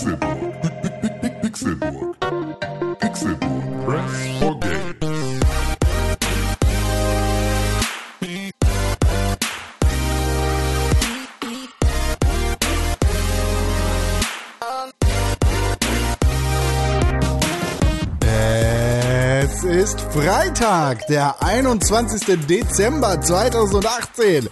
Pixelburg. Pixelburg. Pixelburg. Press for Games. Es ist Freitag, der 21. Dezember 2018.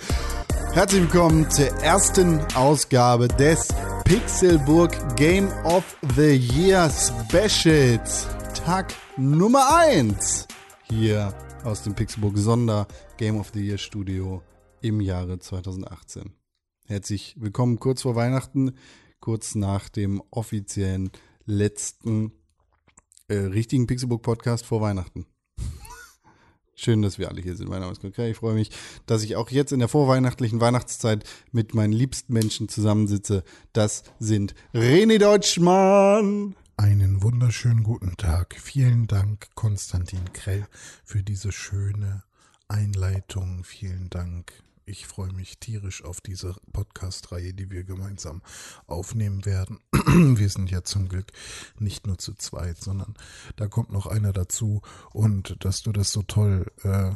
Herzlich willkommen zur ersten Ausgabe des Pixelburg Game of the Year Specials. Tag Nummer 1 hier aus dem Pixelburg Sonder Game of the Year Studio im Jahre 2018. Herzlich willkommen kurz vor Weihnachten, kurz nach dem offiziellen letzten äh, richtigen Pixelbook Podcast vor Weihnachten. Schön, dass wir alle hier sind. Mein Name ist Konkret. Ich freue mich, dass ich auch jetzt in der vorweihnachtlichen Weihnachtszeit mit meinen liebsten Menschen zusammensitze. Das sind René Deutschmann. Einen wunderschönen guten Tag. Vielen Dank, Konstantin Krell, für diese schöne Einleitung. Vielen Dank. Ich freue mich tierisch auf diese Podcast-Reihe, die wir gemeinsam aufnehmen werden. Wir sind ja zum Glück nicht nur zu zweit, sondern da kommt noch einer dazu. Und dass du das so toll äh,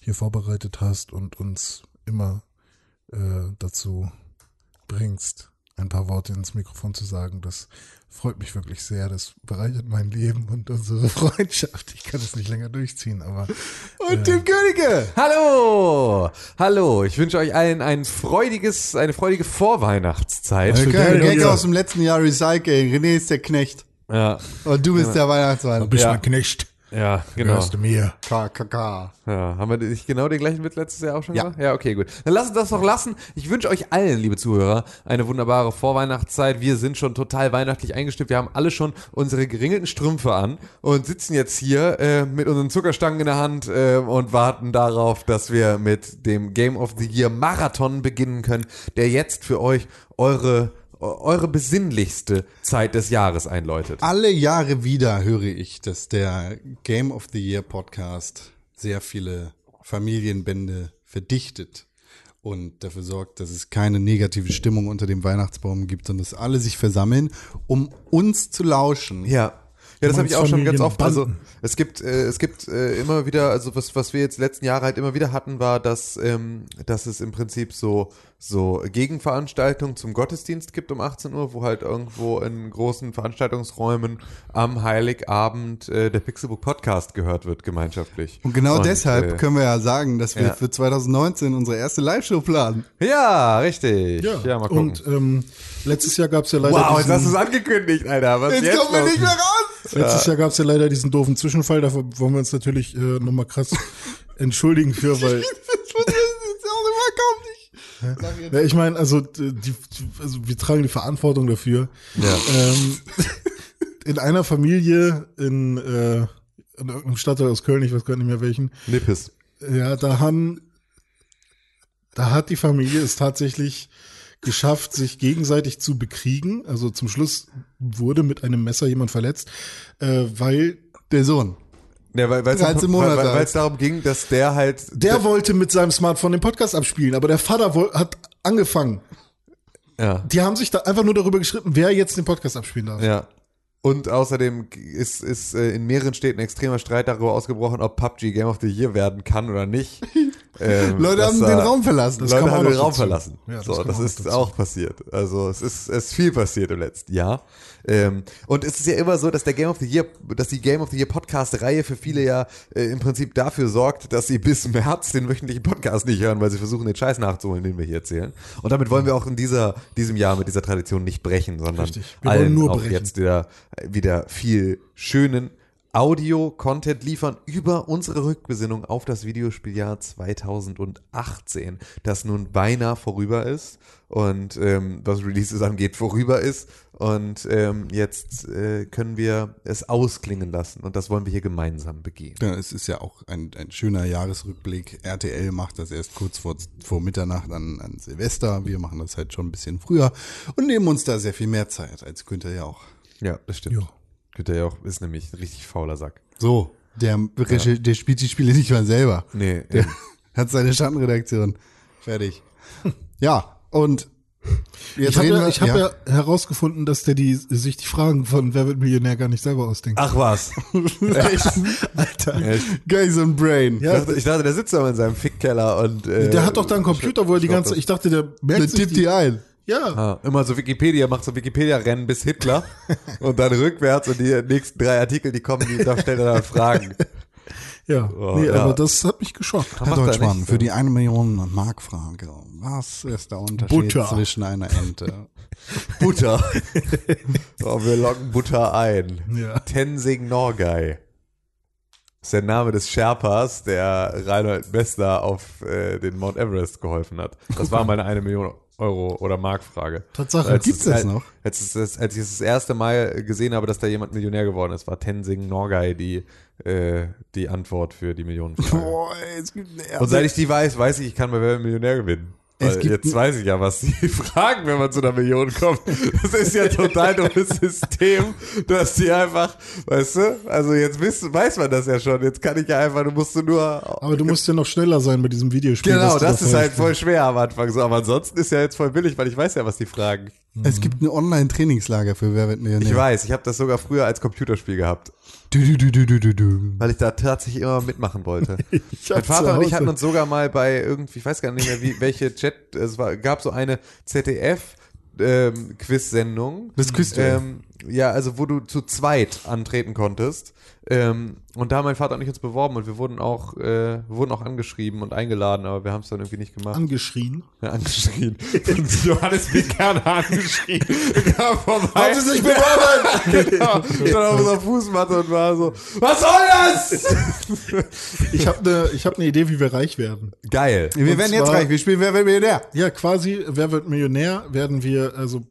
hier vorbereitet hast und uns immer äh, dazu bringst, ein paar Worte ins Mikrofon zu sagen, das freut mich wirklich sehr. Das bereichert mein Leben und unsere Freundschaft. Ich kann es nicht länger durchziehen, aber Und Tim Königke. Hallo! Hallo! Ich wünsche euch allen ein freudiges, eine freudige Vorweihnachtszeit. Okay, Gag ja. aus dem letzten Jahr Recycling. René ist der Knecht. Ja, Und du bist der Weihnachtsmann. bist Ja. mein Knecht. Ja, genau. Hörst du mir? KKK. Ja, haben wir nicht genau den gleichen Witz letztes Jahr auch schon Ja. gemacht? Ja, okay, gut. Dann lasst uns das doch lassen. Ich wünsche euch allen, liebe Zuhörer, eine wunderbare Vorweihnachtszeit. Wir sind schon total weihnachtlich eingestimmt. Wir haben alle schon unsere geringelten Strümpfe an und sitzen jetzt hier äh, mit unseren Zuckerstangen in der Hand äh, und warten darauf, dass wir mit dem Game of the Year Marathon beginnen können, der jetzt für euch eure eure besinnlichste Zeit des Jahres einläutet. Alle Jahre wieder höre ich, dass der Game of the Year Podcast sehr viele Familienbände verdichtet und dafür sorgt, dass es keine negative Stimmung unter dem Weihnachtsbaum gibt, sondern dass alle sich versammeln, um uns zu lauschen. Ja. Ja, das habe ich auch schon ganz oft. Also es gibt, äh, es gibt äh, immer wieder, also was, was wir jetzt die letzten Jahre halt immer wieder hatten, war, dass, ähm, dass es im Prinzip so, so Gegenveranstaltungen zum Gottesdienst gibt um 18 Uhr, wo halt irgendwo in großen Veranstaltungsräumen am Heiligabend äh, der Pixelbook Podcast gehört wird, gemeinschaftlich. Und genau deshalb äh, können wir ja sagen, dass wir ja. für 2019 unsere erste Live-Show planen. Ja, richtig. Ja, mal gucken. Und ähm, letztes Jahr gab es ja leider wow, diesen, es angekündigt, Alter. Was jetzt, Jetzt kommen wir nicht mehr raus! letztes Jahr gab es ja leider diesen doofen Zwischenfall. Dafür wollen wir uns natürlich äh, nochmal krass entschuldigen für, weil ja, ich meine, also die, also wir tragen die Verantwortung dafür. Ja. Ähm, in einer Familie in, äh, in irgendeinem Stadtteil aus Köln, ich weiß gar nicht mehr welchen, Nippes. Ja, da haben, da hat die Familie es tatsächlich geschafft, sich gegenseitig zu bekriegen. Also zum Schluss wurde mit einem Messer jemand verletzt, äh, weil Der Sohn. Ja, weil weil 13 es weil, weil darum ging, dass der halt der wollte mit seinem Smartphone den Podcast abspielen, aber der Vater hat angefangen. ja Die haben sich da einfach nur darüber geschritten, wer jetzt den Podcast abspielen darf. Ja. Und außerdem ist, ist äh, in mehreren Städten extremer Streit darüber ausgebrochen, ob PUBG Game of the Year werden kann oder nicht. Ähm, Leute haben da- den Raum verlassen. Das Leute auch haben den Raum verlassen. Ja, das so, das auch ist auch passiert. Also es ist, es ist viel passiert im letzten Jahr. Ähm, und es ist ja immer so, dass der Game of the Year, dass die Game of the Year Podcast-Reihe für viele ja äh, im Prinzip dafür sorgt, dass sie bis März den wöchentlichen Podcast nicht hören, weil sie versuchen, den Scheiß nachzuholen, den wir hier erzählen. Und damit wollen wir auch in dieser, diesem Jahr mit dieser Tradition nicht brechen, sondern Richtig. Wir allen nur auch brechen. jetzt wieder, wieder viel schönen Audio-Content liefern über unsere Rückbesinnung auf das Videospieljahr 2018, das nun beinahe vorüber ist und ähm, was Releases angeht, vorüber ist. Und ähm, jetzt äh, können wir es ausklingen lassen und das wollen wir hier gemeinsam begehen. Ja, es ist ja auch ein, ein schöner Jahresrückblick. RTL macht das erst kurz vor, vor Mitternacht an, an Silvester. Wir machen das halt schon ein bisschen früher und nehmen uns da sehr viel mehr Zeit als Günther ja auch. Ja, das stimmt. Jo. Günther Jauch ist nämlich ein richtig fauler Sack. So, der, Regie- der spielt die Spiele nicht mal selber. Nee, Der hat seine Schattenredaktion. Fertig. Ja, und Jetzt Ich habe ja, ich hab ja. herausgefunden, dass der die, sich die Fragen von Wer wird Millionär gar nicht selber ausdenkt. Ach was. Echt? Alter. Echt? Geil, so ein Brain. Ich, Ja, dachte, ich dachte, der sitzt aber in seinem Fickkeller und. Äh, der hat doch da einen Computer, wo er die ganze, ich dachte, der Der merkt sich tippt die ein. Ja, Ah, immer so Wikipedia, macht so Wikipedia-Rennen bis Hitler und dann rückwärts und die nächsten drei Artikel, die kommen, die, da stellt er dann Fragen. ja. Oh, nee, ja. aber das hat mich geschockt. Herr er Deutschmann, nicht für die 1 Million Mark Frage. Was ist der Unterschied Butter. zwischen einer Ente? Butter. oh, wir locken Butter ein. Ja. Tenzing Norgay. Das ist der Name des Sherpas, der Reinhold Messner auf äh, den Mount Everest geholfen hat. Das war meine eine Million Euro oder Mark-Frage. Tatsache. Als Gibt's es- das als- noch? Als, das- als ich es das erste Mal gesehen habe, dass da jemand Millionär geworden ist, war Tenzing Norgay die, äh, die Antwort für die Millionenfrage. Boah, es gibt eine Und seit ich die weiß, weiß ich, ich kann bei Wer Millionär gewinnen. Es jetzt weiß ich ja, was die fragen, wenn man zu einer Million kommt. Das ist ja total dummes System, dass die einfach, weißt du, also jetzt wisst, weiß man das ja schon. Jetzt kann ich ja einfach, du musst du nur. Aber du musst ja noch schneller sein bei diesem Videospiel. Genau, das da ist halt voll schwer am Anfang so. Aber ansonsten ist ja jetzt voll billig, weil ich weiß ja, was die fragen. Es gibt ein Online-Trainingslager für Wer wird Millionär. Ich weiß, ich habe das sogar früher als Computerspiel gehabt, Du, du, du, weil ich da tatsächlich immer mitmachen wollte. Mein Vater und ich hatten uns sogar mal bei irgendwie, ich weiß gar nicht mehr, wie, welche Chat, es war, gab so eine ZDF ähm, Quiz-Sendung. Das Quiz-Duell. ähm, Ja, also wo du zu zweit antreten konntest. Ähm, und da haben mein Vater und ich uns beworben und wir wurden auch, äh, wurden auch angeschrieben und eingeladen, aber wir haben es dann irgendwie nicht gemacht. angeschrien. Ja, angeschrien. Johannes wird gerne angeschrien. Kam vorbei. Haben Sie sich beworben? genau. Stand auf unserer Fußmatte und war so, was soll das? Ich habe eine ich hab ne Idee, wie wir reich werden. Geil. Wir Und werden jetzt reich. Wir spielen Wer wird Millionär? Ja, quasi, wer wird Millionär, werden wir, also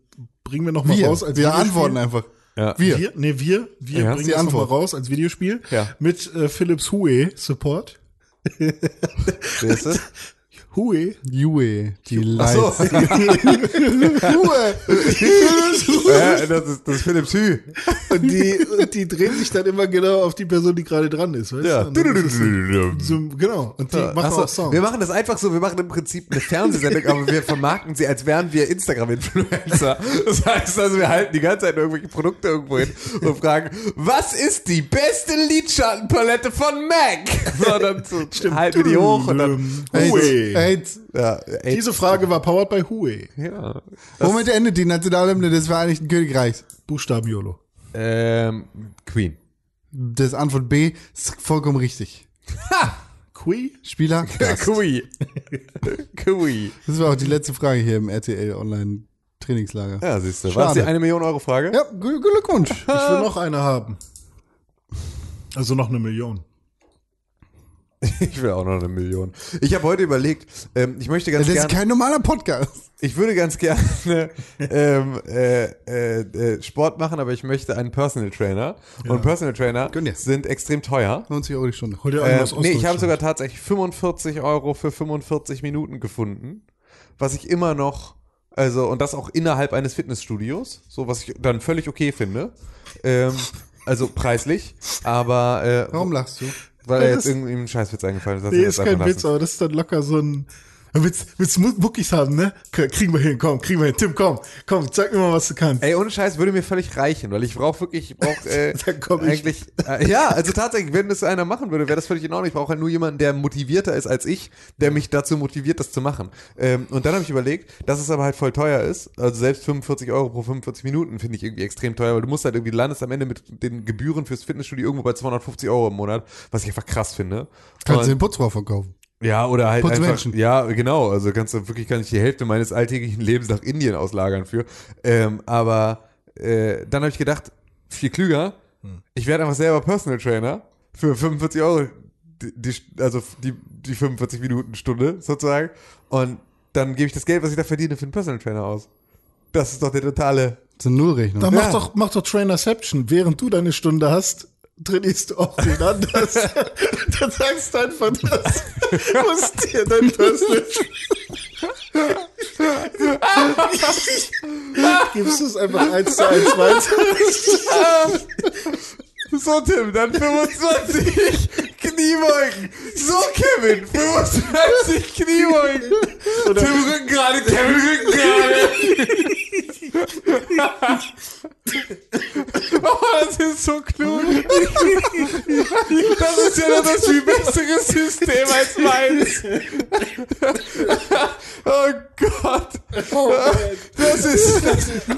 bringen wir noch mal Wir, raus als wir Videospiel. antworten einfach. Ja. Wir. Wir, nee, wir, wir Ja, bringen die das noch mal Antwort. raus als Videospiel Ja. mit äh, Philips Hue Support. Hue. Jue, die so. Lights. Ruhe. ja, das ist, das ist Philips Hü. Und die, und die drehen sich dann immer genau auf die Person, die gerade dran ist, weißt Ja. du? So, genau. Und die machen so, auch Sound. wir machen das einfach so, wir machen im Prinzip eine Fernsehsendung, aber wir vermarkten sie, als wären wir Instagram-Influencer. Das heißt also, wir halten die ganze Zeit irgendwelche Produkte irgendwo hin und fragen, was ist die beste Lidschattenpalette von MAC? So, dann so, halten wir die hoch und dann, Hue. AIDS. ja, ey, Diese Frage war powered by Hue. ja. Womit endet die Nationalhymne des Vereinigten Königreichs? Buchstaben YOLO. Ähm, Queen. Das Antwort B ist vollkommen richtig. Qui? Spieler? Gast. Kui. Kui. Das war auch die letzte Frage hier im RTL Online Trainingslager. Ja, siehst du. War das die eine Million Euro Frage? Ja, Gl- Glückwunsch. Ich will noch eine haben. Also noch eine Million. Ich will auch noch eine Million. Ich habe heute überlegt, ähm, ich möchte ganz Das ist gerne, kein normaler Podcast. ich würde ganz gerne ähm, äh, äh, äh, Sport machen, aber ich möchte einen Personal Trainer. Und Personal Trainer sind extrem teuer. 90 Euro die Stunde. Hol dir Äh, nee, ich habe sogar tatsächlich 45 Euro für 45 Minuten gefunden, was ich immer noch, also und das auch innerhalb eines Fitnessstudios, so was ich dann völlig okay finde. Ähm, also preislich, aber äh, Warum lachst du? Weil er jetzt irgendwie ein Scheißwitz eingefallen ist. Nee, ist kein Witz, aber das ist dann locker so ein. Willst, willst du Mu- Muckis haben, ne? Kriegen wir hin, komm, kriegen wir hin. Tim, komm, komm, zeig mir mal, was du kannst. Ey, ohne Scheiß würde mir völlig reichen, weil ich brauche wirklich, ich brauche äh, eigentlich, äh, ja, also tatsächlich, wenn das einer machen würde, wäre das völlig in Ordnung. Ich brauche halt nur jemanden, der motivierter ist als ich, der mich dazu motiviert, das zu machen. Ähm, und dann habe ich überlegt, dass es aber halt voll teuer ist. Also selbst 45 Euro pro 45 Minuten finde ich irgendwie extrem teuer, weil du musst halt irgendwie, landest am Ende mit den Gebühren fürs Fitnessstudio irgendwo bei 250 Euro im Monat, was ich einfach krass finde. Kannst du den Putzrohr verkaufen? Ja, oder halt einfach, Putzmenschen. ja, genau, also kannst du wirklich, kann ich die Hälfte meines alltäglichen Lebens nach Indien auslagern für. Ähm, aber äh, dann habe ich gedacht, viel klüger, ich werde einfach selber Personal Trainer für 45 Euro, die, die, also die, die 45 Minuten Stunde sozusagen. Und dann gebe ich das Geld, was ich da verdiene, für einen Personal Trainer aus. Das ist doch der totale. Das ist eine Nullrechnung. Dann Ja. mach doch, mach doch Trainerception. Während du deine Stunde hast, trainierst du auch den anders. Dann sagst du einfach, das muss dir dein Personal Gibst du es einfach eins zu eins weiter? So, Tim, dann 25 Kniebeugen, So, Kevin, 35 Kniebeugen. Tim Rücken gerade, Kevin Rücken gerade. Oh, das ist so klug. Das ist ja noch das viel bessere System als meins. Oh Gott. Das ist,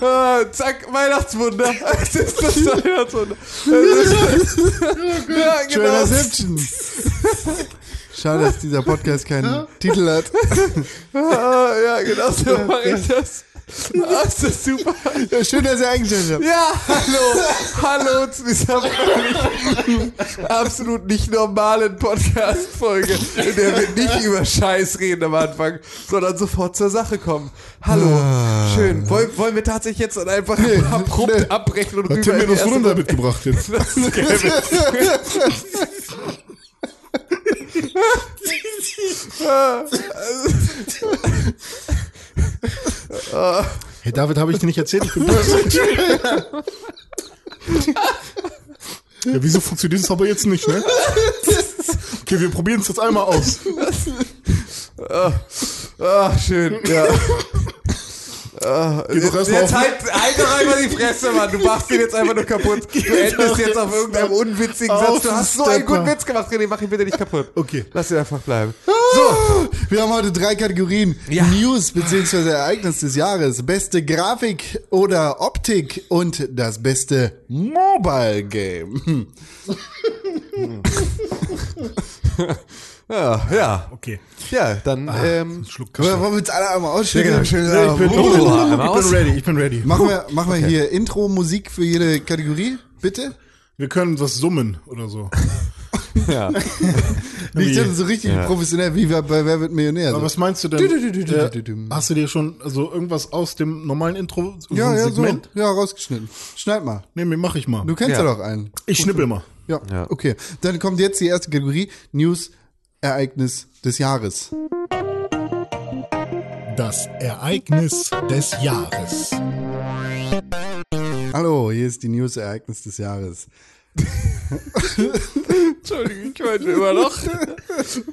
ah, zack, Weihnachtswunder. Das ist das Weihnachtswunder. Das ist, ja, genau. Tranception. Schade, dass dieser Podcast keinen Titel hat. Ah, ja, genau so mache ich das. Ah, ist das super. Ja, schön, dass ihr eingestellt habt. Ja, hallo, hallo zu dieser völlig absolut nicht normalen Podcast-Folge, in der wir nicht über Scheiß reden am Anfang, sondern sofort zur Sache kommen. Hallo, schön. Wollen, wollen wir tatsächlich jetzt dann einfach abrupt abbrechen und Hat rüber Tim mir das Wunder mitgebracht jetzt. Das ist Kevin. Hey David, habe ich dir nicht erzählt? Ich bin böse. Ja, wieso funktioniert das aber jetzt nicht, ne? Okay, wir probieren es jetzt einmal aus. Ah, schön, ja. Ah, mal jetzt auf- halt, halt doch einfach die Fresse, Mann. Du machst ihn jetzt einfach nur kaputt. Du endest jetzt auf irgendeinem unwitzigen Satz. Du hast so einen guten Witz gemacht, René. Mach ihn bitte nicht kaputt. Okay. Lass ihn einfach bleiben. So, wir haben heute drei Kategorien. Ja. News bzw. Ereignis des Jahres, beste Grafik oder Optik und das beste Mobile Game. Ja, ja. Okay. Ja, dann, ähm, Schluck Wollen wir uns alle einmal ja, ausschütteln? genau, schön. Ja, ich bin, ich bin, ready, ich bin ready. Machen wir, machen wir hier Intro-Musik für jede Kategorie, bitte? Wir können was summen oder so. Ja. Nicht so richtig Ja. professionell wie bei Wer wird Millionär. Aber So. was meinst du denn? Äh, hast du dir schon also irgendwas aus dem normalen Intro, so Ja, ja, so. Segment? Ja, rausgeschnitten. Schneid mal. Nee, mir mach ich mal. Du kennst ja, Ja. doch einen. Ich schnippel mal. Ja. Ja. okay. Dann kommt jetzt die erste Kategorie, News, Ereignis des Jahres. Das Ereignis des Jahres. Hallo, hier ist die News, Ereignis des Jahres. Entschuldigung, ich wollte immer noch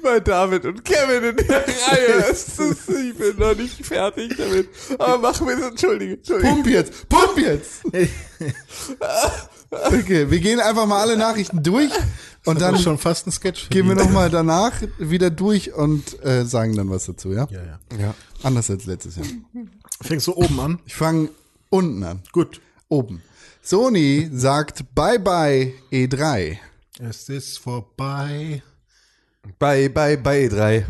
bei David und Kevin in der Reihe. Ist, ich bin noch nicht fertig damit. Aber machen wir es, entschuldige, entschuldige. Pump jetzt, pump jetzt! Okay, wir gehen einfach mal alle Nachrichten durch und Dann schon fast ein Sketch. gehen wir nochmal danach wieder durch und äh, sagen dann was dazu, ja? Ja, ja. Ja. Anders als letztes Jahr. Fängst du oben an? Ich fange unten an. Gut. Oben. Sony sagt Bye Bye E3. Es ist vorbei. Bei, bei, bei drei.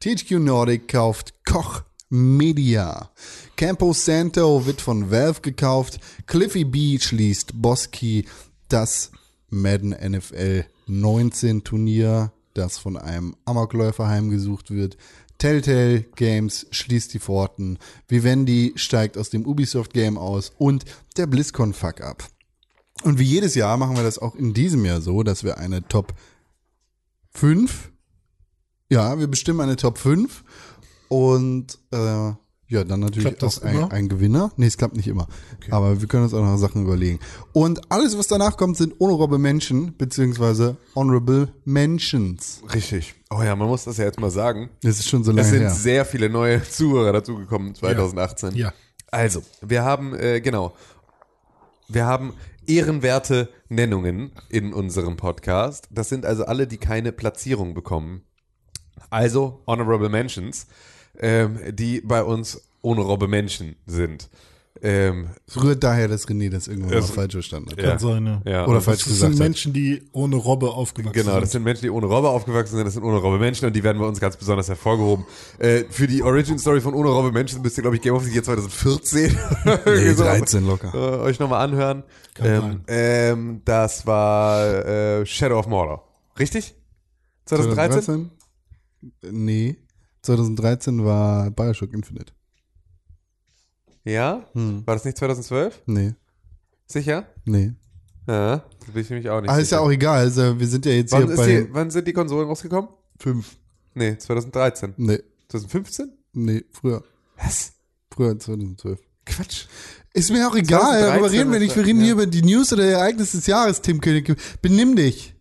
THQ Nordic kauft Koch Media. Campo Santo wird von Valve gekauft. Cliffy B schließt Boski das Madden NFL 19 Turnier, das von einem Amokläufer heimgesucht wird. Telltale Games schließt die Pforten. Vivendi steigt aus dem Ubisoft Game aus und der BlizzCon Fuck up. Und wie jedes Jahr machen wir das auch in diesem Jahr so, dass wir eine Top 5 ja, wir bestimmen eine Top 5 und äh, ja, dann natürlich Klappt das auch ein, ein Gewinner. Nee, es klappt nicht immer. Aber wir können uns auch noch Sachen überlegen. Und alles, was danach kommt, sind honorable Menschen, beziehungsweise honorable Mentions. Richtig. Oh ja, man muss das ja jetzt mal sagen. Das ist schon so Es lange sind her. sehr viele neue Zuhörer dazugekommen 2018. Ja. Also, wir haben, äh, genau, wir haben ehrenwerte Nennungen in unserem Podcast. Das sind also alle, die keine Platzierung bekommen. Also Honorable Mentions, ähm, die bei uns Honorable Menschen sind. Ähm, Es rührt daher, dass René das irgendwann mal Es- falsch verstanden hat. Ja. Kann sein, ja. ja, Oder falsch Das gesagt sind hat. Menschen, die ohne Robbe aufgewachsen Genau, das sind. sind Menschen, die ohne Robbe aufgewachsen sind, das sind ohne Robbe Menschen und die werden bei uns ganz besonders hervorgehoben. Äh, für die Origin Story von ohne Robbe Menschen müsst ihr, glaube ich, Game of the Year 2014 Nee, so, 13 locker. äh, euch nochmal anhören. Kann Ähm, ähm, das war äh, Shadow of Mordor. Richtig? 2013? 2013? Nee. 2013 war Bioshock Infinite. Ja? Hm. War das nicht 2012? Nee. Sicher? Nee. Ja, das bin ich nämlich auch nicht Aber ist ja auch egal. Also wir sind ja jetzt wann, hier bei die, wann sind die Konsolen rausgekommen? 5. Nee, 2013. Nee. 2015? Nee, früher. Was? Früher als 2012. Quatsch. Ist mir auch egal, 2013 darüber reden wir nicht. Wir reden ja. hier über die News oder Ereignis des Jahres, Tim König. Benimm dich.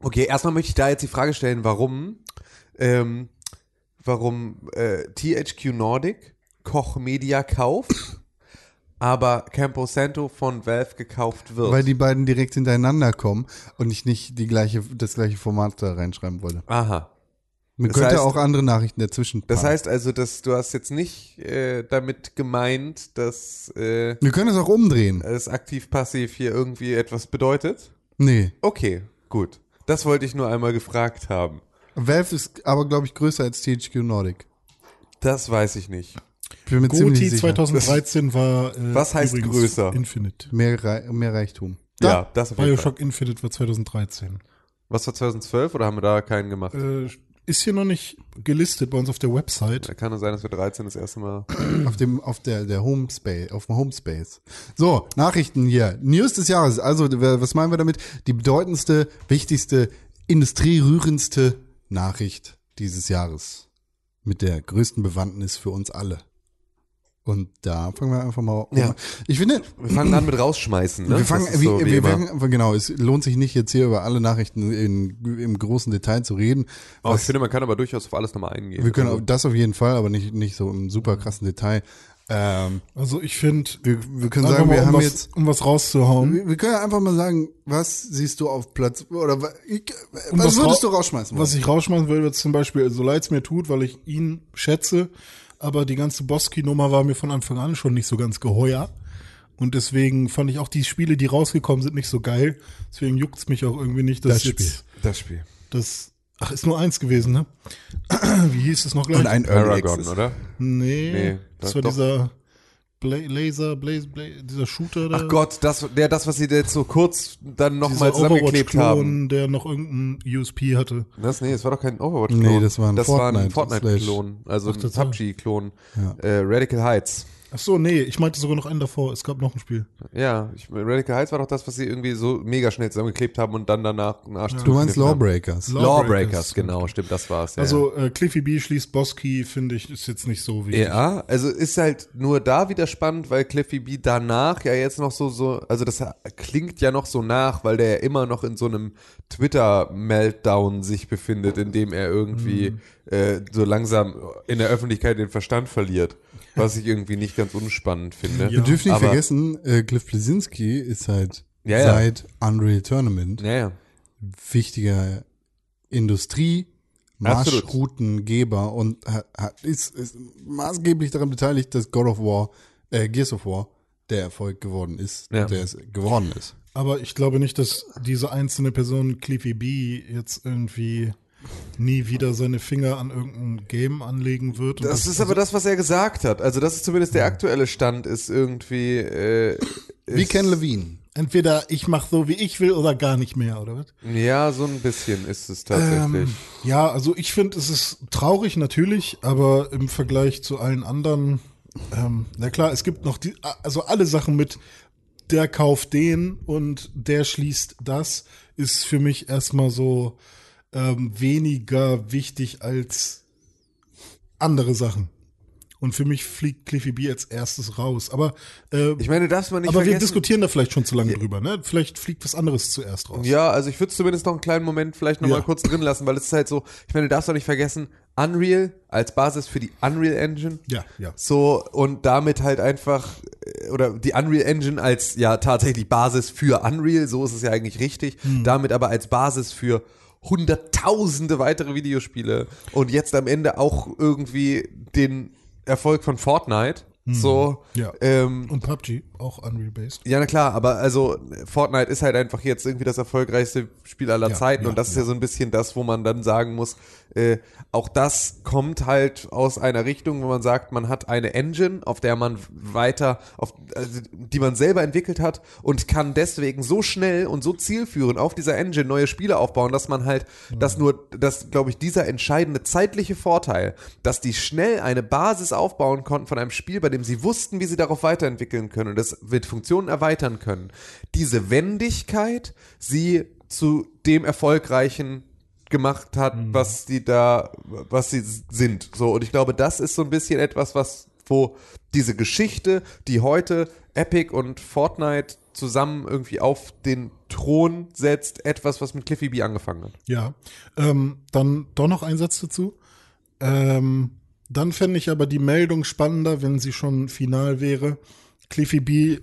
Okay, erstmal möchte ich da jetzt die Frage stellen, warum, ähm, warum äh, THQ Nordic Koch Media kauft, aber Campo Santo von Valve gekauft wird. Weil die beiden direkt hintereinander kommen und ich nicht die gleiche, das gleiche Format da reinschreiben wollte. Aha. Man Das könnte heißt- auch andere Nachrichten dazwischen Das heißt also, dass du hast jetzt nicht äh, damit gemeint, dass äh, Wir können es auch umdrehen. es aktiv-passiv hier irgendwie etwas bedeutet? Nee. Okay, gut. Das wollte ich nur einmal gefragt haben. Valve ist aber, glaube ich, größer als THQ Nordic. Das weiß ich nicht. Ich bin mir sicher. 2013 war. Äh, Was heißt übrigens größer? Infinite. Mehr, Rei- mehr Reichtum. Ja, das auf jeden Fall. Bioshock Infinite war 2013. Was war 2012 oder haben wir da keinen gemacht? Äh, ist hier noch nicht gelistet bei uns auf der Website. Da kann es sein, dass wir 13 das erste Mal. Auf dem, auf der, der Homespace, auf dem Homespace. So, Nachrichten hier. News des Jahres. Also, was meinen wir damit? Die bedeutendste, wichtigste, industrierührendste Nachricht dieses Jahres. Mit der größten Bewandtnis für uns alle. Und da fangen wir einfach mal an. Ja. Ich finde, Wir fangen an mit rausschmeißen. Ne? wir fangen, wie, so wie wir fangen, genau, es lohnt sich nicht jetzt hier über alle Nachrichten in, im großen Detail zu reden. Aber Was- ich finde, man kann aber durchaus auf alles nochmal eingehen. wir können Also, das auf jeden Fall, aber nicht, nicht so im super krassen Detail. Ähm, Also ich finde, wir, wir können sagen, wir um, haben was, jetzt um was rauszuhauen. Wir, wir können ja einfach mal sagen, was siehst du auf Platz oder ich, Um was was würdest du rausschmeißen? Was wollen? ich rausschmeißen würde, zum Beispiel, so leid es mir tut, weil ich ihn schätze, aber die ganze Boski-Nummer war mir von Anfang an schon nicht so ganz geheuer. Und deswegen fand ich auch die Spiele, die rausgekommen sind, nicht so geil. Deswegen juckt's mich auch irgendwie nicht, dass Das jetzt Spiel. das Spiel. das. Ach, ist nur eins gewesen, ne? Wie hieß es noch gleich? Und ein Early Paragon, Access. oder? nee, Nee, das das war doch. dieser Bla Laser, Blaze, Blaze, dieser Shooter. Ach der- Gott, das, der, das, was sie jetzt so kurz dann nochmal zusammengeklebt haben. Overwatch-Klon, der noch irgendein USP hatte. Das, nee, das war doch kein Overwatch-Klon. Nee, das war ein das war ein Fortnite- Fortnite-Klon. Also ein das war- PUBG-Klon. Ja. Äh, Radical Heights. Ach so, nee, ich meinte sogar noch einen davor. Es gab noch ein Spiel. Ja, ich, Radical Heights war doch das, was sie irgendwie so mega schnell zusammengeklebt haben und dann danach einen Arsch Du meinst. Lawbreakers. Law- Lawbreakers, Lawbreakers, genau, stimmt, das war's. Ja. Also äh, Cliffy B schließt Boski, finde ich, ist jetzt nicht so wichtig. Ja, also ist halt nur da wieder spannend, weil Cliffy B danach ja jetzt noch so, so, also das klingt ja noch so nach, weil der ja immer noch in so einem Twitter-Meltdown sich befindet, in dem er irgendwie äh, so langsam in der Öffentlichkeit den Verstand verliert, was ich irgendwie nicht ganz unspannend finde. Wir dürfen nicht Aber- vergessen, äh, Cliff Blesinski ist halt Ja, ja. seit Unreal Tournament wichtiger Industrie. Marschroutengeber und hat, hat, ist, ist maßgeblich daran beteiligt, dass God of War, äh, Gears of War der Erfolg geworden ist, Ja. der es geworden ist. Aber ich glaube nicht, dass diese einzelne Person, Cliffy B, jetzt irgendwie nie wieder seine Finger an irgendein Game anlegen wird. Und das ist aber das, was er gesagt hat. Also das ist zumindest der aktuelle Stand, ist irgendwie äh, Wie ist- Ken Levine. Entweder ich mache so, wie ich will, oder gar nicht mehr, oder was? Ja, so ein bisschen ist es tatsächlich. Ähm, ja, also ich finde, es ist traurig natürlich, aber im Vergleich zu allen anderen, ähm, na klar, es gibt noch die, also alle Sachen mit, der kauft den und der schließt das, ist für mich erstmal so ähm, weniger wichtig als andere Sachen. Und für mich fliegt Cliffy B als erstes raus. Aber, äh, ich meine, darf man nicht aber wir vergessen. diskutieren da vielleicht schon zu lange drüber, ne? Vielleicht fliegt was anderes zuerst raus. Ja, also ich würde es zumindest noch einen kleinen Moment vielleicht noch Ja. mal kurz drin lassen, weil es ist halt so, ich meine, du darfst doch nicht vergessen, Unreal als Basis für die Unreal Engine. Ja, ja. So, und damit halt einfach, äh, oder die Unreal Engine als ja tatsächlich Basis für Unreal, so ist es ja eigentlich richtig, Hm. damit aber als Basis für hunderttausende weitere Videospiele und jetzt am Ende auch irgendwie den Erfolg von Fortnite. So, Hm. Ja. ähm, Und PUBG, auch Unreal-based. ja, na klar, aber also Fortnite ist halt einfach jetzt irgendwie das erfolgreichste Spiel aller Ja, Zeiten ja, und das ist ja. so ein bisschen das, wo man dann sagen muss, äh, auch das kommt halt aus einer Richtung, wo man sagt, man hat eine Engine, auf der man weiter, auf, also, die man selber entwickelt hat und kann deswegen so schnell und so zielführend auf dieser Engine neue Spiele aufbauen, dass man halt, dass nur, dass, glaube ich, dieser entscheidende zeitliche Vorteil, dass die schnell eine Basis aufbauen konnten von einem Spiel, bei dem sie wussten, wie sie darauf weiterentwickeln können. Und das mit Funktionen erweitern können. Diese Wendigkeit, sie zu dem erfolgreichen gemacht hat, was die da, was sie sind. So, und ich glaube, das ist so ein bisschen etwas, was, wo diese Geschichte, die heute Epic und Fortnite zusammen irgendwie auf den Thron setzt, etwas, was mit Cliffy B angefangen hat. Ja. Ähm, dann doch noch ein Satz dazu. Ähm, dann fände ich aber die Meldung spannender, wenn sie schon final wäre. Cliffy B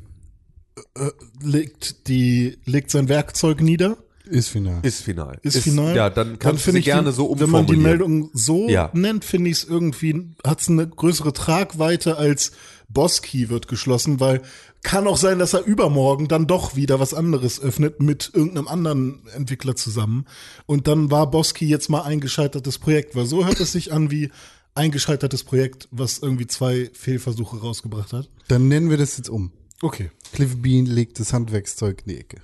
äh, legt, die, legt sein Werkzeug nieder. Ist final. Ist final. Ist, final. Ja, dann kannst du finde sie ich gerne die, so Wenn man die umformulieren. Meldung so Ja. nennt, finde ich es irgendwie, hat es eine größere Tragweite als Boss-Key wird geschlossen, weil kann auch sein, dass er übermorgen dann doch wieder was anderes öffnet mit irgendeinem anderen Entwickler zusammen. Und dann war Boss-Key jetzt mal ein gescheitertes Projekt, weil so hört es sich an wie ein gescheitertes Projekt, was irgendwie zwei Fehlversuche rausgebracht hat. Dann nennen wir das jetzt um. Okay. Cliff Bean legt das Handwerkszeug in die Ecke.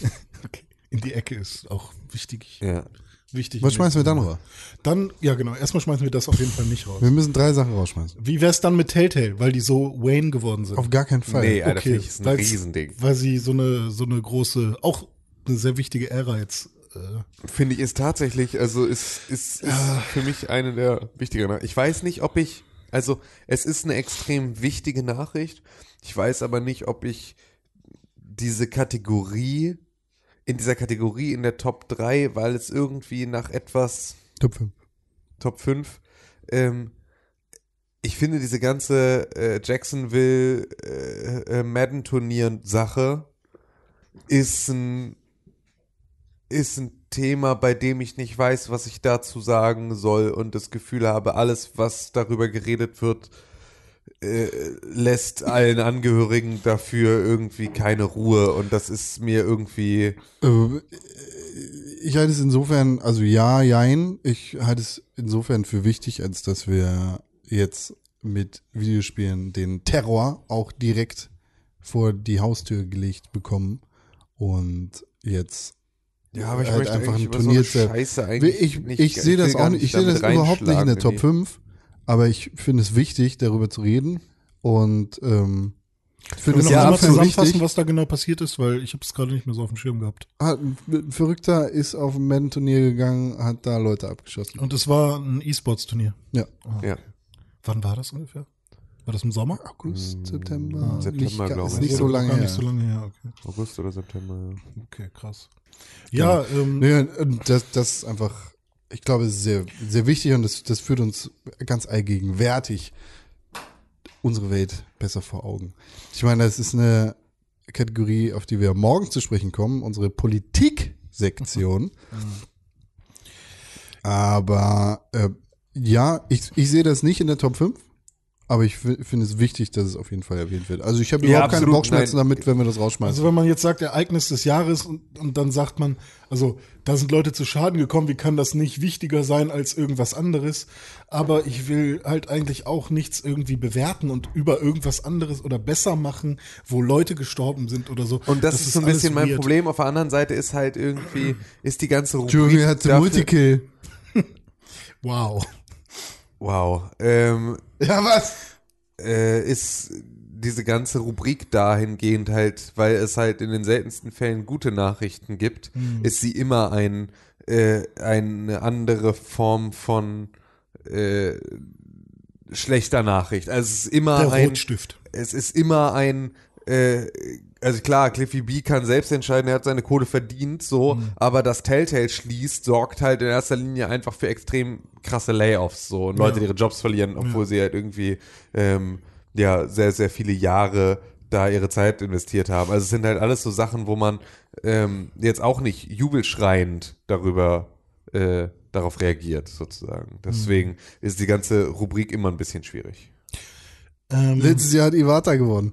okay. In die Ecke ist auch wichtig. Ja. wichtig. Was schmeißen wir dann raus? Dann, ja genau, erstmal schmeißen wir das auf jeden Fall nicht raus. Wir müssen drei Sachen rausschmeißen. Wie wär's dann mit Telltale, weil die so Wayne geworden sind? Auf gar keinen Fall. Nee, Alter, ich, ist ein Riesending. Weil sie so eine, so eine große, auch eine sehr wichtige Ära jetzt. Äh, Finde ich ist tatsächlich, also ist, ist, ist für mich eine der wichtigeren. Ich weiß nicht, ob ich, also es ist eine extrem wichtige Nachricht. Ich weiß aber nicht, ob ich diese Kategorie, in dieser Kategorie in der Top 3, weil es irgendwie nach etwas Top 5. Top 5. Ähm, ich finde diese ganze äh, Jacksonville äh, äh, Madden-Turnier-Sache ist ein, ist ein Thema, bei dem ich nicht weiß, was ich dazu sagen soll und das Gefühl habe, alles, was darüber geredet wird, äh, lässt allen Angehörigen dafür irgendwie keine Ruhe und das ist mir irgendwie Äh, Ich halte es insofern, also ja, jein. Ich halte es insofern für wichtig, als dass wir jetzt mit Videospielen den Terror auch direkt vor die Haustür gelegt bekommen und jetzt Ja, aber ich halt möchte einfach ein über so Turnier Scheiße eigentlich ich, ich sehe ich will das auch nicht ich sehe das überhaupt nicht in der Top reinschlagen 5, aber ich finde es wichtig, darüber zu reden und ähm, ich finde es ja einmal absolut zusammenfassen, wichtig. was da genau passiert ist, weil ich habe es gerade nicht mehr so auf dem Schirm gehabt. Hat, ein Verrückter ist auf ein Madden-Turnier gegangen, hat da Leute abgeschossen. Und es war ein E-Sports-Turnier. Ja. Ja. Wann war das ungefähr? War das im Sommer? August, September, September, nicht, glaub ist ich. nicht so lange gar her. Nicht so lange her, okay. August oder September. Ja. Okay, krass. Ja, ähm, Nee, das, das ist einfach, ich glaube, es ist sehr, sehr wichtig und das, das führt uns ganz allgegenwärtig unsere Welt besser vor Augen. Ich meine, das ist eine Kategorie, auf die wir morgen zu sprechen kommen, unsere Politik-Sektion. Aber äh, ja, ich, ich sehe das nicht in der Top 5. Aber ich fi- finde es wichtig, dass es auf jeden Fall erwähnt wird. Also ich habe Ja, überhaupt keine Bauchschmerzen nein. damit, wenn wir das rausschmeißen. Also wenn man jetzt sagt, Ereignis des Jahres und, und dann sagt man, also da sind Leute zu Schaden gekommen, wie kann das nicht wichtiger sein als irgendwas anderes? Aber ich will halt eigentlich auch nichts irgendwie bewerten und über irgendwas anderes oder besser machen, wo Leute gestorben sind oder so. Und das, ist so ein bisschen mein weird. Problem. Auf der anderen Seite ist halt irgendwie, ist die ganze Rubrik Jury hatte dafür- Multikill. Wow. Wow. Ähm, Ja, was? äh, ist diese ganze Rubrik dahingehend halt, weil es halt in den seltensten Fällen gute Nachrichten gibt, ist sie immer ein, äh, eine andere Form von äh, schlechter Nachricht. Also es ist immer Der ein, Rotstift. es ist immer ein, äh, also klar, Cliffy B kann selbst entscheiden, er hat seine Kohle verdient, so, aber das Telltale schließt, sorgt halt in erster Linie einfach für extrem krasse Layoffs, so, und Leute, die ihre Jobs verlieren, obwohl sie halt irgendwie, ähm, ja, sehr, sehr viele Jahre da ihre Zeit investiert haben. Also es sind halt alles so Sachen, wo man ähm, jetzt auch nicht jubelschreiend darüber äh, darauf reagiert, sozusagen. Deswegen ist die ganze Rubrik immer ein bisschen schwierig. Ähm, Letztes Jahr hat Iwata gewonnen.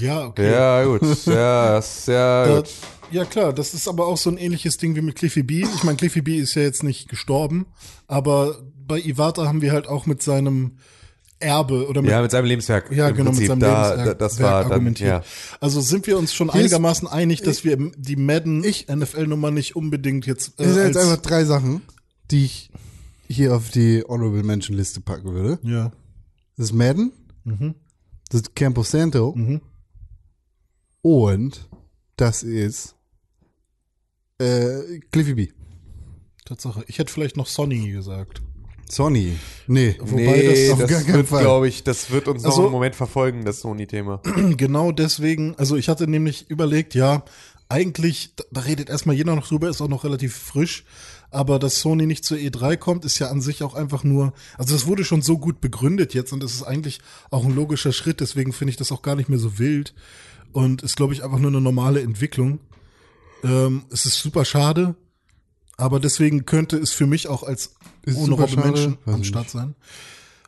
Ja, okay. Ja, gut. Ja, das, ja, Da, gut. ja klar, das ist aber auch so ein ähnliches Ding wie mit Cliffy B. Ich meine, Cliffy B ist ja jetzt nicht gestorben, aber bei Iwata haben wir halt auch mit seinem Erbe oder mit Ja, mit seinem Lebenswerk. Ja, im genau, Prinzip. mit seinem da, Lebenswerk da, das war dann, argumentiert. ja. Also sind wir uns schon Hier ist- einigermaßen einig, dass wir die Madden NFL-Nummer nicht unbedingt jetzt äh, Das sind jetzt einfach drei Sachen, die ich hier auf die Honorable Mention Liste packen würde. ja. Das ist Madden, das ist Campo Santo und das ist äh, Cliffy B. Tatsache. Ich hätte vielleicht noch Sonny gesagt. Sony. Nee. Wobei nee, das auf das, gar keinen wird, Fall. glaube ich, das wird uns noch Also- einen Moment verfolgen, das Sony-Thema. genau deswegen, also ich hatte nämlich überlegt, ja, eigentlich, da, redet erstmal jeder noch drüber, ist auch noch relativ frisch. Aber dass Sony nicht zur E3 kommt, ist ja an sich auch einfach nur, also das wurde schon so gut begründet jetzt und das ist eigentlich auch ein logischer Schritt, deswegen finde ich das auch gar nicht mehr so wild und ist, glaube ich, einfach nur eine normale Entwicklung. Ähm, es ist super schade, aber deswegen könnte es für mich auch als ohne Robbe schade? Menschen am Start sein.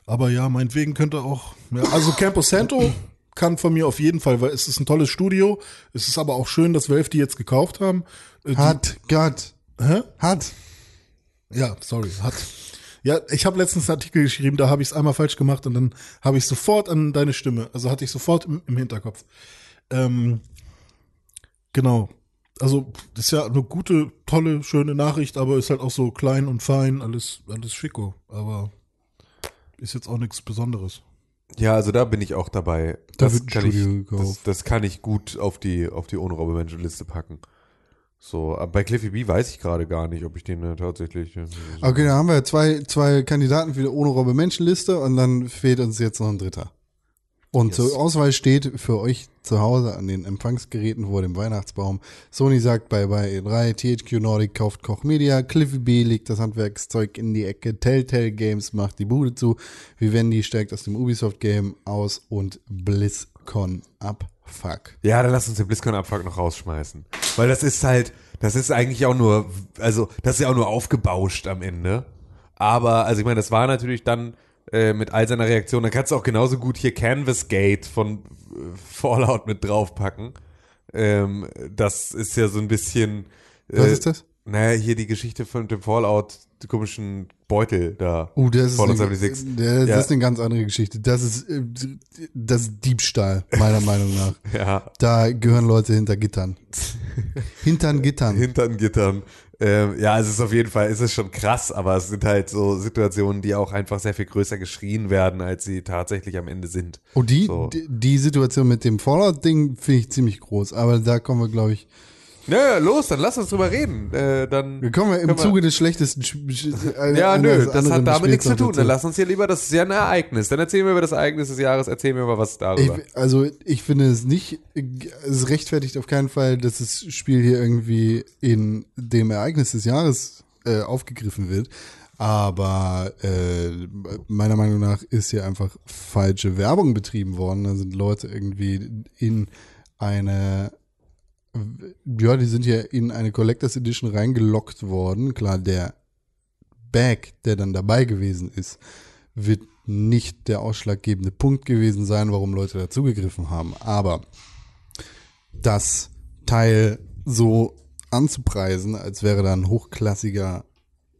Aber ja, meinetwegen könnte auch, ja, also Campo Santo kann von mir auf jeden Fall, weil es ist ein tolles Studio. Es ist aber auch schön, dass Valve die jetzt gekauft haben. Äh, Hat, Gott, Hä? hat. Ja, sorry, hat. Ja, ich habe letztens einen Artikel geschrieben, da habe ich es einmal falsch gemacht und dann habe ich sofort an deine Stimme, also hatte ich sofort im, im Hinterkopf. Ähm, genau. Also, das ist ja eine gute, tolle, schöne Nachricht, aber ist halt auch so klein und fein, alles, alles schicko. Aber ist jetzt auch nichts Besonderes. Ja, also da bin ich auch dabei. Da Das kann, ich, das, das kann ich gut auf die, auf die ohne Robbe Menschen Liste packen. So, aber bei Cliffy B weiß ich gerade gar nicht, ob ich den äh, tatsächlich. äh, Okay, dann haben wir zwei, zwei Kandidaten für die ohne Robbe Menschenliste und dann fehlt uns jetzt noch ein dritter. Und Yes. zur Auswahl steht für euch zu Hause an den Empfangsgeräten vor dem Weihnachtsbaum. Sony sagt bye bye E3, THQ Nordic kauft Koch Media, Cliffy B legt das Handwerkszeug in die Ecke, Telltale Games macht die Bude zu, Vivendi steigt aus dem Ubisoft Game aus und BlizzCon ab. Fuck. Ja, dann lass uns den BlizzCon-Abfuck noch rausschmeißen. Weil das ist halt, das ist eigentlich auch nur, also, das ist ja auch nur aufgebauscht am Ende. Aber, also ich meine, das war natürlich dann äh, mit all seiner Reaktion, da kannst du auch genauso gut hier Canvas Gate von äh, Fallout mit draufpacken. Ähm, das ist ja so ein bisschen. Äh, Was ist das? Naja, hier die Geschichte von dem Fallout, die komischen Beutel da. Uh, das ist, eine, 76. der, das Ja. ist eine ganz andere Geschichte. Das ist, äh, das ist Diebstahl, meiner Meinung nach. Ja, Da gehören Leute hinter Gittern. Hintern Gittern. hinter den Gittern. Ähm, ja, es ist auf jeden Fall, es ist schon krass, aber es sind halt so Situationen, die auch einfach sehr viel größer geschrien werden, als sie tatsächlich am Ende sind. Und die, So. die, die Situation mit dem Fallout-Ding finde ich ziemlich groß. Aber da kommen wir, glaube ich, Ja, los, dann lass uns drüber reden. Äh, dann wir kommen ja im Zuge des schlechtesten. Sch- äh, ja, eines nö, das hat damit nichts zu tun. Dann lass uns hier lieber, das ist ja ein Ereignis. Dann erzählen wir über das Ereignis des Jahres, erzählen wir mal was darüber. Ich, also ich finde es nicht, es rechtfertigt auf keinen Fall, dass das Spiel hier irgendwie in dem Ereignis des Jahres äh, aufgegriffen wird. Aber äh, meiner Meinung nach ist hier einfach falsche Werbung betrieben worden. Da sind Leute irgendwie in eine, ja, die sind hier in eine Collectors Edition reingelockt worden. Klar, der Bag, der dann dabei gewesen ist, wird nicht der ausschlaggebende Punkt gewesen sein, warum Leute dazugegriffen haben. Aber das Teil so anzupreisen, als wäre da ein hochklassiger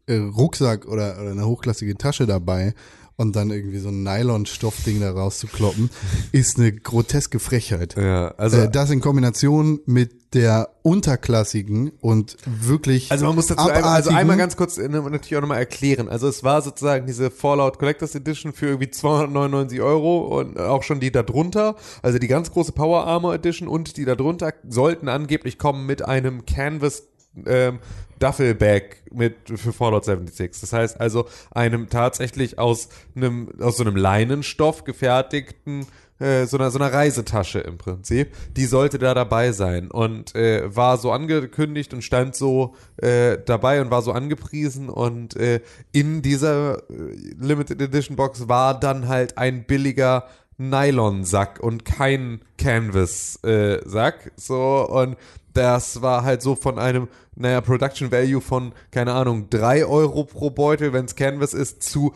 äh, Rucksack oder, oder eine hochklassige Tasche dabei und dann irgendwie so ein Nylon-Stoffding da rauszukloppen, ist eine groteske Frechheit. ja, also, äh, das in Kombination mit der unterklassigen und wirklich Also man muss dazu einmal, also einmal ganz kurz äh, natürlich auch nochmal erklären. Also es war sozusagen diese Fallout Collectors Edition für irgendwie 299 Euro und auch schon die da drunter, also die ganz große Power Armor Edition und die da drunter sollten angeblich kommen mit einem Canvas ähm, Duffelbag mit für Fallout 76. Das heißt also einem tatsächlich aus einem aus so einem Leinenstoff gefertigten äh, so einer, so einer Reisetasche im Prinzip, die sollte da dabei sein und äh, war so angekündigt und stand so äh, dabei und war so angepriesen und äh, in dieser äh, Limited Edition Box war dann halt ein billiger Nylon-Sack und kein Canvas-Sack. so, und das war halt so von einem, naja, Production Value von, keine Ahnung, 3 Euro pro Beutel, wenn es Canvas ist, zu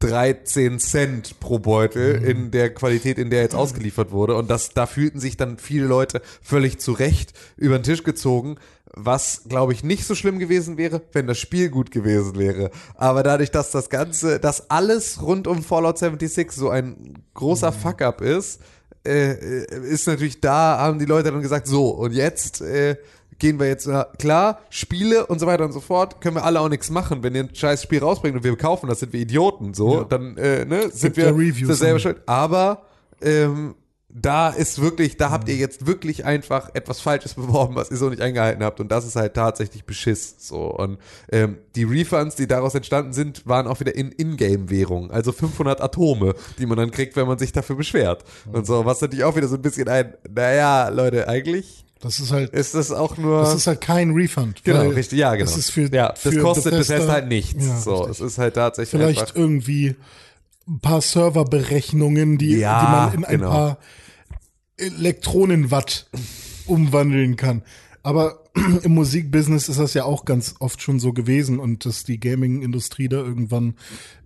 13 Cent pro Beutel in der Qualität, in der jetzt ausgeliefert wurde. Und das, da fühlten sich dann viele Leute völlig zu Recht über den Tisch gezogen, was, glaube ich, nicht so schlimm gewesen wäre, wenn das Spiel gut gewesen wäre. Aber dadurch, dass das Ganze, dass alles rund um Fallout 76 so ein großer Fuck-up ist, äh, ist natürlich da, haben die Leute dann gesagt, so, und jetzt äh, gehen wir jetzt, na, klar, Spiele und so weiter und so fort, können wir alle auch nichts machen. Wenn ihr ein scheiß Spiel rausbringt und wir kaufen, das sind wir Idioten, so, dann äh, ne, sind ja wir Reviews das selber und- schuld. Aber ähm, da ist wirklich, da habt ihr jetzt wirklich einfach etwas Falsches beworben, was ihr so nicht eingehalten habt. Und das ist halt tatsächlich Beschiss. So. Und ähm, die Refunds, die daraus entstanden sind, waren auch wieder in Ingame-Währung. Also 500 Atome, die man dann kriegt, wenn man sich dafür beschwert. Und so, was natürlich auch wieder so ein bisschen ein, naja, Leute, eigentlich das ist halt, ist das auch nur. das ist halt kein Refund. genau, richtig, ja, genau. Das ist für, ja, das für kostet Bethesda- Bethesda halt nichts. Ja, so, richtig. es ist halt tatsächlich Vielleicht irgendwie ein paar Serverberechnungen, die, Ja, die man in ein genau. paar Elektronenwatt umwandeln kann. Aber im Musikbusiness ist das ja auch ganz oft schon so gewesen und dass die Gaming-Industrie da irgendwann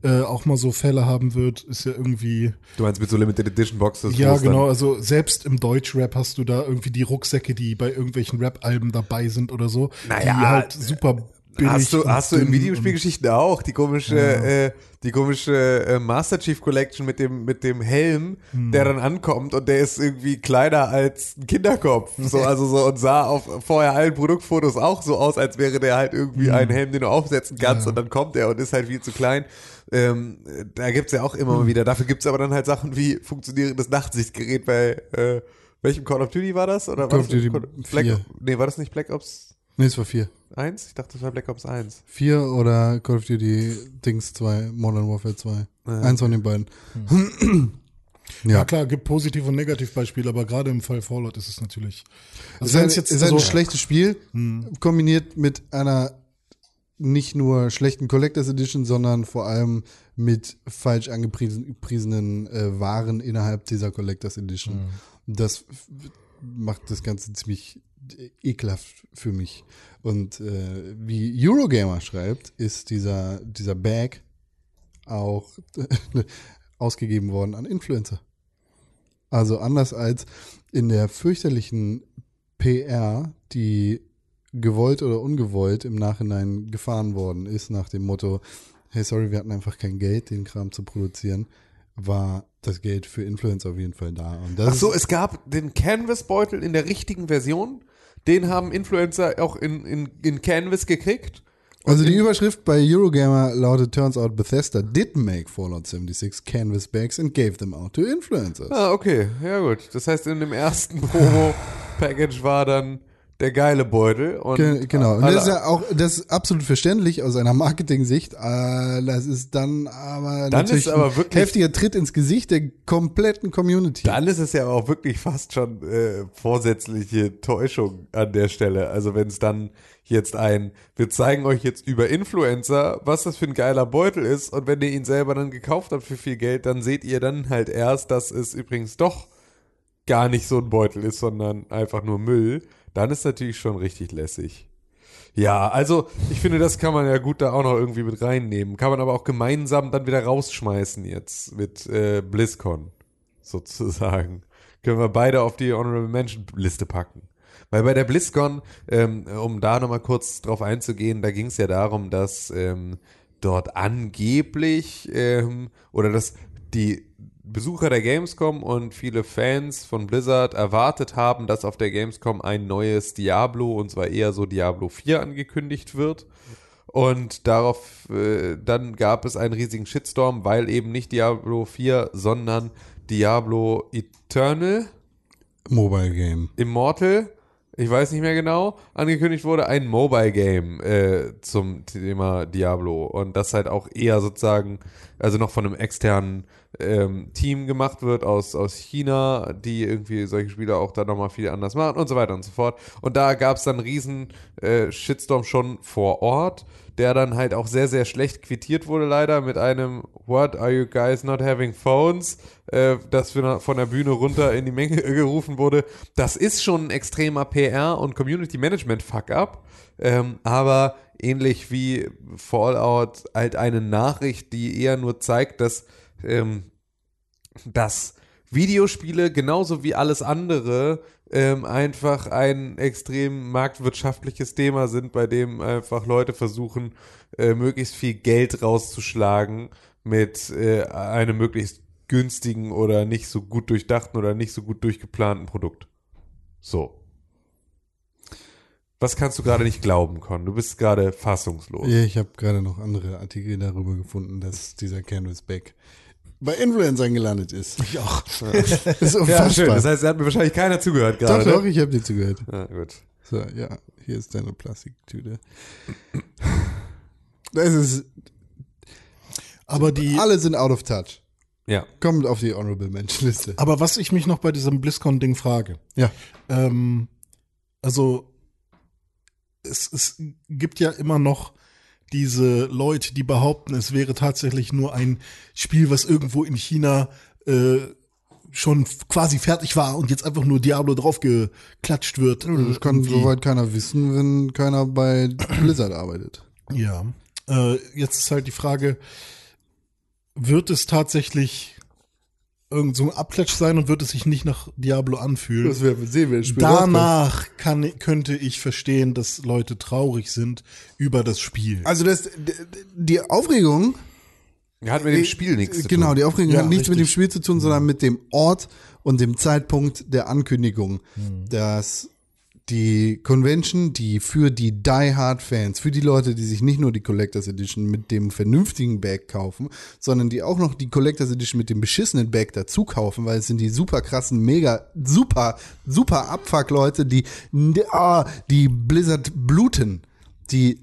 äh, auch mal so Fälle haben wird, ist ja irgendwie Du meinst mit so Limited Edition Boxes? ja, genau. Also selbst im Deutschrap hast du da irgendwie die Rucksäcke, die bei irgendwelchen Rap-Alben dabei sind oder so, Naja, die halt super billig Hast du, hast du in Videospielgeschichten auch die komische, äh, die komische äh, Master Chief Collection mit dem mit dem Helm, Hm. der dann ankommt und der ist irgendwie kleiner als ein Kinderkopf, so also so und sah auf vorher allen Produktfotos auch so aus, als wäre der halt irgendwie Hm. ein Helm, den du aufsetzen kannst und dann kommt er und ist halt viel zu klein. Ähm, da gibt's ja auch immer Hm. mal wieder. Dafür gibt's aber dann halt Sachen wie funktionierendes Nachtsichtgerät bei äh, welchem Call of Duty war das oder Call of Duty Black, 4. nee, war das nicht Black Ops Nee, es war vier. 1? Ich dachte, das war Black Ops 1. Vier oder Call of Duty Dings 2, Modern Warfare 2. Ja. Eins von den beiden. Ja, ja. klar, gibt Positiv- und Negativbeispiele, aber gerade im Fall Fallout ist es natürlich. Es Also ist ein, jetzt ist ein so- schlechtes Spiel, kombiniert mit einer nicht nur schlechten Collectors Edition, sondern vor allem mit falsch angepriesenen äh, Waren innerhalb dieser Collectors Edition. Das f- macht das Ganze ziemlich ekelhaft für mich. Und äh, wie Eurogamer schreibt, ist dieser, dieser Bag auch ausgegeben worden an Influencer. Also anders als in der fürchterlichen PR, die gewollt oder ungewollt im Nachhinein gefahren worden ist, nach dem Motto, hey, sorry, wir hatten einfach kein Geld, den Kram zu produzieren, war das Geld für Influencer auf jeden Fall da. Und Ach so, es gab den Canvas-Beutel in der richtigen Version. Den haben Influencer auch in, in, in Canvas gekriegt. also die Überschrift bei Eurogamer lautet, turns out Bethesda did make Fallout 76 Canvas Bags and gave them out to influencers. Ah, okay. Ja, gut. Das heißt, in dem ersten Promo-Package war dann der geile Beutel. Und Ge- Genau. Und das ist ja auch, das ist absolut verständlich aus einer Marketing-Sicht. Äh, das ist dann aber Dann natürlich ist aber ein wirklich- heftiger Tritt ins Gesicht der kompletten Community. Dann ist es ja auch wirklich fast schon äh, vorsätzliche Täuschung an der Stelle. Also wenn es dann jetzt ein, wir zeigen euch jetzt über Influencer, was das für ein geiler Beutel ist und wenn ihr ihn selber dann gekauft habt für viel Geld, dann seht ihr dann halt erst, dass es übrigens doch gar nicht so ein Beutel ist, sondern einfach nur Müll. Dann ist natürlich schon richtig lässig. Ja, also ich finde, das kann man ja gut da auch noch irgendwie mit reinnehmen. Kann man aber auch gemeinsam dann wieder rausschmeißen jetzt mit äh, BlizzCon sozusagen. Können wir beide auf die Honorable Mention Liste packen. Weil bei der BlizzCon, ähm, um da nochmal kurz drauf einzugehen, da ging es ja darum, dass ähm, dort angeblich ähm, oder dass die Besucher der Gamescom und viele Fans von Blizzard erwartet haben, dass auf der Gamescom ein neues Diablo, und zwar eher so Diablo 4 angekündigt wird. Und darauf, äh, dann gab es einen riesigen Shitstorm, weil eben nicht Diablo 4, sondern Diablo Eternal, Mobile Game. Immortal, ich weiß nicht mehr genau, angekündigt wurde, ein Mobile Game äh, zum Thema Diablo. Und das halt auch eher sozusagen, also noch von einem externen ähm, Team gemacht wird aus, aus China, die irgendwie solche Spiele auch dann nochmal viel anders machen und so weiter und so fort. Und da gab es dann einen riesen äh, Shitstorm schon vor Ort, der dann halt auch sehr, sehr schlecht quittiert wurde leider mit einem What are you guys not having phones? Äh, das von der Bühne runter in die Menge gerufen wurde. Das ist schon ein extremer PR und Community Management Fuck-up. Ähm, aber ähnlich wie Fallout halt eine Nachricht, die eher nur zeigt, dass, ähm, dass Videospiele genauso wie alles andere ähm, einfach ein extrem marktwirtschaftliches Thema sind, bei dem einfach Leute versuchen, äh, möglichst viel Geld rauszuschlagen mit äh, einem möglichst günstigen oder nicht so gut durchdachten oder nicht so gut durchgeplanten Produkt. So. Was kannst du gerade nicht glauben, Con? Du bist gerade fassungslos. Ja, ich habe gerade noch andere Artikel darüber gefunden, dass dieser Canvas Back bei Influencern gelandet ist. Ich auch. Das ist Ja, unfassbar. schön. Das heißt, er hat mir wahrscheinlich keiner zugehört gerade. doch, doch, ich habe dir zugehört. Ja, gut. So, ja, hier ist deine Plastiktüte. Das ist, Aber die, alle sind out of touch. Ja. Kommt auf die Honorable Mention Liste. aber was ich mich noch bei diesem BlizzCon-Ding frage, Ja. ähm, also es, es gibt ja immer noch diese Leute, die behaupten, es wäre tatsächlich nur ein Spiel, was irgendwo in China äh, schon quasi fertig war und jetzt einfach nur Diablo draufgeklatscht wird. Das kann Irgendwie. soweit keiner wissen, wenn keiner bei Blizzard arbeitet. Ja. Äh, jetzt ist halt die Frage, wird es tatsächlich irgend so ein Abklatsch sein und wird es sich nicht nach Diablo anfühlen? wäre sehen wir das Danach kann, könnte ich verstehen, dass Leute traurig sind über das Spiel. Also das, die Aufregung, Hat mit dem Spiel nichts zu genau, tun. die Aufregung Ja, hat nichts mit dem richtig. Spiel zu tun, sondern mit dem Ort und dem Zeitpunkt der Ankündigung, dass die Convention, die für die Die Hard Fans, für die Leute, die sich nicht nur die Collectors Edition mit dem vernünftigen Bag kaufen, sondern die auch noch die Collectors Edition mit dem beschissenen Bag dazu kaufen, weil es sind die super krassen, mega, super, super Abfuck-Leute, die, ah, die Blizzard bluten, die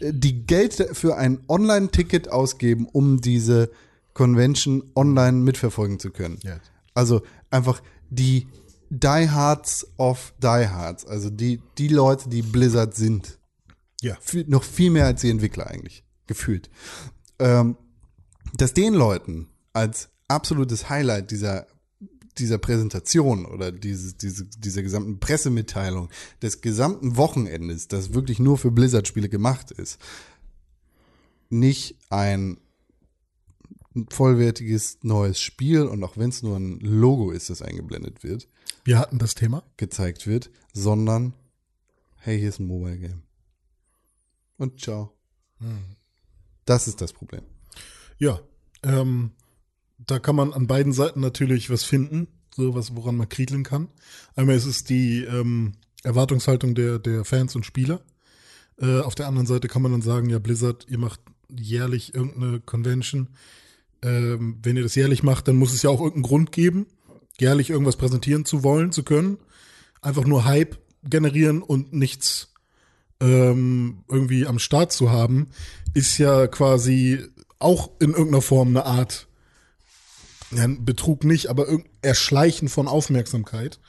die Geld für ein Online-Ticket ausgeben, um diese Convention online mitverfolgen zu können. Ja. Also einfach die Diehards of Diehards, also die, die Leute, die Blizzard sind. Ja. Viel, noch viel mehr als die Entwickler eigentlich, gefühlt. Ähm, dass den Leuten als absolutes Highlight dieser dieser Präsentation oder dieses, diese, dieser gesamten Pressemitteilung des gesamten Wochenendes, das wirklich nur für Blizzard-Spiele gemacht ist, nicht ein vollwertiges neues Spiel und auch wenn es nur ein Logo ist, das eingeblendet wird, Wir hatten das Thema. gezeigt wird, sondern hey, hier ist ein Mobile Game. Und ciao. Das ist das Problem. Ja. Ähm, da kann man an beiden Seiten natürlich was finden, so was, woran man krieteln kann. Einmal ist es die ähm, Erwartungshaltung der, der Fans und Spieler. Äh, auf der anderen Seite kann man dann sagen, ja, Blizzard, ihr macht jährlich irgendeine Convention. Ähm, wenn ihr das jährlich macht, dann muss es ja auch irgendeinen Grund geben, jährlich irgendwas präsentieren zu wollen, zu können. Einfach nur Hype generieren und nichts ähm, irgendwie am Start zu haben, ist ja quasi auch in irgendeiner Form eine Art ja, Betrug nicht, aber Erschleichen von Aufmerksamkeit.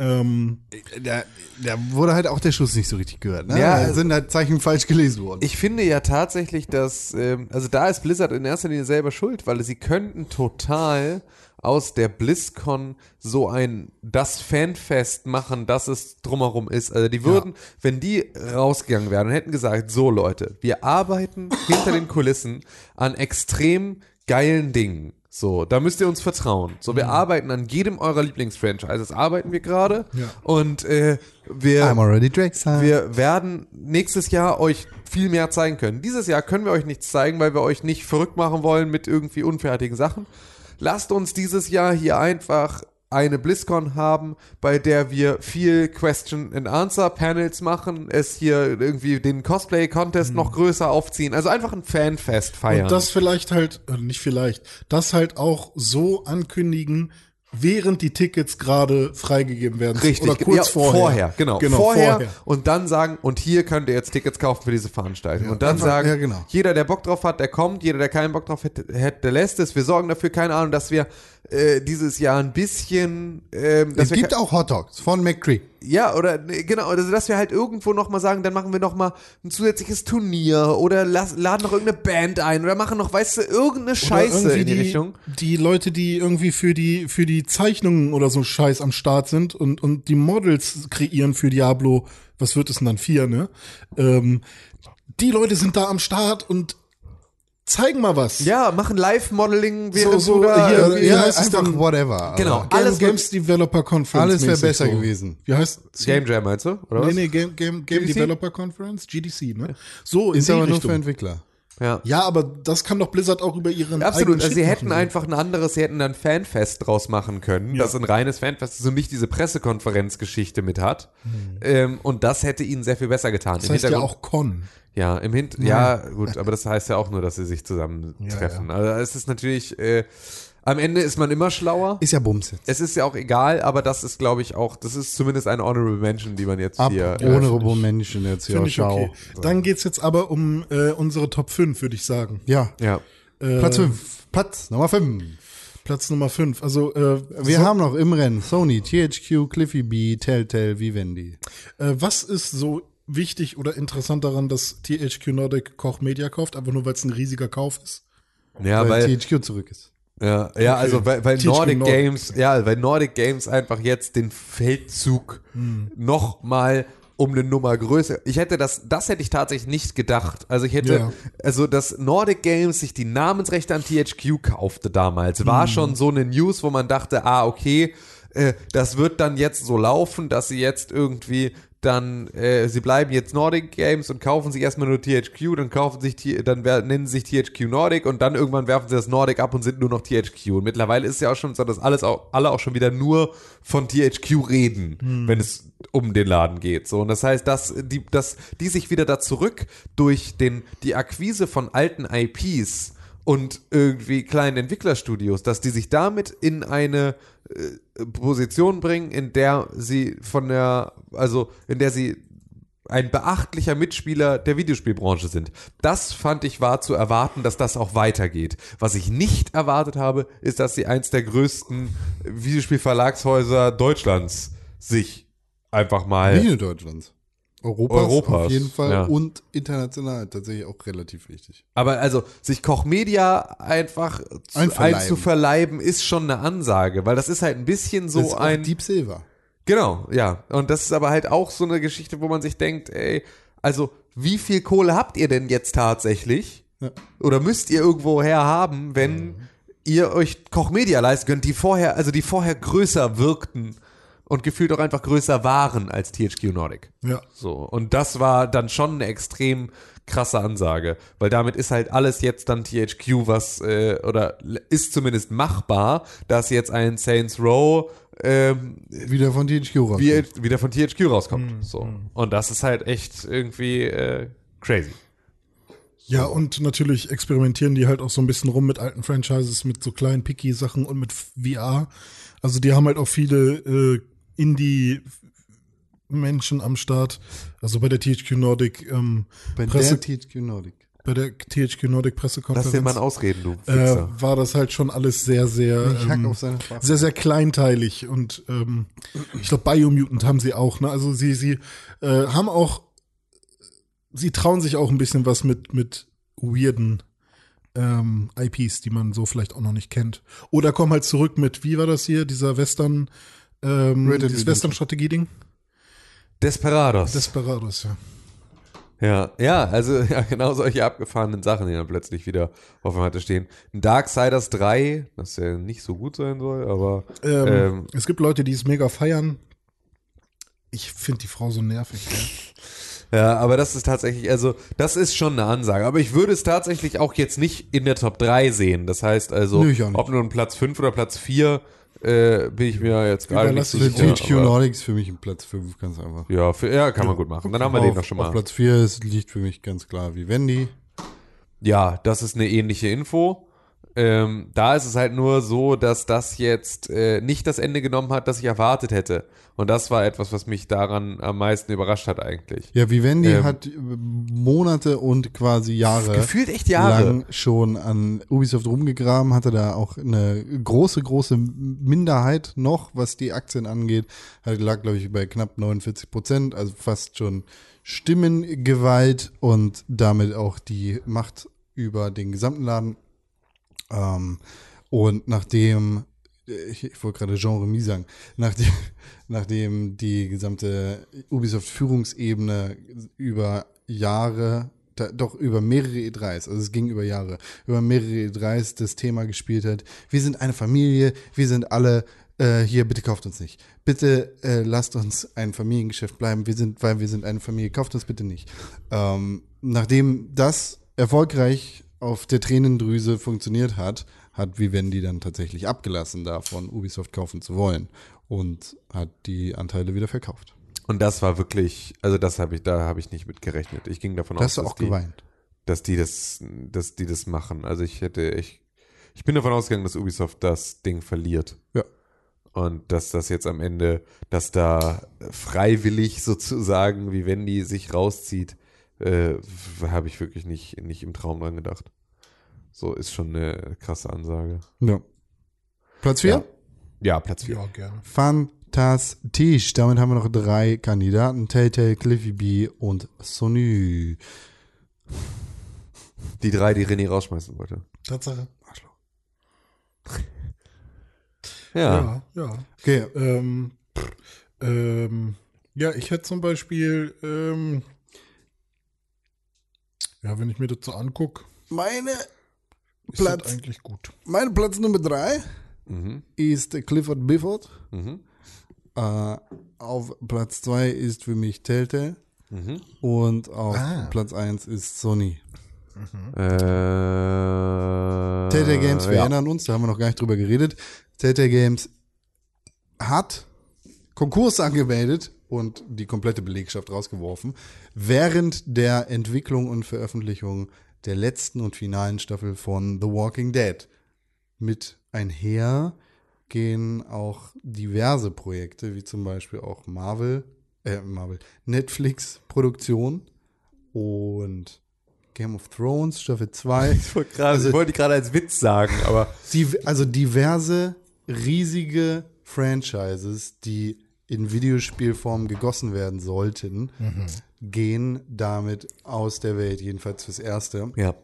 Ähm, Da, da wurde halt auch der Schuss nicht so richtig gehört. Ne? Ja, da sind halt Zeichen falsch gelesen worden. Ich finde ja tatsächlich, dass, ähm, also da ist Blizzard in erster Linie selber schuld, weil sie könnten total aus der BlizzCon so ein das Fanfest machen, dass es drumherum ist. Also die würden, wenn die rausgegangen wären und hätten gesagt, so Leute, wir arbeiten hinter den Kulissen an extrem geilen Dingen. So, da müsst ihr uns vertrauen. So, wir arbeiten an jedem eurer Lieblingsfranchises, arbeiten wir gerade. Ja. Und äh, wir wir werden nächstes Jahr euch viel mehr zeigen können. Dieses Jahr können wir euch nichts zeigen, weil wir euch nicht verrückt machen wollen mit irgendwie unfertigen Sachen. Lasst uns dieses Jahr hier einfach eine BlizzCon haben, bei der wir viel Question and Answer Panels machen, es hier irgendwie den Cosplay Contest noch größer aufziehen, also einfach ein Fanfest feiern. Und das vielleicht halt, äh, nicht vielleicht, das halt auch so ankündigen, während die Tickets gerade freigegeben werden. Richtig, Oder kurz ja, vorher. genau. genau vorher, vorher. und dann sagen, und hier könnt ihr jetzt Tickets kaufen für diese Veranstaltung. und dann einfach- sagen, ja, genau. jeder, der Bock drauf hat, der kommt, jeder, der keinen Bock drauf hätte der lässt es. Wir sorgen dafür, keine Ahnung, dass wir äh, dieses Jahr ein bisschen, ähm, Es gibt auch Hot Dogs von McCree. ja, oder nee, genau, also dass wir halt irgendwo nochmal sagen, dann machen wir nochmal ein zusätzliches Turnier oder las, laden noch irgendeine Band ein oder machen noch, weißt du, irgendeine Scheiße in die, die, Richtung. Die Leute, die irgendwie für die, für die Zeichnungen oder so Scheiß am Start sind und, und die Models kreieren für Diablo, was wird es denn dann? Vier, ne? Ähm, die Leute sind da am Start und zeigen mal was. Ja, machen Live-Modeling, während so, du da hier, Ja, heißt es einfach denn? whatever. Genau. Aber Game, alles Games Developer Conference. Alles wäre besser so. gewesen. Wie heißt Game Jam meinst du, oder was? Nee, nee, Game, Game, Game GDC? Developer Conference, GDC, ne? So, in Ist aber nur Richtung. für Entwickler. Ja. Ja, aber das kann doch Blizzard auch über ihren Absolut, also sie hätten machen, einfach ein anderes, sie hätten dann Fanfest draus machen können, Ja. das ein reines Fanfest ist und nicht diese Pressekonferenzgeschichte mit hat. Hm. Ähm, und das hätte ihnen sehr viel besser getan. Das heißt ja auch Con. Ja, im Hint ja. gut, aber das heißt ja auch nur, dass sie sich zusammentreffen. Also es ist natürlich, äh, am Ende ist man immer schlauer. Ist ja Bums jetzt. Es ist ja auch egal, aber das ist, glaube ich, auch, das ist zumindest eine Honorable Mention, die man jetzt Ab hier. honorable Menschen jetzt, ja, Finde ich schau. okay. Dann geht's jetzt aber um äh, unsere Top 5, würde ich sagen. Ja, Ja. Äh, Platz 5. Platz Nummer 5. Platz Nummer 5. Also, äh, Wir so, haben noch im Rennen Sony, THQ, Cliffy B, Telltale, Vivendi. äh, was ist so wichtig oder interessant daran, dass THQ Nordic Koch Media kauft? Einfach nur, weil es ein riesiger Kauf ist. Ja, weil, weil, THQ zurück ist. ja, ja also weil, weil THQ Nordic Nordic. Games, ja, weil Nordic Games einfach jetzt den Feldzug noch mal um eine Nummer größer. Ich hätte das, das hätte ich tatsächlich nicht gedacht. Also ich hätte, Ja. also dass Nordic Games sich die Namensrechte an THQ kaufte damals, war schon so eine News, wo man dachte, ah, okay, äh, das wird dann jetzt so laufen, dass sie jetzt irgendwie dann, äh, sie bleiben jetzt Nordic Games und kaufen sich erstmal nur THQ, dann kaufen sich, dann nennen sie sich THQ Nordic und dann irgendwann werfen sie das Nordic ab und sind nur noch THQ. Und mittlerweile ist es ja auch schon so, dass alles auch, alle auch schon wieder nur von THQ reden, wenn es um den Laden geht. So, und das heißt, dass die, dass die sich wieder da zurück durch den, die Akquise von alten IPs und irgendwie kleinen Entwicklerstudios, dass die sich damit in eine Position bringen, in der sie von der, also in der sie ein beachtlicher Mitspieler der Videospielbranche sind. Das fand ich war zu erwarten, dass das auch weitergeht. Was ich nicht erwartet habe, ist, dass sie eins der größten Videospielverlagshäuser Deutschlands sich einfach mal nur Deutschlands. Europas, Europas, auf jeden Fall ja. und international tatsächlich auch relativ wichtig. Aber also sich Koch Media einfach einzuverleiben ist schon eine Ansage, weil das ist halt ein bisschen Das so ein Deep Silver. genau, ja, und das ist aber halt auch so eine Geschichte, wo man sich denkt, ey, also wie viel Kohle habt ihr denn jetzt tatsächlich? Ja. Oder müsst ihr irgendwo her haben, wenn ihr euch Koch Media leisten könnt, die vorher, also die vorher größer wirkten und gefühlt auch einfach größer waren als THQ Nordic. Ja. So, und das war dann schon eine extrem krasse Ansage, weil damit ist halt alles jetzt dann THQ, was, äh, oder ist zumindest machbar, dass jetzt ein Saints Row ähm, Wieder von THQ raus. wie, wieder von THQ rauskommt. So. Und das ist halt echt irgendwie äh, crazy. Ja, und natürlich experimentieren die halt auch so ein bisschen rum mit alten Franchises, mit so kleinen Picky-Sachen und mit VR. Also die haben halt auch viele äh, Indie-Menschen am Start. Also bei der THQ Nordic, ähm, Bei Presse, der THQ Nordic. bei der THQ Nordic Lass dir Pressekonferenz mal ausreden, du äh, Fixer. war das halt schon alles sehr, sehr, ähm, sehr, sehr kleinteilig und ähm, ich glaube Biomutant haben sie auch. Ne? Also sie, sie äh, haben auch, sie trauen sich auch ein bisschen was mit mit weirden ähm, IPs, die man so vielleicht auch noch nicht kennt. Oder kommen halt zurück mit, wie war das hier, dieser Western, ähm, Red dieses. Western-Strategie-Ding? Desperados. Desperados, ja. Ja, ja, also ja, genau solche abgefahrenen Sachen, die dann plötzlich wieder auf dem Hatte stehen. Ein Darksiders 3, das ja nicht so gut sein soll, aber Ähm, Ähm. es gibt Leute, die es mega feiern. Ich finde die Frau so nervig. Ja. ja, aber das ist tatsächlich, also das ist schon eine Ansage. Aber ich würde es tatsächlich auch jetzt nicht in der Top 3 sehen. Das heißt also, Nö, ob nun Platz 5 oder Platz 4, äh, bin ich mir jetzt gerade nicht sicher. THQ aber- Nordic ist für mich ein Platz 5, ganz einfach. Ja, für, ja, kann man gut machen. Dann haben wir auf, den doch schon Auf mal. Platz 4 ist, liegt für mich ganz klar Vivendi. Ja, das ist eine ähnliche Info. Ähm, da ist es halt nur so, dass das jetzt äh, nicht das Ende genommen hat, das ich erwartet hätte. Und das war etwas, was mich daran am meisten überrascht hat eigentlich. Ja, Vivendi Ähm. hat äh, Monate und quasi Jahre Gefühlt echt Jahre. lang schon an Ubisoft rumgegraben, hatte da auch eine große, große Minderheit noch, was die Aktien angeht. Hatte, lag, glaube ich, bei knapp 49 Prozent, also fast schon Stimmengewalt und damit auch die Macht über den gesamten Laden. Ähm, und nachdem, ich, ich wollte gerade Jean Remy sagen, nachdem, nachdem die gesamte Ubisoft-Führungsebene über Jahre, da, doch über mehrere E3s, also es ging über Jahre, über mehrere E3s das Thema gespielt hat, wir sind eine Familie, wir sind alle äh, hier, bitte kauft uns nicht. Bitte äh, lasst uns ein Familiengeschäft bleiben, wir sind, weil wir sind eine Familie, kauft uns bitte nicht. Ähm, nachdem das erfolgreich auf der Tränendrüse funktioniert hat, hat Vivendi dann tatsächlich abgelassen, davon Ubisoft kaufen zu wollen und hat die Anteile wieder verkauft. Und das war wirklich, also das habe ich, da habe ich nicht mit gerechnet. Ich ging davon Da aus, dass auch die, geweint. dass die das, dass die das machen. Also ich hätte, ich, ich bin davon ausgegangen, dass Ubisoft das Ding verliert. Ja. Und dass das jetzt am Ende, dass da freiwillig sozusagen, wie wenn die sich rauszieht, äh, habe ich wirklich nicht, nicht im Traum dran gedacht. So ist schon eine krasse Ansage. Ja. Platz 4? Ja. Ja, Platz 4. Ja, gerne. Fantastisch. Damit haben wir noch drei Kandidaten. Telltale, Cliffy B und Sony. Die drei, die René rausschmeißen wollte. Tatsache. Ja. Ja, ja. Okay, Ähm, ähm, ja, ich hätte zum Beispiel, ähm, ja, wenn ich mir das so angucke, meine ist Platz, das eigentlich gut. mein Platz Nummer drei Mhm. ist Clifford Bifford. Mhm. Äh, auf Platz zwei ist für mich Telltale. Mhm. Und auf Ah. Platz eins ist Sony. Äh, Telltale Games, wir ja. erinnern uns, da haben wir noch gar nicht drüber geredet. Telltale Games hat Konkurs angemeldet und die komplette Belegschaft rausgeworfen, während der Entwicklung und Veröffentlichung der letzten und finalen Staffel von The Walking Dead. Mit einher gehen auch diverse Projekte, wie zum Beispiel auch Marvel, äh, Marvel, Netflix-Produktion und Game of Thrones, Staffel 2. Ich wollte gerade ich wollte gerade als Witz sagen, aber Die, also diverse riesige Franchises, die in Videospielform gegossen werden sollten, gehen damit aus der Welt, jedenfalls fürs Erste. ja.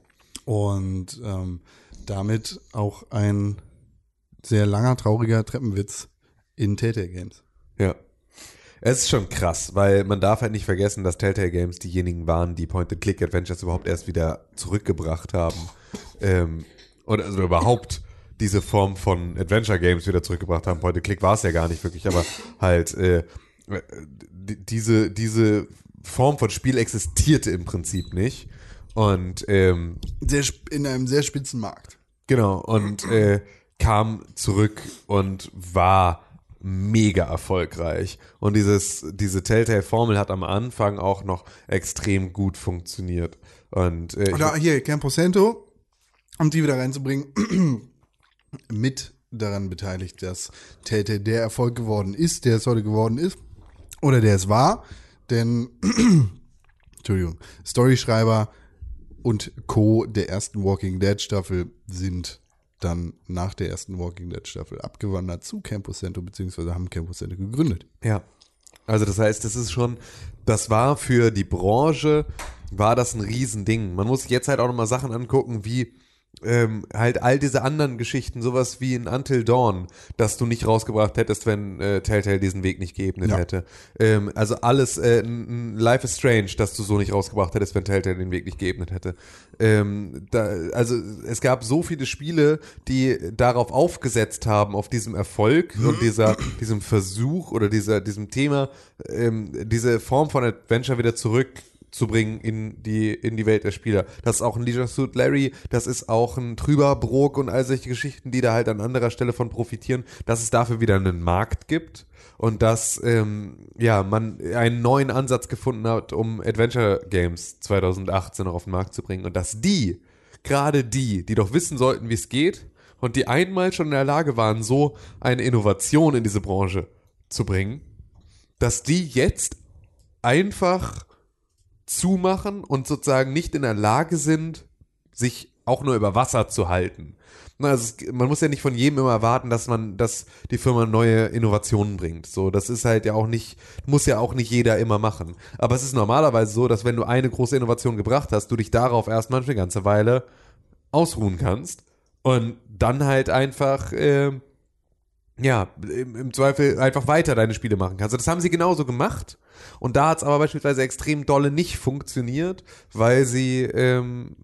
Und ähm, damit auch ein sehr langer, trauriger Treppenwitz in Telltale Games. Ja. Es ist schon krass, weil man darf halt nicht vergessen, dass Telltale Games diejenigen waren, die Point-and-Click-Adventures überhaupt erst wieder zurückgebracht haben. Ähm, oder also überhaupt diese Form von Adventure Games wieder zurückgebracht haben. Point-and-Click war es ja gar nicht wirklich, aber halt äh, die- diese, diese Form von Spiel existierte im Prinzip nicht. Und ähm, Sehr, in einem sehr spitzen Markt. Genau, und äh, kam zurück und war mega erfolgreich. Und dieses, diese Telltale-Formel hat am Anfang auch noch extrem gut funktioniert. Und äh, Oder hier, Camposento, um die wieder reinzubringen, mit daran beteiligt, dass Telltale der Erfolg geworden ist, der es heute geworden ist. Oder der es war. Denn, Entschuldigung, Storyschreiber und Co. der ersten Walking Dead Staffel sind dann nach der ersten Walking Dead Staffel abgewandert zu Camposento, beziehungsweise haben Camposento gegründet. Ja. Also das heißt, das ist schon, das war für die Branche, war das ein Riesending. Man muss jetzt halt auch nochmal Sachen angucken, wie ähm, halt all diese anderen Geschichten, sowas wie in Until Dawn, dass du nicht rausgebracht hättest, wenn äh, Telltale diesen Weg nicht geebnet Ja. hätte. Ähm, also alles, äh, Life is Strange, dass du so nicht rausgebracht hättest, wenn Telltale den Weg nicht geebnet hätte. Ähm, da, also es gab so viele Spiele, die darauf aufgesetzt haben, auf diesem Erfolg und dieser, diesem Versuch oder dieser, diesem Thema, ähm, diese Form von Adventure wieder zurückzubringen in die, in die Welt der Spieler. Das ist auch ein Leisure Suit Larry, das ist auch ein Trüberbrook und all solche Geschichten, die da halt an anderer Stelle von profitieren, dass es dafür wieder einen Markt gibt und dass ähm, ja man einen neuen Ansatz gefunden hat, um Adventure Games 2018 noch auf den Markt zu bringen und dass die, gerade die, die doch wissen sollten, wie es geht und die einmal schon in der Lage waren, so eine Innovation in diese Branche zu bringen, dass die jetzt einfach zumachen und sozusagen nicht in der Lage sind, sich auch nur über Wasser zu halten. Also man muss ja nicht von jedem immer erwarten, dass man, dass die Firma neue Innovationen bringt. So, das ist halt ja auch nicht, muss ja auch nicht jeder immer machen. Aber es ist normalerweise so, dass wenn du eine große Innovation gebracht hast, du dich darauf erstmal eine ganze Weile ausruhen kannst und dann halt einfach ähm, ja, im, Zweifel einfach weiter deine Spiele machen kannst. Und das haben sie genauso gemacht. Und da hat es aber beispielsweise extrem dolle nicht funktioniert, weil sie, ähm,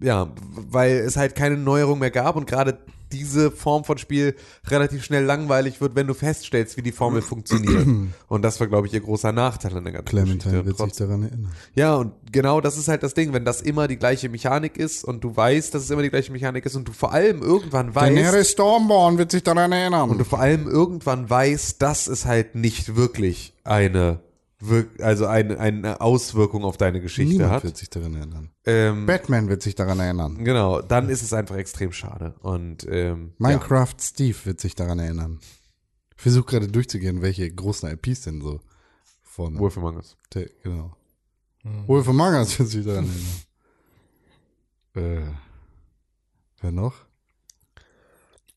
ja, weil es halt keine Neuerung mehr gab und gerade diese Form von Spiel relativ schnell langweilig wird, wenn du feststellst, wie die Formel funktioniert. Und das war, glaube ich, ihr großer Nachteil an der ganzen Clementine Geschichte. wird sich daran erinnern. ja, und genau das ist halt das Ding, wenn das immer die gleiche Mechanik ist und du weißt, dass es immer die gleiche Mechanik ist und du vor allem irgendwann weißt, Daenerys Stormborn wird sich daran erinnern. und du vor allem irgendwann weißt, dass es halt nicht wirklich eine, wirk- also eine, eine Auswirkung auf deine Geschichte Niemand hat. wird sich daran erinnern. Ähm, Batman wird sich daran erinnern. genau, dann ist es einfach extrem schade. Und ähm, Minecraft Steve wird sich daran erinnern. Ich versuche gerade durchzugehen, welche großen IPs denn so von. ja, Wolf Among Us. Genau. Wolf Among Us wird sich daran erinnern. äh, wer noch?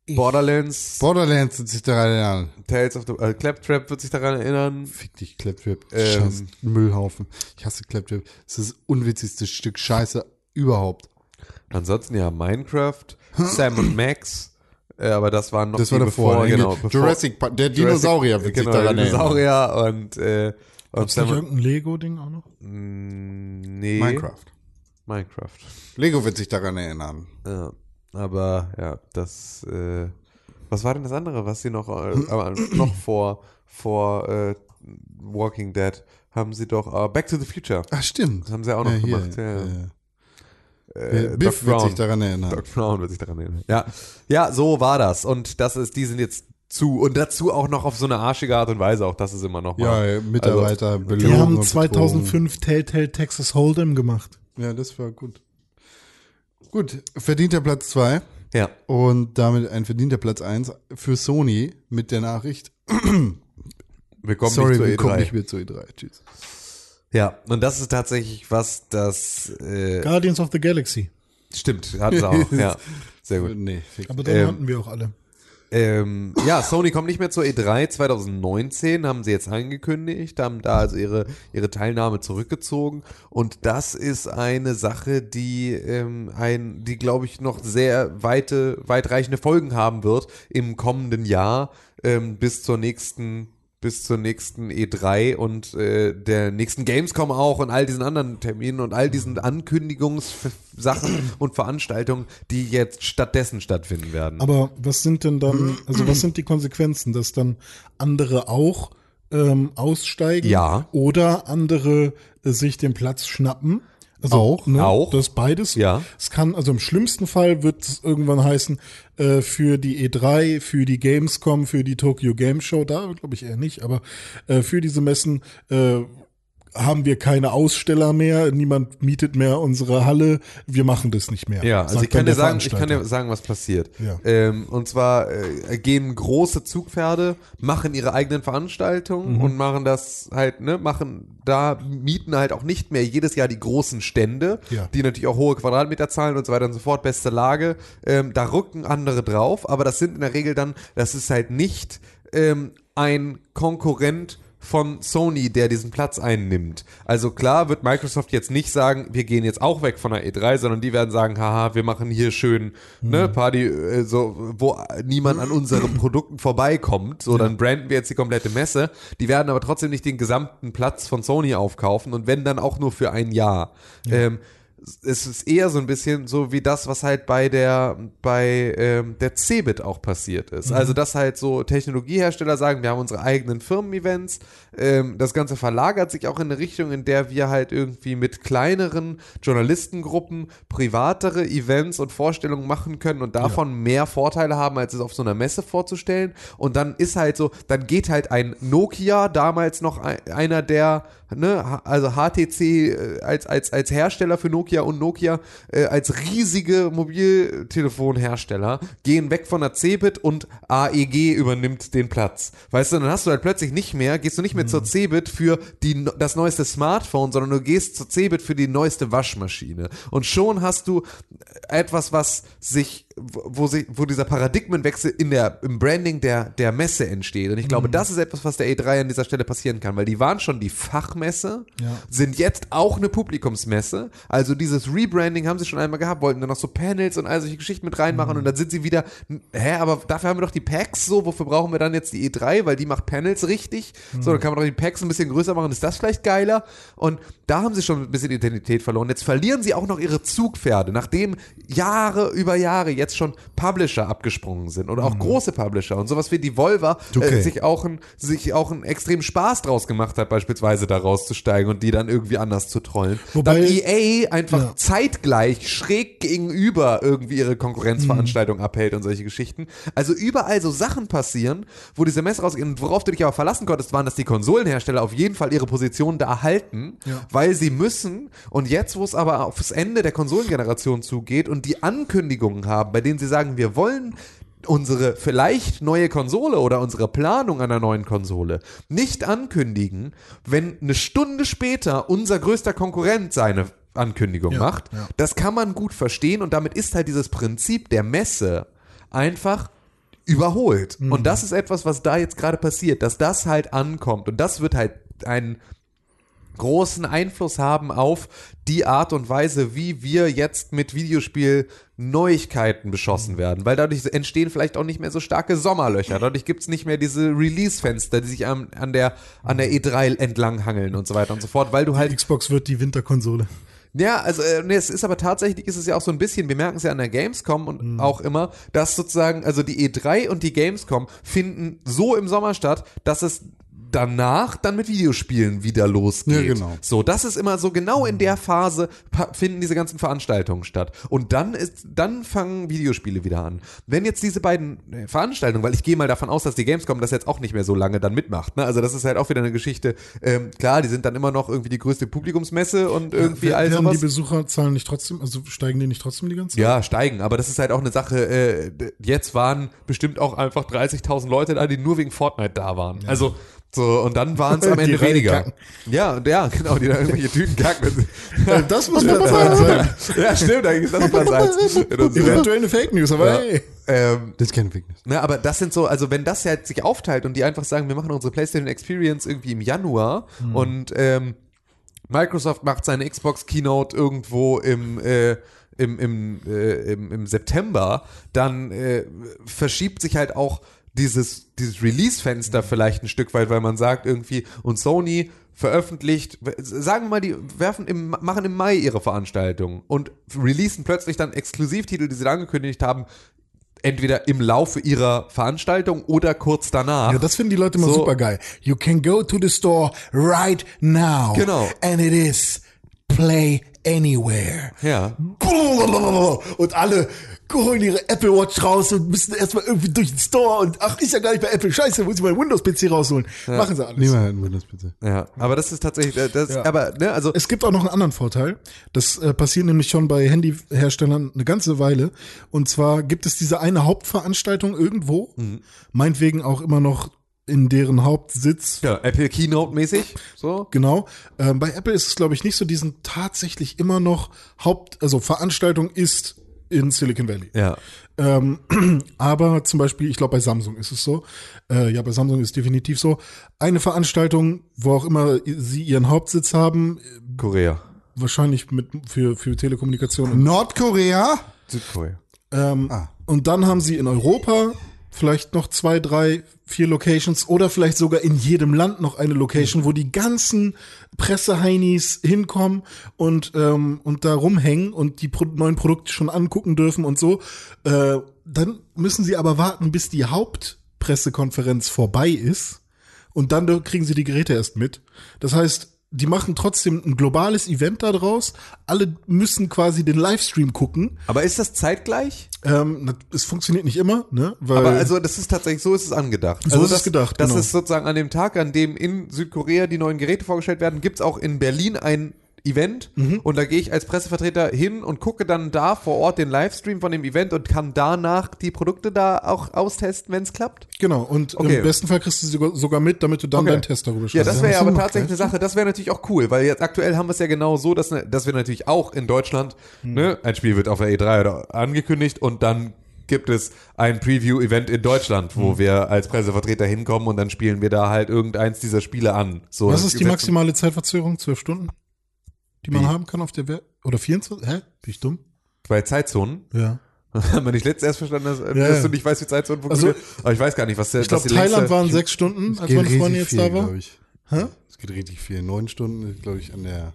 Borderlands, Borderlands wird sich daran erinnern. Tales of the äh, Claptrap wird sich daran erinnern. Fick dich, Claptrap. Ähm. Scheiß Müllhaufen. Ich hasse Claptrap. Das ist das unwitzigste Stück Scheiße überhaupt. Ansonsten ja Minecraft, Sam und Max, äh, aber das waren noch Das die war davor. bevor, ne? genau, bevor Jurassic Park. Der Dinosaurier wird genau, sich daran der erinnern. Dinosaurier und äh, und nicht Sam irgendein Lego-Ding auch noch? Mm, nee, Minecraft. Minecraft. Lego wird sich daran erinnern. Ja, aber ja, das äh, was war denn das andere, was sie noch äh, aber noch vor vor äh, Walking Dead haben sie doch äh, Back to the Future. Ach, stimmt. Das haben sie auch noch Ja, hier, gemacht. Ja, ja. äh, Biff Doc wird sich Brown. daran erinnern. Doc Brown wird sich daran erinnern. Ja, ja, so war das. Und das ist, die sind jetzt zu und dazu auch noch auf so eine arschige Art und Weise. Auch das ist immer noch mal. Ja, Mitarbeiter Die belogen. haben und 2005 Telltale Texas Hold'em gemacht. Ja, das war gut. Gut, verdienter Platz 2 Ja. und damit ein verdienter Platz 1 für Sony mit der Nachricht. Wir kommen Sorry, nicht wir kommen E3. nicht mehr zur E3. Tschüss. Ja, und das ist tatsächlich was, das äh, Guardians of the Galaxy. stimmt, hat sie auch. ja, sehr gut. Nee. Aber den Ähm, hatten wir auch alle. Ähm, ja, Sony kommt nicht mehr zur E3 2019, haben sie jetzt angekündigt, haben da also ihre, ihre Teilnahme zurückgezogen. Und das ist eine Sache, die, ähm, ein, die glaube ich, noch sehr weite, weitreichende Folgen haben wird im kommenden Jahr ähm, bis zur nächsten bis zur nächsten E3 und äh, der nächsten Gamescom auch und all diesen anderen Terminen und all diesen Ankündigungssachen und Veranstaltungen, die jetzt stattdessen stattfinden werden. Aber was sind denn dann, also was sind die Konsequenzen, dass dann andere auch ähm, aussteigen? Ja. Oder andere äh, sich den Platz schnappen? Also, Auch, ne, auch. Das beides. Ja. Es kann, also im schlimmsten Fall wird es irgendwann heißen, äh, für die E3, für die Gamescom, für die Tokyo Game Show, da glaube ich eher nicht, aber äh, für diese Messen äh, haben wir keine Aussteller mehr, niemand mietet mehr unsere Halle, wir machen das nicht mehr. Ja, also ich kann dir sagen, ich kann dir sagen, was passiert. Ja. Ähm, und zwar äh, gehen große Zugpferde, machen ihre eigenen Veranstaltungen Mhm. und machen das halt, ne, machen da, mieten halt auch nicht mehr jedes Jahr die großen Stände, Ja. die natürlich auch hohe Quadratmeter zahlen und so weiter und so fort, beste Lage. Ähm, da rücken andere drauf, aber das sind in der Regel dann, das ist halt nicht ähm, ein Konkurrent von Sony, der diesen Platz einnimmt. Also klar wird Microsoft jetzt nicht sagen, wir gehen jetzt auch weg von der E3, sondern die werden sagen, haha, wir machen hier schön ne, Party, äh, so, wo niemand an unseren Produkten vorbeikommt. So, dann branden wir jetzt die komplette Messe. Die werden aber trotzdem nicht den gesamten Platz von Sony aufkaufen und wenn dann auch nur für ein Jahr. Ähm, es ist eher so ein bisschen so wie das, was halt bei der bei ähm, der Cebit auch passiert ist. Also dass halt so Technologiehersteller sagen, wir haben unsere eigenen Firmen-Events. Ähm, das Ganze verlagert sich auch in eine Richtung, in der wir halt irgendwie mit kleineren Journalistengruppen privatere Events und Vorstellungen machen können und davon mehr Vorteile haben, als es auf so einer Messe vorzustellen. Und dann ist halt so, dann geht halt ein Nokia, damals noch ein, einer der ne, also HTC äh, als, als, als Hersteller für Nokia und Nokia äh, als riesige Mobiltelefonhersteller gehen weg von der Cebit und AEG übernimmt den Platz. Weißt du, dann hast du halt plötzlich nicht mehr, gehst du nicht mehr zur Cebit für die, das neueste Smartphone, sondern du gehst zur Cebit für die neueste Waschmaschine. Und schon hast du etwas, was sich, wo, sich, wo dieser Paradigmenwechsel in der, im Branding der, der Messe entsteht. Und ich glaube, das ist etwas, was der E3 an dieser Stelle passieren kann, weil die waren schon die Fachmesse, Ja. sind jetzt auch eine Publikumsmesse. Also dieses Rebranding haben sie schon einmal gehabt, wollten dann noch so Panels und all solche Geschichten mit reinmachen und dann sind sie wieder, hä, aber dafür haben wir doch die Packs so, wofür brauchen wir dann jetzt die E3, weil die macht Panels richtig. So, dann kann man doch die Packs ein bisschen größer machen, ist das vielleicht geiler? Und da haben sie schon ein bisschen Identität verloren. Jetzt verlieren sie auch noch ihre Zugpferde, nachdem Jahre über Jahre jetzt schon Publisher abgesprungen sind oder auch große Publisher und sowas wie die Volva äh, Okay. sich auch ein, sich auch einen extremen Spaß draus gemacht hat, beispielsweise da rauszusteigen und die dann irgendwie anders zu trollen. Wobei- dann EA einfach Ja. zeitgleich schräg gegenüber irgendwie ihre Konkurrenzveranstaltung abhält und solche Geschichten. Also überall so Sachen passieren, wo diese Messe rausgehen und worauf du dich aber verlassen konntest, waren, dass die Konsolenhersteller auf jeden Fall ihre Position da halten, Ja. weil sie müssen. Und jetzt, wo es aber aufs Ende der Konsolengeneration zugeht und die Ankündigungen haben, bei denen sie sagen, wir wollen unsere vielleicht neue Konsole oder unsere Planung einer neuen Konsole nicht ankündigen, wenn eine Stunde später unser größter Konkurrent seine Ankündigung Ja, macht. ja. Das kann man gut verstehen und damit ist halt dieses Prinzip der Messe einfach überholt. Und das ist etwas, was da jetzt gerade passiert, dass das halt ankommt. Und das wird halt ein großen Einfluss haben auf die Art und Weise, wie wir jetzt mit Videospiel Neuigkeiten beschossen werden, weil dadurch entstehen vielleicht auch nicht mehr so starke Sommerlöcher, dadurch gibt's nicht mehr diese Release-Fenster, die sich an, an, der, an der E3 entlanghangeln und so weiter und so fort, weil du halt Xbox wird die Winterkonsole. ja, also äh, nee, es ist aber tatsächlich ist es ja auch so ein bisschen, wir merken es ja an der Gamescom und Mhm. auch immer, dass sozusagen, also die E3 und die Gamescom finden so im Sommer statt, dass es danach dann mit Videospielen wieder losgeht. Ja, genau. So, das ist immer so genau in der Phase pa- finden diese ganzen Veranstaltungen statt. Und dann ist, dann fangen Videospiele wieder an. Wenn jetzt diese beiden äh, Veranstaltungen, weil ich gehe mal davon aus, dass die Gamescom das jetzt auch nicht mehr so lange dann mitmacht. Ne? Also das ist halt auch wieder eine Geschichte. Ähm, klar, die sind dann immer noch irgendwie die größte Publikumsmesse und irgendwie Wer- all sowas. die Besucherzahlen nicht trotzdem, also steigen die nicht trotzdem die ganze Zeit? Ja, steigen, aber das ist halt auch eine Sache, äh, jetzt waren bestimmt auch einfach 30.000 Leute da, die nur wegen Fortnite da waren. Also, so, und dann waren es am Ende weniger. Ja, und ja, genau, die da irgendwelche Tüten kacken. Das muss Platz eins sein. ja, stimmt, eigentlich ist das Platz eins. in unserem- Eventuell eine Fake News, aber Ja. hey. Ähm, Das ist keine Fake News. Ne, aber das sind so, also wenn das halt sich aufteilt und die einfach sagen, wir machen unsere PlayStation Experience irgendwie im Januar und ähm, Microsoft macht seine Xbox Keynote irgendwo im äh, im, im, äh, im, im September, dann äh, verschiebt sich halt auch dieses, dieses Release-Fenster vielleicht ein Stück weit, weil man sagt irgendwie, und Sony veröffentlicht, sagen wir mal, die werfen im, machen im Mai ihre Veranstaltung und releasen plötzlich dann Exklusivtitel, die sie da angekündigt haben, entweder im Laufe ihrer Veranstaltung oder kurz danach. Ja, das finden die Leute immer So. super geil. You can go to the store right now. Genau. And it is play anywhere. Ja. Und alle holen ihre Apple Watch raus und müssen erstmal irgendwie durch den Store und ach, ist ja gar nicht bei Apple. Scheiße, muss ich meinen Windows-PC rausholen. Machen sie alles. Nehmen wir halt einen Windows-PC. Ja, aber das ist tatsächlich, äh, das, Ja. aber, ne, also, Es gibt auch noch einen anderen Vorteil. Das äh, passiert nämlich schon bei Handyherstellern eine ganze Weile. Und zwar gibt es diese eine Hauptveranstaltung irgendwo, meinetwegen auch immer noch in deren Hauptsitz. ja, Apple Keynote-mäßig, so. Genau. Ähm, bei Apple ist es, glaube ich, nicht so. Die sind tatsächlich immer noch Haupt, also Veranstaltung ist in Silicon Valley. Ja. Ähm, aber zum Beispiel, ich glaube, bei Samsung ist es so. Äh, ja, bei Samsung ist es definitiv so. Eine Veranstaltung, wo auch immer sie ihren Hauptsitz haben, Korea. wahrscheinlich mit für, für Telekommunikation. Nordkorea? Südkorea. Ähm, Ah. Und dann haben sie in Europa vielleicht noch zwei, drei, vier Locations oder vielleicht sogar in jedem Land noch eine Location, wo die ganzen Presseheinis hinkommen und, ähm, und da rumhängen und die Pro neuen Produkte schon angucken dürfen und so. Äh, dann müssen sie aber warten, bis die Hauptpressekonferenz vorbei ist und dann kriegen sie die Geräte erst mit. Das heißt, die machen trotzdem ein globales Event da draus. Alle müssen quasi den Livestream gucken. Aber ist das zeitgleich? Ähm, es funktioniert nicht immer, ne? Weil Aber also das ist tatsächlich, so ist es angedacht. So also ist es das, gedacht, Das genau. ist sozusagen an dem Tag, an dem in Südkorea die neuen Geräte vorgestellt werden, gibt's auch in Berlin ein Event Mhm. und da gehe ich als Pressevertreter hin und gucke dann da vor Ort den Livestream von dem Event und kann danach die Produkte da auch austesten, wenn es klappt. genau, und Okay. im besten Fall kriegst du sie sogar- mit, damit du dann Okay. deinen Test darüber Ja, schreibst. das wäre ja aber tatsächlich eine Sache, das wäre natürlich auch cool, weil jetzt aktuell haben wir es ja genau so, dass, ne- dass wir natürlich auch in Deutschland, Hm. ne, ein Spiel wird auf der E3 oder angekündigt und dann gibt es ein Preview-Event in Deutschland, wo wir als Pressevertreter hinkommen und dann spielen wir da halt irgendeins dieser Spiele an. So, Was ist die maximale Zeitverzögerung? Zwölf Stunden? Die man Wie? haben kann auf der Welt? Oder 24? Hä? Bin ich dumm? Bei Zeitzonen? Ja. Haben wir nicht letztens erst verstanden, dass, Ja, dass ja. du nicht weißt, wie Zeitzonen funktionieren? aber ich weiß gar nicht, was der Ich glaube, die längste- Thailand waren sechs Stunden, als meine Freundin jetzt da war. glaube ich. Hä? Es geht richtig viel. Neun Stunden, glaube ich, an der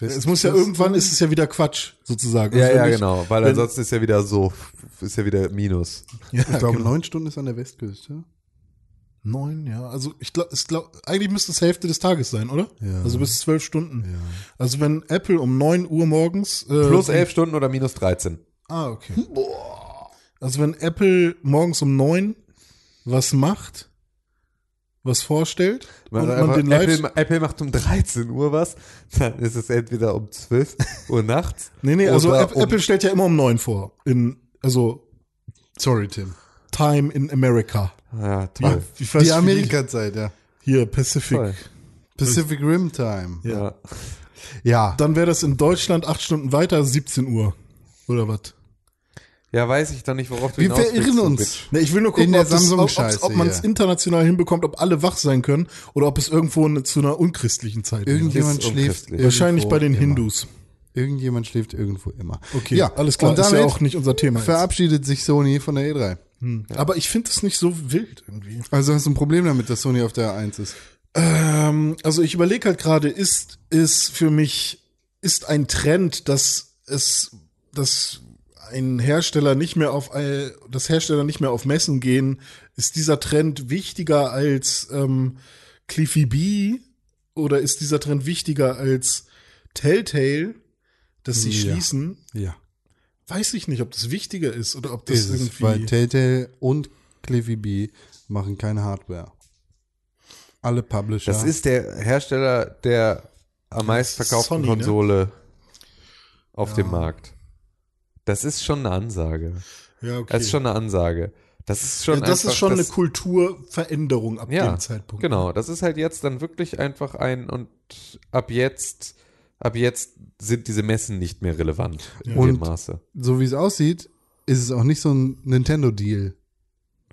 Es muss ja irgendwann ist es ja wieder Quatsch, sozusagen. Ja, Also wenn ja, ich- genau, weil wenn- ansonsten ist ja wieder so, ist ja wieder Minus. Ja, Ich glaube, genau. neun Stunden ist an der Westküste. Neun, ja. Also ich glaube, glaub, eigentlich müsste es Hälfte des Tages sein, oder? Ja. Also bis zwölf Stunden. Also wenn Apple um neun Uhr morgens äh, Plus elf Stunden oder minus 13. Ah, okay. Also wenn Apple morgens um neun was macht, was vorstellt und Man man den Live Apple, Apple macht um 13 Uhr was, dann ist es entweder um 12 Uhr nachts. Nee, nee, also oder App, um, Apple stellt ja immer um neun vor. In, also Sorry, Tim. Time in America. Ja, toll. Weiß, Die wie Amerika-Zeit, ja. Hier, Pacific. Toll. Pacific Rim Time. Ja. Ja. Dann wäre das in Deutschland acht Stunden weiter, 17 Uhr. Oder was? Ja, weiß ich doch nicht, worauf du Wir verirren uns. Ne, ich will nur gucken, In der ob, das- ob, ob man es international hinbekommt, ob alle wach sein können oder ob es irgendwo ne- zu einer unchristlichen Zeit. Irgendjemand Ist schläft. Wahrscheinlich bei den immer. Hindus. Irgendjemand schläft irgendwo immer. Okay, ja, alles klar. Und ist damit ja auch nicht unser Thema. Jetzt. verabschiedet sich Sony von der E3. Aber ich finde es nicht so wild irgendwie. Also hast du ein Problem damit, dass Sony auf der 1 ist? Ähm, also ich überlege halt gerade, ist ist für mich ist ein Trend, dass es dass ein Hersteller nicht mehr auf dass Hersteller nicht mehr auf Messen gehen, ist dieser Trend wichtiger als ähm, Cliffy B oder ist dieser Trend wichtiger als Telltale, dass sie Ja. schließen? Ja. Weiß ich nicht, ob das wichtiger ist oder ob das Ist es, irgendwie weil Telltale und Cliffy B machen keine Hardware. Alle Publisher. Das ist der Hersteller der am meistverkauften Sony, ne? Konsole auf dem Markt. Das ist schon eine Ansage. ja, okay. Das ist schon eine Ansage. Das ist schon ja, das einfach, ist schon das, eine Kulturveränderung ab ja, dem Zeitpunkt. Genau, das ist halt jetzt dann wirklich einfach ein und ab jetzt, ab jetzt sind diese Messen nicht mehr relevant in Und- dem Maße. so wie es aussieht, ist es auch nicht so ein Nintendo-Deal.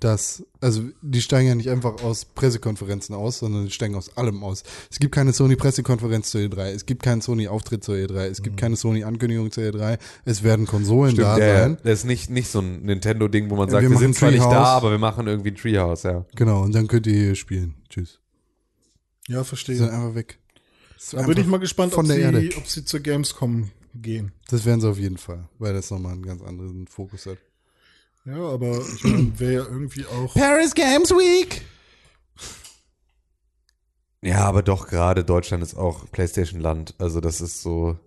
Das, also die steigen ja nicht einfach aus Pressekonferenzen aus, sondern die steigen aus allem aus. Es gibt keine Sony-Pressekonferenz zur E3, es gibt keinen Sony-Auftritt zur E3, es gibt keine Sony-Ankündigung zur E3, es werden Konsolen da Stimmt, der, sein. das ist nicht, nicht so ein Nintendo-Ding, wo man Ja, sagt, wir wir, sind zwar nicht da, aber wir machen irgendwie ein Treehouse, ja. Genau, und dann könnt ihr hier spielen. Tschüss. Ja, Die sind verstehe. einfach weg. Da bin ich mal gespannt, von ob, der sie, Erde. ob sie zur Gamescom gehen. Das werden sie auf jeden Fall, weil das nochmal einen ganz anderen Fokus hat. Ja, aber ich meine, wäre ja irgendwie auch. Paris Games Week! Ja, aber doch, gerade Deutschland ist auch PlayStation-Land. Also das ist so,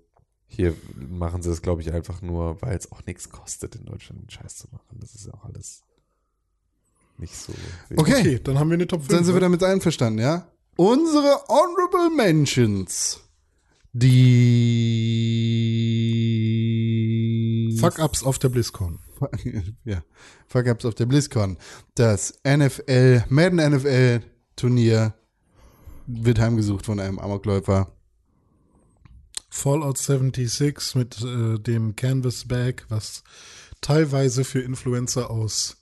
hier machen sie das, glaube ich, einfach nur, weil es auch nichts kostet, in Deutschland den Scheiß zu machen. Das ist ja auch alles nicht so. wichtig. Okay, Okay, dann haben wir eine Top 5. dann sind wir ne? damit einverstanden, ja? Unsere Honorable Mentions. Die Fuck-Ups auf der BlizzCon. ja, Fuck-Ups auf der BlizzCon. Das NFL, Madden NFL Turnier wird heimgesucht von einem Amokläufer. Fallout 76 mit äh, dem Canvas Bag, was teilweise für Influencer aus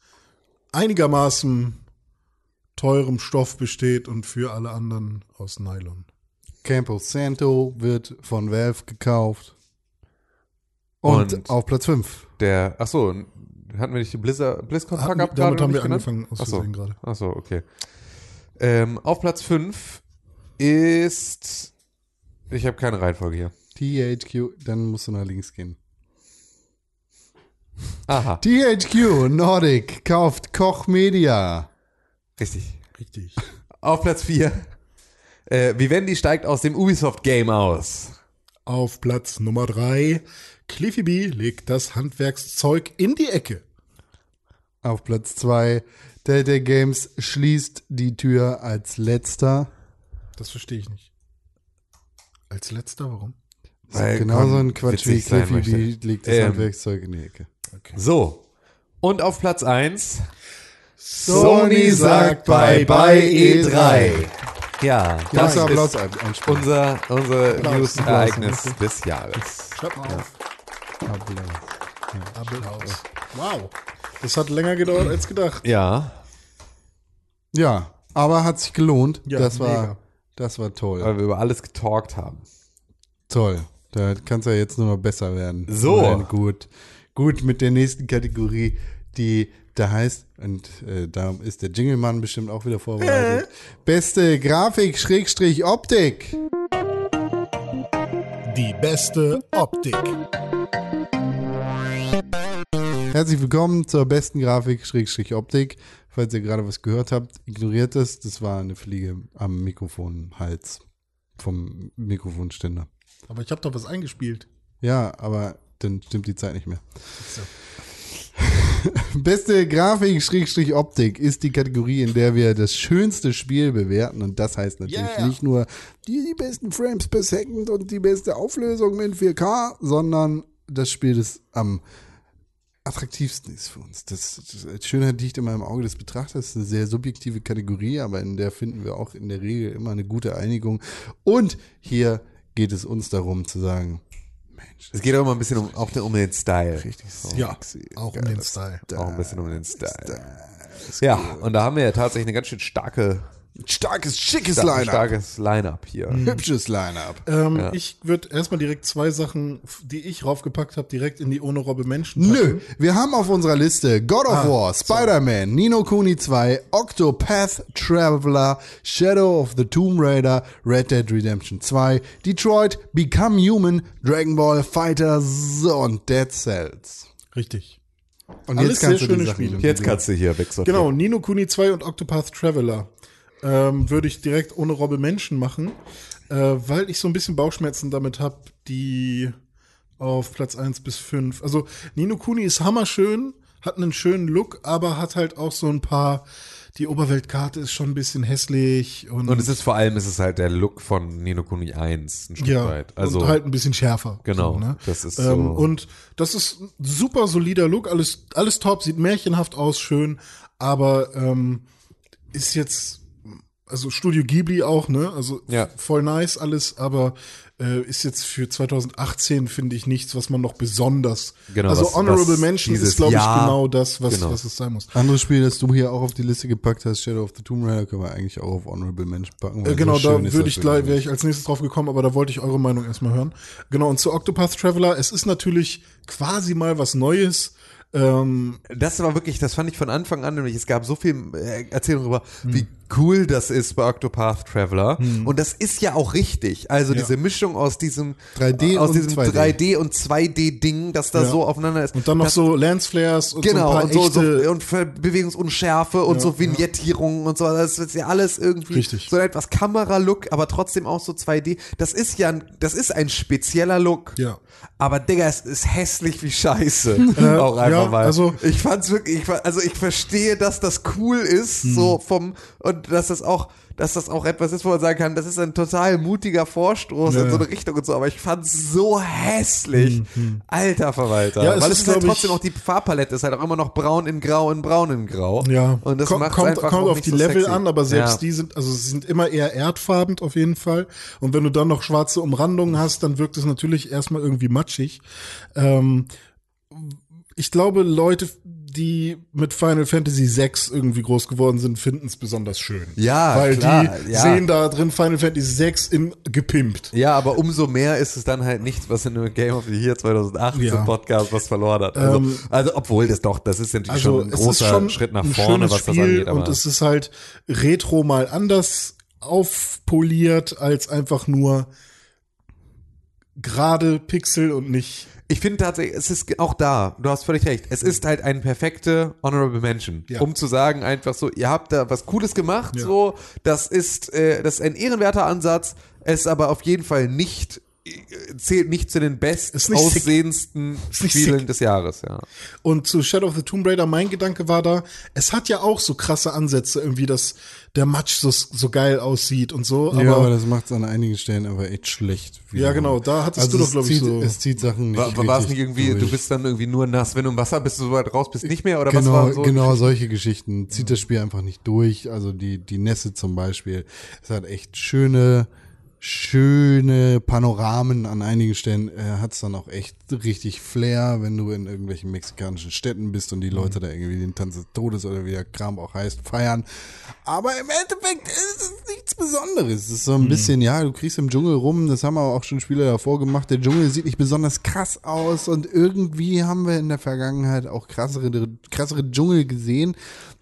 einigermaßen teurem Stoff besteht und für alle anderen aus Nylon. Campo Santo wird von Valve gekauft. Und, Und- auf Platz 5. Der, ach so, hatten wir nicht die Blizzard, BlizzCon Fuck-Up damit haben wir genannt? angefangen aus Ach so. Versehen gerade. Ach so, okay. Ähm, auf Platz 5 ist, ich habe keine Reihenfolge hier. THQ, dann musst du nach links gehen. Aha, THQ Nordic kauft Koch Media. Richtig. Richtig. Auf Platz 4, äh, Vivendi steigt aus dem Ubisoft-Game aus. Auf Platz Nummer 3, Cliffy B legt das Handwerkszeug in die Ecke. Auf Platz 2 Telltale Games schließt die Tür als letzter. Das verstehe ich nicht. Als letzter, warum? Weil, Genauso komm, ein Quatsch wie Cliffy B legt das Ähm, Handwerkszeug in die Ecke. So. Und auf Platz 1, Sony sagt bye bye E3. Ja, Das Applaus ist ein- einspielen. unser, unser Applaus, News-Ereignis des Jahres. Schreib mal auf. Applaus. Applaus. Wow. Das hat länger gedauert als gedacht. Ja, Ja, aber hat sich gelohnt. Ja, das war, das war toll. weil wir über alles getalkt haben. Toll. Da kann es ja jetzt nur noch besser werden. So. Gut. Gut mit der nächsten Kategorie, die da heißt, und äh, da ist der Jinglemann bestimmt auch wieder vorbereitet. Beste Grafik, Schrägstrich, Optik. Die beste Optik. Herzlich willkommen zur besten Grafik, Schrägstrich, Optik. Falls ihr gerade was gehört habt, ignoriert es. Das war eine Fliege am Mikrofonhals vom Mikrofonständer. Aber ich habe doch was eingespielt. Ja, aber dann stimmt die Zeit nicht mehr. Beste Grafik, Schrägstrich, Optik ist die Kategorie, in der wir das schönste Spiel bewerten. Und das heißt natürlich Yeah. nicht nur die, die besten Frames per Second und die beste Auflösung in 4K, sondern das Spiel, das am attraktivsten ist für uns. Das, das Schönheit liegt immer im Auge des Betrachters. Das ist eine sehr subjektive Kategorie, aber in der finden wir auch in der Regel immer eine gute Einigung. Und hier geht es uns darum zu sagen, Mensch. Es geht auch immer ein bisschen um, auch um den Style. Richtig Ja, sexy. auch um den Style. Auch ein bisschen um den Style. Ja, und da haben wir ja tatsächlich eine ganz schön starke, Starkes, schickes sta Line-Up. starkes Line-Up hier. Hübsches Line-Up. Ähm, Ich würde erstmal direkt zwei Sachen, die ich raufgepackt habe, direkt in die ohne Robbe Menschen packen. Nö, wir haben auf unserer Liste God of War, Spider-Man, Nino Kuni 2, Octopath Traveler, Shadow of the Tomb Raider, Red Dead Redemption 2, Detroit, Become Human, Dragon Ball Fighters und Dead Cells. Richtig. Und Alles sehr schöne Spiele. Jetzt kannst du hier wegsortieren. Genau, Nino Kuni 2 und Octopath Traveler ähm, würde ich direkt ohne Robbe Menschen machen, äh, weil ich so ein bisschen Bauchschmerzen damit habe, die auf Platz 1 bis 5. Also Nino Kuni ist hammerschön, hat einen schönen Look, aber hat halt auch so ein paar, die Oberweltkarte ist schon ein bisschen hässlich und, Und es ist vor allem, es ist halt der Look von Nino Kuni 1 ein Stück ja, weit. Also und halt ein bisschen schärfer. Genau, So, ne? das ist ähm, so- Und das ist ein super solider Look, alles, alles top, sieht märchenhaft aus, schön, aber ähm, ist jetzt, also Studio Ghibli auch, ne? Also Ja. voll nice alles, aber äh, ist jetzt für 2018, finde ich, nichts, was man noch besonders. Genau, also was- Honorable was Mention dieses ist, glaube ich, Jahr- genau das, was, Genau. was es sein muss. Anderes Spiel, das du hier auch auf die Liste gepackt hast, Shadow of the Tomb Raider, können wir eigentlich auch auf Honorable Mention packen. weil Äh, genau, so da würde ich gleich, wäre ich als nächstes drauf gekommen, aber da wollte ich eure Meinung erstmal hören. Genau, und zu Octopath Traveler, es ist natürlich quasi mal was Neues. Ähm, Das war wirklich, das fand ich von Anfang an, nämlich es gab so viel äh, Erzählung darüber, Hm. wie cool das ist bei Octopath Traveler. Und das ist ja auch richtig. Also diese Mischung aus diesem 3D aus und diesem 2D. 3D und 2D-Ding, dass da Ja. so aufeinander ist. und dann noch das, so Lensflares und Genau, so und so, so und Bewegungsunschärfe und so Vignettierungen und so. Das ist ja alles irgendwie Richtig. so etwas Kamera-Look, aber trotzdem auch so 2D. Das ist ja ein, das ist ein spezieller Look. Ja. Aber Digga, es ist hässlich wie Scheiße. auch einfach ja, mal. also- ich fand's wirklich, ich, also ich verstehe, dass das cool ist, so vom, und dass das auch, dass das auch etwas ist, wo man sagen kann, das ist ein total mutiger Vorstoß Ja, in so eine Richtung und so, aber ich fand's so hässlich. Alter Verwalter. Ja, es Weil ist, es ist halt trotzdem auch die Farbpalette ist halt auch immer noch braun in grau in braun in grau. ja, Und das Ko- macht kommt, auch auf die so Level sexy. an, aber selbst ja. die sind, also sie sind immer eher erdfarben auf jeden Fall. Und wenn du dann noch schwarze Umrandungen hast, dann wirkt es natürlich erstmal irgendwie matschig. Ähm, ich glaube, Leute, die mit Final Fantasy VI irgendwie groß geworden sind, finden es besonders schön. Ja, Weil klar, die ja. sehen da drin Final Fantasy VI in gepimpt. Ja, aber umso mehr ist es dann halt nichts, was in einem Game of the Year 2018 Ja. Podcast was verloren hat. Also, Ähm, also obwohl das doch, das ist natürlich Also schon ein großer schon Schritt nach vorne, was das Spiel angeht. Aber und es ist halt retro mal anders aufpoliert als einfach nur gerade Pixel und nicht ich finde tatsächlich, es ist auch da, du hast völlig recht, es ist halt ein perfekte Honorable Mention, Ja. um zu sagen einfach so, ihr habt da was Cooles gemacht, Ja. so, das ist, äh, das ist ein ehrenwerter Ansatz, es aber auf jeden Fall nicht zählt nicht zu den best Ist nicht sick. aussehendsten Spielen sick. des Jahres, ja. Und zu Shadow of the Tomb Raider, mein Gedanke war da, es hat ja auch so krasse Ansätze, irgendwie, dass der Matsch so, so geil aussieht und so. Aber, ja, aber das macht es an einigen Stellen aber echt schlecht. Ja, genau, da hattest du doch, es glaub ich, so- Es zieht Sachen nicht War, war es nicht irgendwie, durch. du bist dann irgendwie nur nass, wenn du im Wasser bist, du so weit raus bist, nicht mehr? Oder was genau, war so? genau solche Geschichten. Zieht das Spiel einfach nicht durch. Also die, die Nässe zum Beispiel. Es hat echt schöne, schöne Panoramen an einigen Stellen. Äh, hat es dann auch echt richtig Flair, wenn du in irgendwelchen mexikanischen Städten bist und die Leute da irgendwie den Tanz des Todes oder wie der Kram auch heißt, feiern. Aber im Endeffekt ist es nichts Besonderes. Es ist so ein bisschen, ja, du kriegst im Dschungel rum, das haben aber auch schon Spieler davor gemacht. Der Dschungel sieht nicht besonders krass aus und irgendwie haben wir in der Vergangenheit auch krassere, krassere Dschungel gesehen.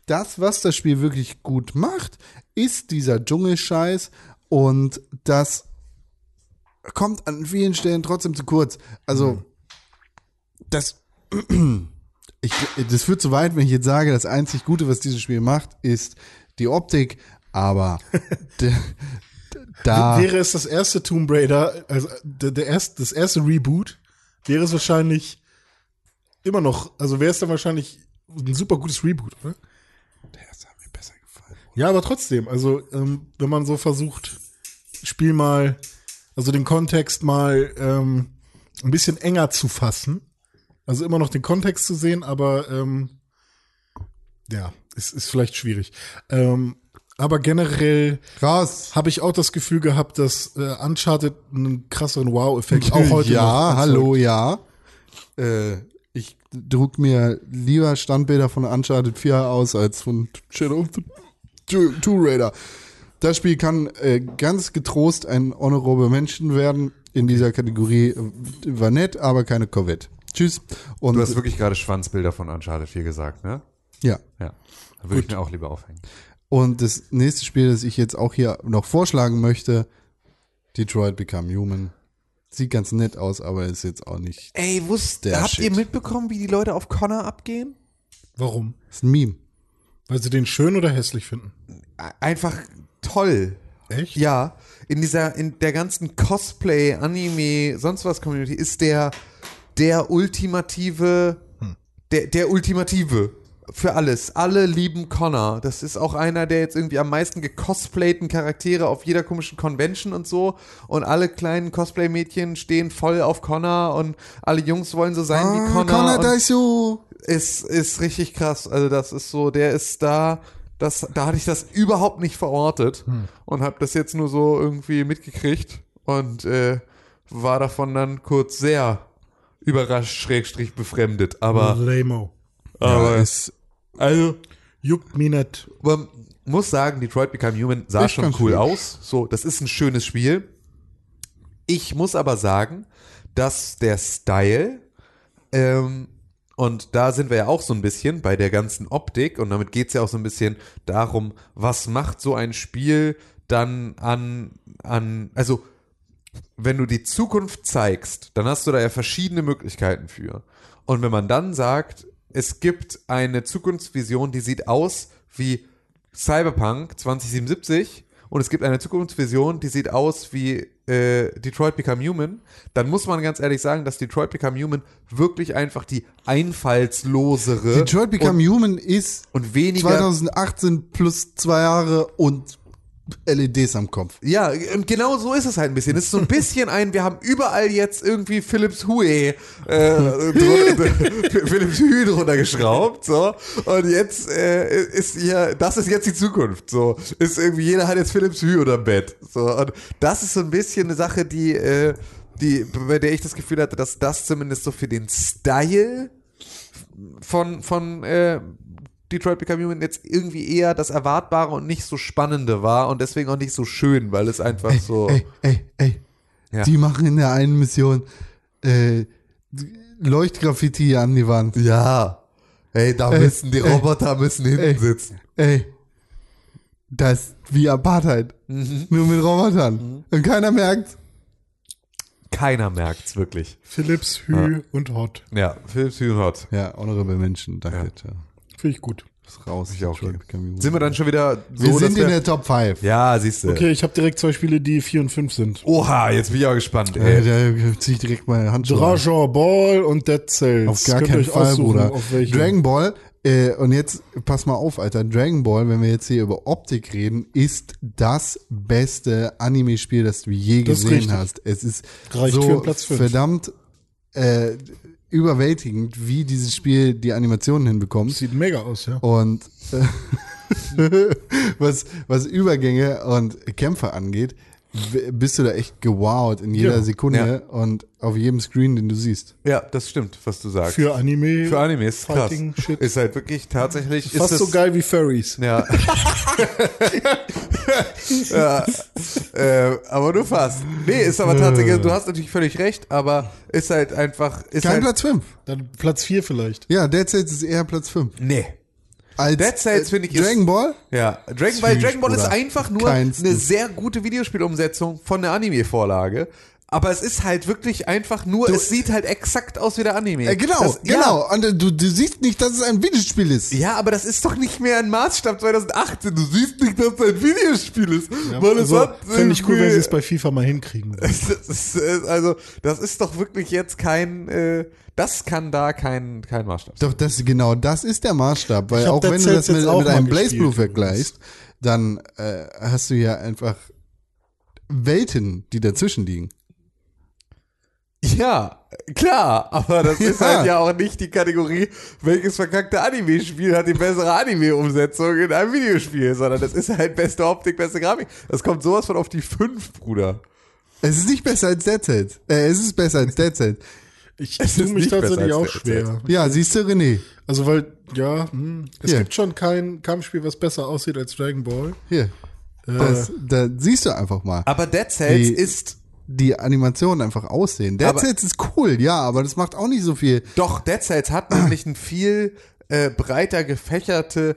Das, was das Spiel wirklich gut macht, ist dieser Dschungelscheiß und das kommt an vielen Stellen trotzdem zu kurz. Also, das, ich, das führt zu weit, wenn ich jetzt sage, das einzig Gute, was dieses Spiel macht, ist die Optik, aber da, wäre es das erste Tomb Raider, also der, der erste, das erste Reboot, wäre es wahrscheinlich immer noch, also wäre es dann wahrscheinlich ein super gutes Reboot, oder? das hat mir besser gefallen. Ja, aber trotzdem, also ähm, wenn man so versucht, Spiel mal, also den Kontext mal ähm, ein bisschen enger zu fassen, also immer noch den Kontext zu sehen, aber ähm, ja, es ist vielleicht schwierig. Ähm, Aber generell habe ich auch das Gefühl gehabt, dass äh, Uncharted einen krasseren Wow-Effekt auch heute ja, noch hallo, ja. Äh, ich druck mir lieber Standbilder von Uncharted 4 aus als von Shadow of the Tomb Raider. Das Spiel kann äh, ganz getrost ein Honorable Mention werden. In dieser Kategorie äh, war nett, aber keine Corvette. Tschüss. Und Du hast wirklich gerade Schwanzbilder von Uncharted 4 gesagt, ne? ja. Ja. Da würde ich mir auch lieber aufhängen. Und das nächste Spiel, das ich jetzt auch hier noch vorschlagen möchte, Detroit Become Human. Sieht ganz nett aus, aber ist jetzt auch nicht. Ey, wusst, habt Shit. ihr mitbekommen, wie die Leute auf Connor abgehen? Warum? Ist ein Meme. Weil sie den schön oder hässlich finden? Einfach toll. Echt? Ja, in dieser, in der ganzen Cosplay, Anime, sonst was Community ist der, der ultimative, der, der ultimative für alles. Alle lieben Connor. Das ist auch einer der jetzt irgendwie am meisten gecosplayten Charaktere auf jeder komischen Convention und so. Und alle kleinen Cosplay-Mädchen stehen voll auf Connor und alle Jungs wollen so sein wie Connor. Connor und- Daisho. Ist, ist richtig krass. Also das ist so, der ist da, das, da hatte ich das überhaupt nicht verortet und habe das jetzt nur so irgendwie mitgekriegt und äh, war davon dann kurz sehr überrascht, schrägstrich befremdet. Aber, Lamo. aber ist also Juckt mich nicht. man muss sagen, Detroit Become Human sah Ist schon cool aus. So, das ist ein schönes Spiel. Ich muss aber sagen, dass der Style, ähm, und da sind wir ja auch so ein bisschen bei der ganzen Optik, und damit geht's ja auch so ein bisschen darum, was macht so ein Spiel dann an, an, also wenn du die Zukunft zeigst, dann hast du da ja verschiedene Möglichkeiten für. Und wenn man dann sagt, es gibt eine Zukunftsvision, die sieht aus wie Cyberpunk 2077 und es gibt eine Zukunftsvision, die sieht aus wie äh, Detroit Become Human, dann muss man ganz ehrlich sagen, dass Detroit Become Human wirklich einfach die einfallslosere Detroit Become Human ist und weniger 2018 plus zwei Jahre und LEDs am Kopf. Ja, und genau so ist es halt ein bisschen. Es ist so ein bisschen ein, wir haben überall jetzt irgendwie Philips Hue, äh, Philips Hue drunter geschraubt, so. Und jetzt äh, ist hier, das ist jetzt die Zukunft, so. Ist irgendwie, jeder hat jetzt Philips Hue oder Bett, so. Und das ist so ein bisschen eine Sache, die, äh, die, bei der ich das Gefühl hatte, dass das zumindest so für den Style von, von, äh, Detroit Become Human jetzt irgendwie eher das Erwartbare und nicht so Spannende war und deswegen auch nicht so schön, weil es einfach so. Ey, ey, ey. Ja. Die machen in der einen Mission äh, Leuchtgraffiti an die Wand. Ja. Ey, da Ey, müssen die ey, Roboter müssen hinten ey. sitzen. Ey, das ist wie Apartheid. Mhm. Nur mit Robotern. Und keiner merkt. Keiner merkt's wirklich. Philips, Hü und Hot. Ja, Philips Hue Hot. Ja, honorable Menschen, danke. Ja. Finde ich gut. Ist raus. Ich auch Human. Sind wir dann schon wieder so, wir dass sind in wir, der Top 5. Ja, siehst du. Okay, ich habe direkt zwei Spiele, die 4 und 5 sind. Oha, jetzt bin ich auch gespannt, Äh, ey. da zieh ich direkt meine Handschuhe an. Dragon Ball und Dead Cells. Auf gar Könnt keinen Fall, Bruder. Dragon Ball, äh, und jetzt pass mal auf, Alter. Dragon Ball, wenn wir jetzt hier über Optik reden, ist das beste Anime-Spiel, das du je Das gesehen richtig. hast. Es ist Reicht so für Platz fünf. verdammt äh, überwältigend, wie dieses Spiel die Animationen hinbekommt. Sieht mega aus, ja. Und äh, was, was Übergänge und Kämpfe angeht, bist du da echt gewowt in jeder Ja. Sekunde und auf jedem Screen, den du siehst. Ja, das stimmt, was du sagst. Für Anime. Für Anime ist krass. Fighting Shit. Ist halt wirklich tatsächlich. Fast ist so das, geil wie Furries. Ja. ja. Äh, aber nur fast. Nee, ist aber tatsächlich, du hast natürlich völlig recht, aber ist halt einfach. Ist Kein halt, Platz 5. Dann Platz 4 vielleicht. Ja, Dead Cells ist eher Platz 5. Nee. Als Dead Cells, äh, finde ich, ist- Dragon Ball? Ja, Dragon Ball, Dragon Ball ist einfach nur eine sehr gute Videospielumsetzung von der Anime-Vorlage. Aber es ist halt wirklich einfach nur, es sieht halt exakt aus wie der Anime. Äh, genau, das, genau. Und äh, du, du siehst nicht, dass es ein Videospiel ist. Ja, ja, aber das ist doch nicht mehr ein Maßstab 2018. Du siehst nicht, dass es ein Videospiel ist. weil es Also, hat Fände ich cool, wenn sie es bei FIFA mal hinkriegen. Das ist, also, das ist doch wirklich jetzt kein, äh, das kann da kein, kein Maßstab sein. Doch, das, genau, das ist der Maßstab. Weil auch wenn du das mit, mit einem Blaze Blue vergleichst, dann äh, hast du ja einfach Welten, die dazwischen liegen. Ja, klar, aber das ist Ja. halt ja auch nicht die Kategorie, welches verkackte Anime-Spiel hat die bessere Anime-Umsetzung in einem Videospiel, sondern das ist halt beste Optik, beste Grafik. Das kommt sowas von auf die 5, Bruder. Es ist nicht besser als Dead Cells. Äh, es ist besser als Dead Cells. Ich Es tue ist mich tatsächlich auch schwer. Ja, siehst du, René. Also weil, ja, hm, es Hier. gibt schon kein Kampfspiel, was besser aussieht als Dragon Ball. Hier. Das, da siehst du einfach mal. Aber Dead Cells Die- ist die Animationen einfach aussehen. Dead Cells ist cool, ja, aber das macht auch nicht so viel. Doch, Dead Cells hat nämlich ein viel äh, breiter gefächerte,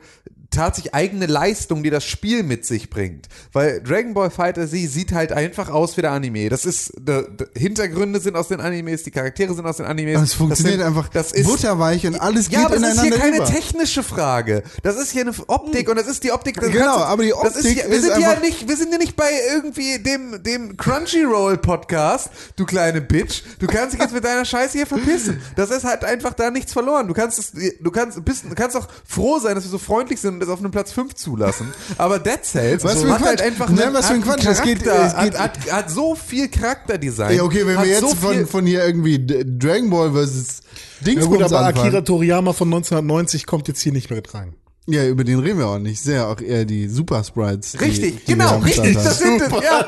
tatsächlich eigene Leistung, die das Spiel mit sich bringt. Weil Dragon Ball Fighter Z sieht halt einfach aus wie der Anime. Das ist, de, de, Hintergründe sind aus den Animes, die Charaktere sind aus den Animes. Es funktioniert das sind, einfach das ist, butterweich und alles ja, geht aber es ist ineinander hier keine über. technische Frage. Das ist hier eine Optik und das ist die Optik. das Genau, kannst aber die das ist Optik hier, wir ist sind ja einfach- nicht, wir sind ja nicht bei irgendwie dem, dem Crunchyroll Podcast, du kleine Bitch. Du kannst dich jetzt mit deiner Scheiße hier verpissen. Das ist halt einfach da nichts verloren. Du kannst es, du kannst, bist, du kannst auch froh sein, dass wir so freundlich sind das auf einem Platz 5 zulassen. Aber Dead Cells Was für ein hat halt einfach Nein, einen- was für ein einen Quatsch. Es geht- es geht- hat, hat, hat so viel Charakterdesign. Ey, okay, wenn wir jetzt so von, von hier irgendwie Dragon Ball versus Ja Dingsbums gut, aber anfangen. Akira Toriyama von 1990 kommt jetzt hier nicht mehr mit rein. Ja, über den reden wir auch nicht. Sehr auch eher die Super Sprites. Die, Richtig, die wir genau, richtig, das sind es, ja.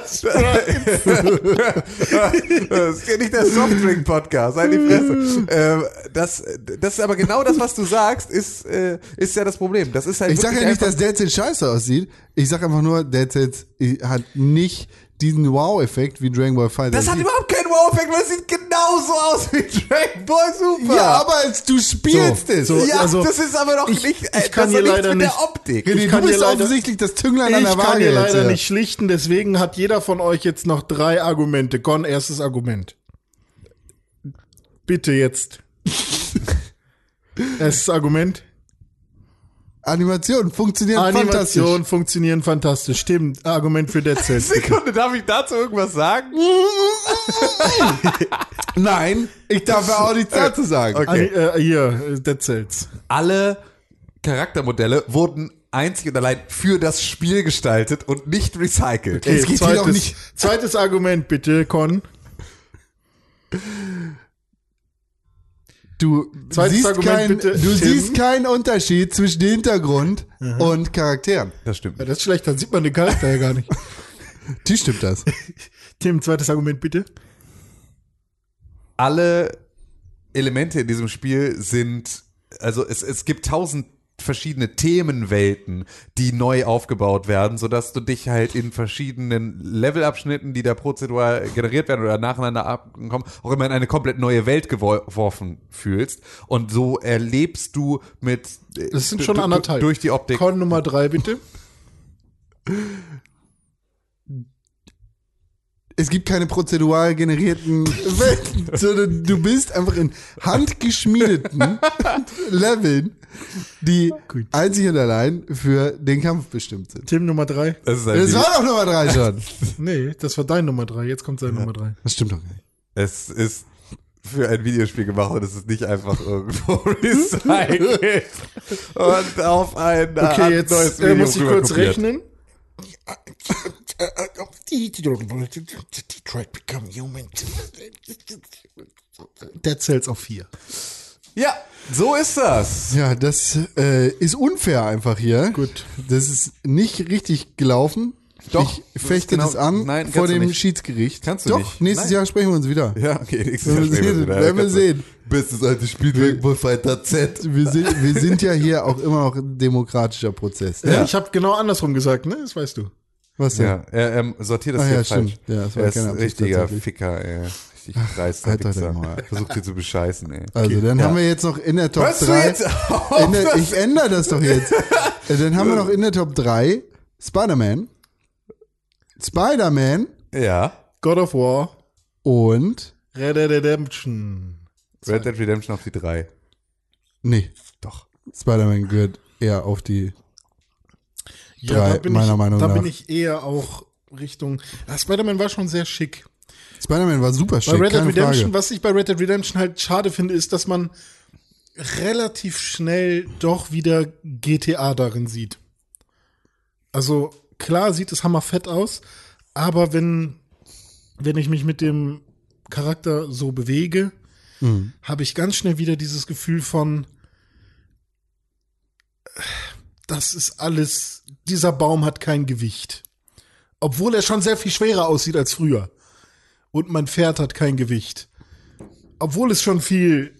das ist ja nicht der Softdrink-Podcast, halt die Fresse. Ähm, das, das ist aber genau das, was du sagst, ist, äh, ist ja das Problem. Das ist halt Ich sage ja nicht, dass Dead scheiße aussieht. Ich sage einfach nur, Dead Cells hat nicht diesen Wow-Effekt wie Dragon Ball Fighter. Das hat überhaupt keinen Wow-Effekt, weil es sieht genauso aus wie Dragon Ball Super. Ja, aber als du spielst So, es. so, ja also, das ist aber doch ich- nicht, ich äh, kann hier nichts leider mit nicht- der Optik. Ich du kann bist dir leider- offensichtlich das Zünglein an Ich der kann Waage. hier jetzt, leider ja. nicht schlichten, deswegen hat jeder von euch jetzt noch drei Argumente. Gon, erstes Argument. Bitte jetzt. Erstes Argument. Animation funktioniert fantastisch. Animationen funktionieren fantastisch. Stimmt. Argument für Dead Cells. bitte. Sekunde, darf ich dazu irgendwas sagen? Nein, ich darf ja auch nichts dazu sagen. Okay. Ani- äh, hier, Dead Cells. alle Charaktermodelle wurden einzig und allein für das Spiel gestaltet und nicht recycelt. Es geht hier doch zweites, nicht- zweites Argument bitte, Con. Du Zweites siehst, Argument kein, bitte, du Tim. siehst keinen Unterschied zwischen Hintergrund und Charakteren. Das stimmt. Ja, das ist schlecht, dann sieht man den Charakter ja gar nicht. Die stimmt das. Tim, zweites Argument bitte. Alle Elemente in diesem Spiel sind, also es, es gibt tausend verschiedene Themenwelten, die neu aufgebaut werden, sodass du dich halt in verschiedenen Levelabschnitten, die da prozedural generiert werden oder nacheinander abkommen, auch immer in eine komplett neue Welt gewor- geworfen fühlst. Und so erlebst du mit äh, Das sind schon anderthalb. durch die Optik. Con Nummer drei bitte. Es gibt keine prozedural generierten Welten, sondern du bist einfach in handgeschmiedeten Leveln, die Gut. einzig und allein für den Kampf bestimmt sind. Tim Nummer drei. Das ist halt Das die- war doch Nummer drei schon. Nee, das war dein Nummer drei. Jetzt kommt sein Nummer drei. Das stimmt doch gar nicht. Es ist für ein Videospiel gemacht und es ist nicht einfach irgendwo recycelt und auf ein Okay, Art jetzt neues äh, Medium muss ich kurz rüberkopiert. rechnen. Detroit become human. Dead Cells auf vier. Ja, so ist das. Ja, das äh, ist unfair einfach hier. Gut. Das ist nicht richtig gelaufen. Doch, ich fechte genau- das an Nein, vor dem nicht. Schiedsgericht. Kannst du Doch, nicht. nächstes Nein. Jahr sprechen wir uns wieder. Ja, okay, nächstes Werden Jahr wir sprechen sehen, wieder. werden wir sehen. Bestes alte Spiel Dragon Fighter Z. Wir sind, wir sind ja hier auch immer noch ein demokratischer Prozess. Ja. Ich habe genau andersrum gesagt, ne? Das weißt du. Was denn? Ja, er ähm, sortiert das Ah, hier ja, falsch. stimmt. Ja, das war er ist ein richtiger. Ficker, ey. Richtig dreister halt Wichser. Versucht hier zu bescheißen, ey. Also, dann Ja. haben wir jetzt noch in der Top Hörst du 3. jetzt auf, In der, ich ändere das doch jetzt. Dann haben wir noch in der Top 3 Spider-Man, Spider-Man Ja. God of War, und. Red Dead Redemption. Red Dead Redemption auf die drei. Nee, Doch. Spider-Man gehört eher auf die. Ja, Drei, da bin meiner ich, Meinung da nach. bin ich eher auch Richtung. Ja, Spider-Man war schon sehr schick. Spider-Man war super Bei schick, Red Dead Redemption, Frage. was ich bei Red Dead Redemption halt schade finde, ist, dass man relativ schnell doch wieder GTA darin sieht. Also klar sieht es hammerfett aus, aber wenn, wenn ich mich mit dem Charakter so bewege, habe ich ganz schnell wieder dieses Gefühl von, das ist alles, dieser Baum hat kein Gewicht. Obwohl er schon sehr viel schwerer aussieht als früher. Und mein Pferd hat kein Gewicht. Obwohl es schon viel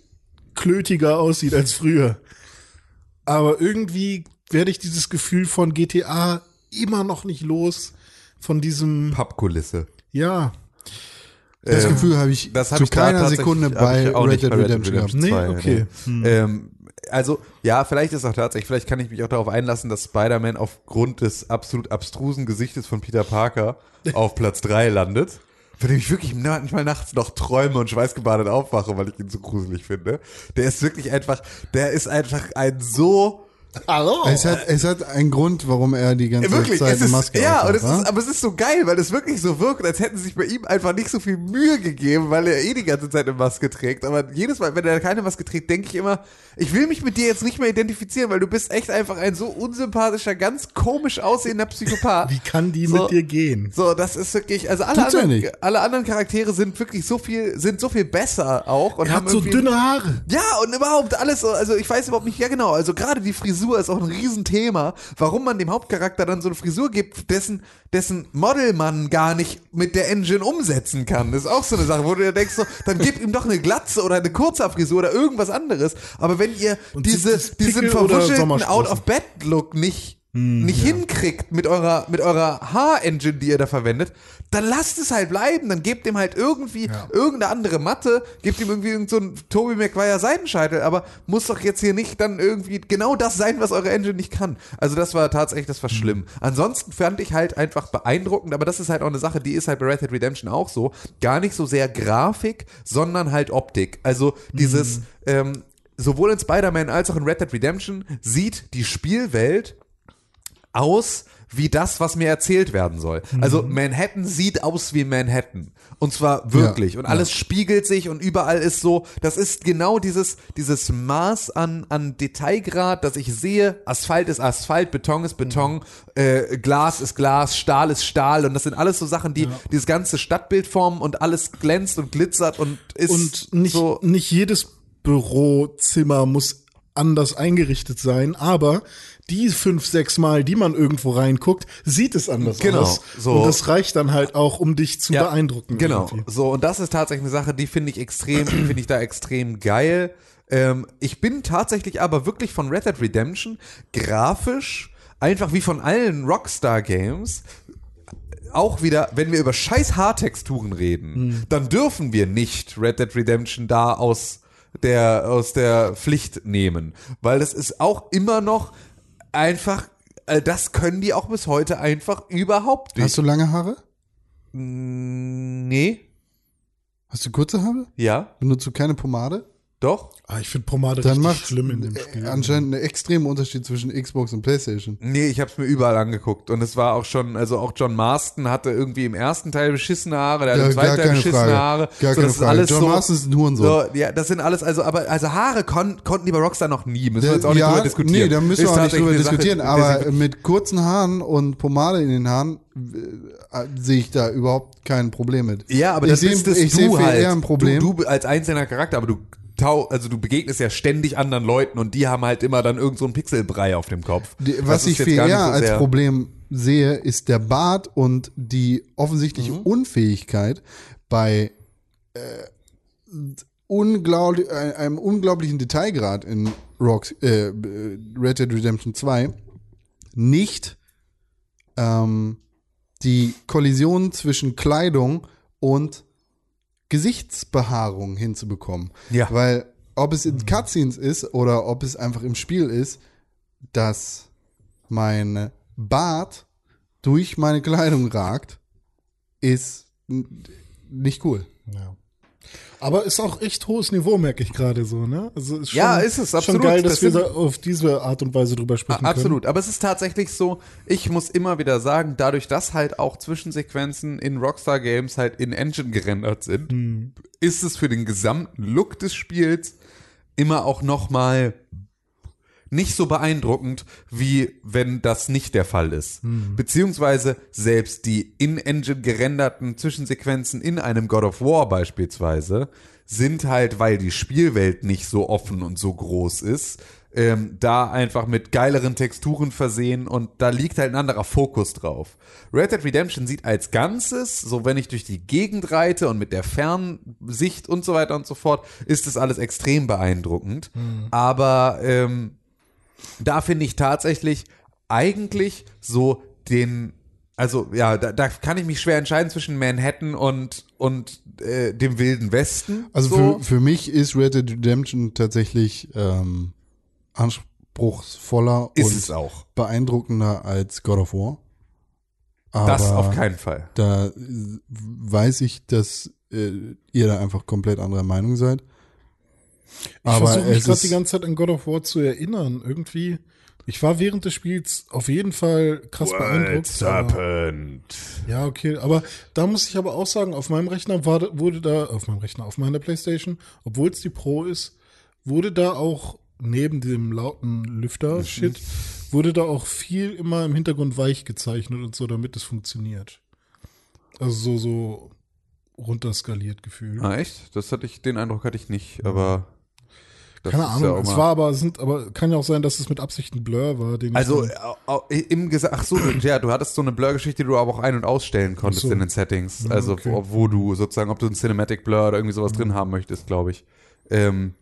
klötiger aussieht als früher. Aber irgendwie werde ich dieses Gefühl von GTA immer noch nicht los. Von diesem, Pappkulisse. ja, Das Ähm, Gefühl habe ich Das hab zu ich keiner Sekunde bei Red Dead Redemption gehabt. Nee, zwei, okay. nee. Ähm, also, ja, vielleicht ist auch tatsächlich, vielleicht kann ich mich auch darauf einlassen, dass Spider-Man aufgrund des absolut abstrusen Gesichtes von Peter Parker auf Platz 3 landet. Von dem ich wirklich manchmal nachts noch träume und schweißgebadet aufwache, weil ich ihn so gruselig finde. Der ist wirklich einfach, der ist einfach ein so Hallo. Es hat, es hat einen Grund, warum er die ganze Wirklich, Zeit es eine ist, Maske ja, aufhat, und es ist, aber es ist so geil, weil es wirklich so wirkt, als hätten sie sich bei ihm einfach nicht so viel Mühe gegeben, weil er eh die ganze Zeit eine Maske trägt. Aber jedes Mal, wenn er keine Maske trägt, denke ich immer, ich will mich mit dir jetzt nicht mehr identifizieren, weil du bist echt einfach ein so unsympathischer, ganz komisch aussehender Psychopath. Wie kann die So. mit dir gehen? So, das ist wirklich, also alle Tut's ja anderen, nicht. alle anderen Charaktere sind wirklich so viel, sind so viel besser auch und Er hat so dünne Haare. ja, und überhaupt alles so, also ich weiß überhaupt nicht, ja genau, also gerade die Frisur ist auch ein Riesenthema, warum man dem Hauptcharakter dann so eine Frisur gibt, dessen, dessen Model man gar nicht mit der Engine umsetzen kann. Das ist auch so eine Sache, wo du dir denkst, so, dann gib ihm doch eine Glatze oder eine Kurzhaarfrisur oder irgendwas anderes. Aber wenn ihr Und diese, diesen verwuschelten? Out-of-Bed-Look nicht nicht hinkriegt mit eurer, mit eurer Haar-Engine, die ihr da verwendet, dann lasst es halt bleiben. Dann gebt ihm halt irgendwie irgendeine andere Matte, gebt ihm irgendwie irgend so einen Tobey Maguire Seitenscheitel, aber muss doch jetzt hier nicht dann irgendwie genau das sein, was eure Engine nicht kann. Also das war tatsächlich, das war schlimm. Ansonsten fand ich halt einfach beeindruckend, aber das ist halt auch eine Sache, die ist halt bei Red Dead Redemption auch so. Gar nicht so sehr Grafik, sondern halt Optik. Also dieses, ähm, sowohl in Spider-Man als auch in Red Dead Redemption sieht die Spielwelt aus wie das, was mir erzählt werden soll. Also Manhattan sieht aus wie Manhattan. Und zwar wirklich. Ja, und alles spiegelt sich und überall ist so, das ist genau dieses, dieses Maß an, an Detailgrad, dass ich sehe, Asphalt ist Asphalt, Beton ist Beton, äh, Glas ist Glas, Stahl ist Stahl. Und das sind alles so Sachen, die dieses ganze Stadtbild formen und alles glänzt und glitzert und ist Und nicht, so. nicht jedes Bürozimmer muss anders eingerichtet sein, aber die fünf, sechs Mal, die man irgendwo reinguckt, sieht es anders Genau, aus. so. Und das reicht dann halt auch, um dich zu Ja, beeindrucken. Genau. irgendwie. So, und das ist tatsächlich eine Sache, die finde ich extrem, die finde ich da extrem geil. Ähm, ich bin tatsächlich aber wirklich von Red Dead Redemption grafisch, einfach wie von allen Rockstar Games, auch wieder, wenn wir über scheiß Haartexturen reden, dann dürfen wir nicht Red Dead Redemption da aus der, aus der Pflicht nehmen. Weil das ist auch immer noch einfach, äh, das können die auch bis heute einfach überhaupt nicht. Hast du lange Haare? Nee. Hast du kurze Haare? Ja, Benutzt du keine Pomade? Doch. Ah, ich finde Pomade Dann richtig macht schlimm in dem Spiel. anscheinend einen extremen Unterschied zwischen Xbox und PlayStation. Nee, ich hab's mir überall angeguckt. Und es war auch schon, also auch John Marston hatte irgendwie im ersten Teil beschissene Haare, der hat Ja, im zweiten Teil beschissene Frage. Haare. Gar so, keine das ist Frage. alles John so, Marston ist ein Hurensohn. So, ja, das sind alles, also, aber, also Haare kon, konnten die bei Rockstar noch nie. Müssen wir jetzt auch nicht drüber diskutieren. Nee, da müssen wir Ist auch nicht drüber Sache, diskutieren. die aber mit kurzen Haaren und Pomade in den Haaren äh, sehe ich da überhaupt kein Problem mit. Ja, aber ich das sehe, ist das ich du halt. eher ein Problem. Du, du als einzelner Charakter, aber du also du begegnest ja ständig anderen Leuten und die haben halt immer dann irgend so einen Pixelbrei auf dem Kopf. Die- Was ich viel eher so als Problem sehe, ist der Bart und die offensichtliche Mhm. Unfähigkeit bei äh, unglaublich, äh, einem unglaublichen Detailgrad in Rocks, äh, Red Dead Redemption 2 nicht ähm, die Kollision zwischen Kleidung und Gesichtsbehaarung hinzubekommen. Ja. Weil ob es in Cutscenes ist oder ob es einfach im Spiel ist, dass mein Bart durch meine Kleidung ragt, ist nicht cool. Ja. Aber ist auch echt hohes Niveau, merke ich gerade so, ne? Also ist schon, Ja, ist es, Schon absolut. geil, dass Das wir da auf diese Art und Weise drüber sprechen Absolut, aber es ist tatsächlich so, ich muss immer wieder sagen, dadurch, dass halt auch Zwischensequenzen in Rockstar Games halt in Engine gerendert sind, ist es für den gesamten Look des Spiels immer auch noch mal nicht so beeindruckend, wie wenn das nicht der Fall ist. Beziehungsweise selbst die in-engine gerenderten Zwischensequenzen in einem God of War beispielsweise sind halt, weil die Spielwelt nicht so offen und so groß ist, ähm, da einfach mit geileren Texturen versehen und da liegt halt ein anderer Fokus drauf. Red Dead Redemption sieht als Ganzes, so wenn ich durch die Gegend reite und mit der Fernsicht und so weiter und so fort, ist das alles extrem beeindruckend. Aber ähm, da finde ich tatsächlich eigentlich so den, also ja, da, da kann ich mich schwer entscheiden zwischen Manhattan und, und äh, dem Wilden Westen. Also so. für, für mich ist Red Dead Redemption tatsächlich ähm, anspruchsvoller ist und beeindruckender als God of War. Aber Das auf keinen Fall. da weiß ich, dass äh, ihr da einfach komplett anderer Meinung seid. Ich versuche mich gerade die ganze Zeit an God of War zu erinnern. Irgendwie, ich war während des Spiels auf jeden Fall krass beeindruckt. aber- happened? Ja, okay, aber da muss ich aber auch sagen, auf meinem Rechner war, wurde da, auf meinem Rechner, auf meiner Playstation, obwohl es die Pro ist, wurde da auch neben dem lauten Lüfter-Shit, wurde da auch viel immer im Hintergrund weich gezeichnet und so, damit es funktioniert. Also so, so runterskaliert gefühlt. Ah, echt? Das hatte ich, den Eindruck hatte ich nicht, aber. Das Keine Ahnung, ja es war aber, sind, aber kann ja auch sein, dass es mit Absicht ein Blur war, den ich Also au- au- im Gesa ach so, ja, du hattest so eine Blur-Geschichte, die du aber auch ein- und ausstellen konntest so. in den Settings. Also okay. wo, wo du sozusagen, ob du ein Cinematic Blur oder irgendwie sowas drin haben möchtest, glaube ich. Ähm,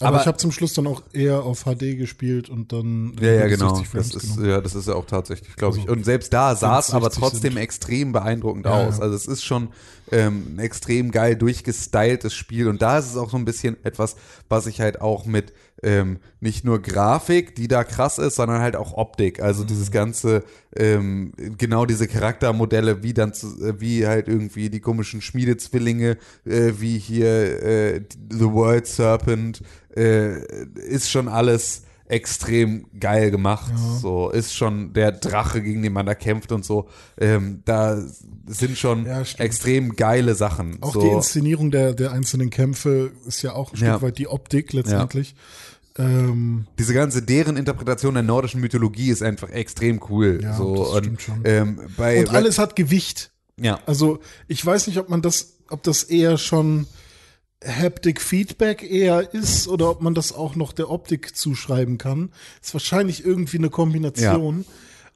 aber, aber- ich habe zum Schluss dann auch eher auf HD gespielt und dann ja, ja, genau. 60 Frames Das ist, genommen. ja, das ist ja auch tatsächlich, glaube ich. Also, Und selbst da sah es aber 60 trotzdem sind- extrem beeindruckend Ja, aus. ja. Also es ist schon ähm, ein extrem geil durchgestyltes Spiel. Und da ist es auch so ein bisschen etwas, was ich halt auch mit ähm, nicht nur Grafik, die da krass ist, sondern halt auch Optik. Also Mhm. dieses ganze, ähm, genau diese Charaktermodelle, wie dann, zu, äh, wie halt irgendwie die komischen Schmiedezwillinge, äh, wie hier äh, The World Serpent, äh, ist schon alles extrem geil gemacht. So ist schon der Drache, gegen den man da kämpft und so. Ähm, da sind schon Ja, extrem geile Sachen. Auch so. die Inszenierung der, der einzelnen Kämpfe ist ja auch ein Ja. Stück weit die Optik letztendlich. Ähm, diese ganze deren Interpretation der nordischen Mythologie ist einfach extrem cool. Ja, so das und stimmt schon. Ähm, bei und alles hat Gewicht. ja Also ich weiß nicht, ob man das, ob das eher schon Haptic Feedback eher ist oder ob man das auch noch der Optik zuschreiben kann. Ist wahrscheinlich irgendwie eine Kombination,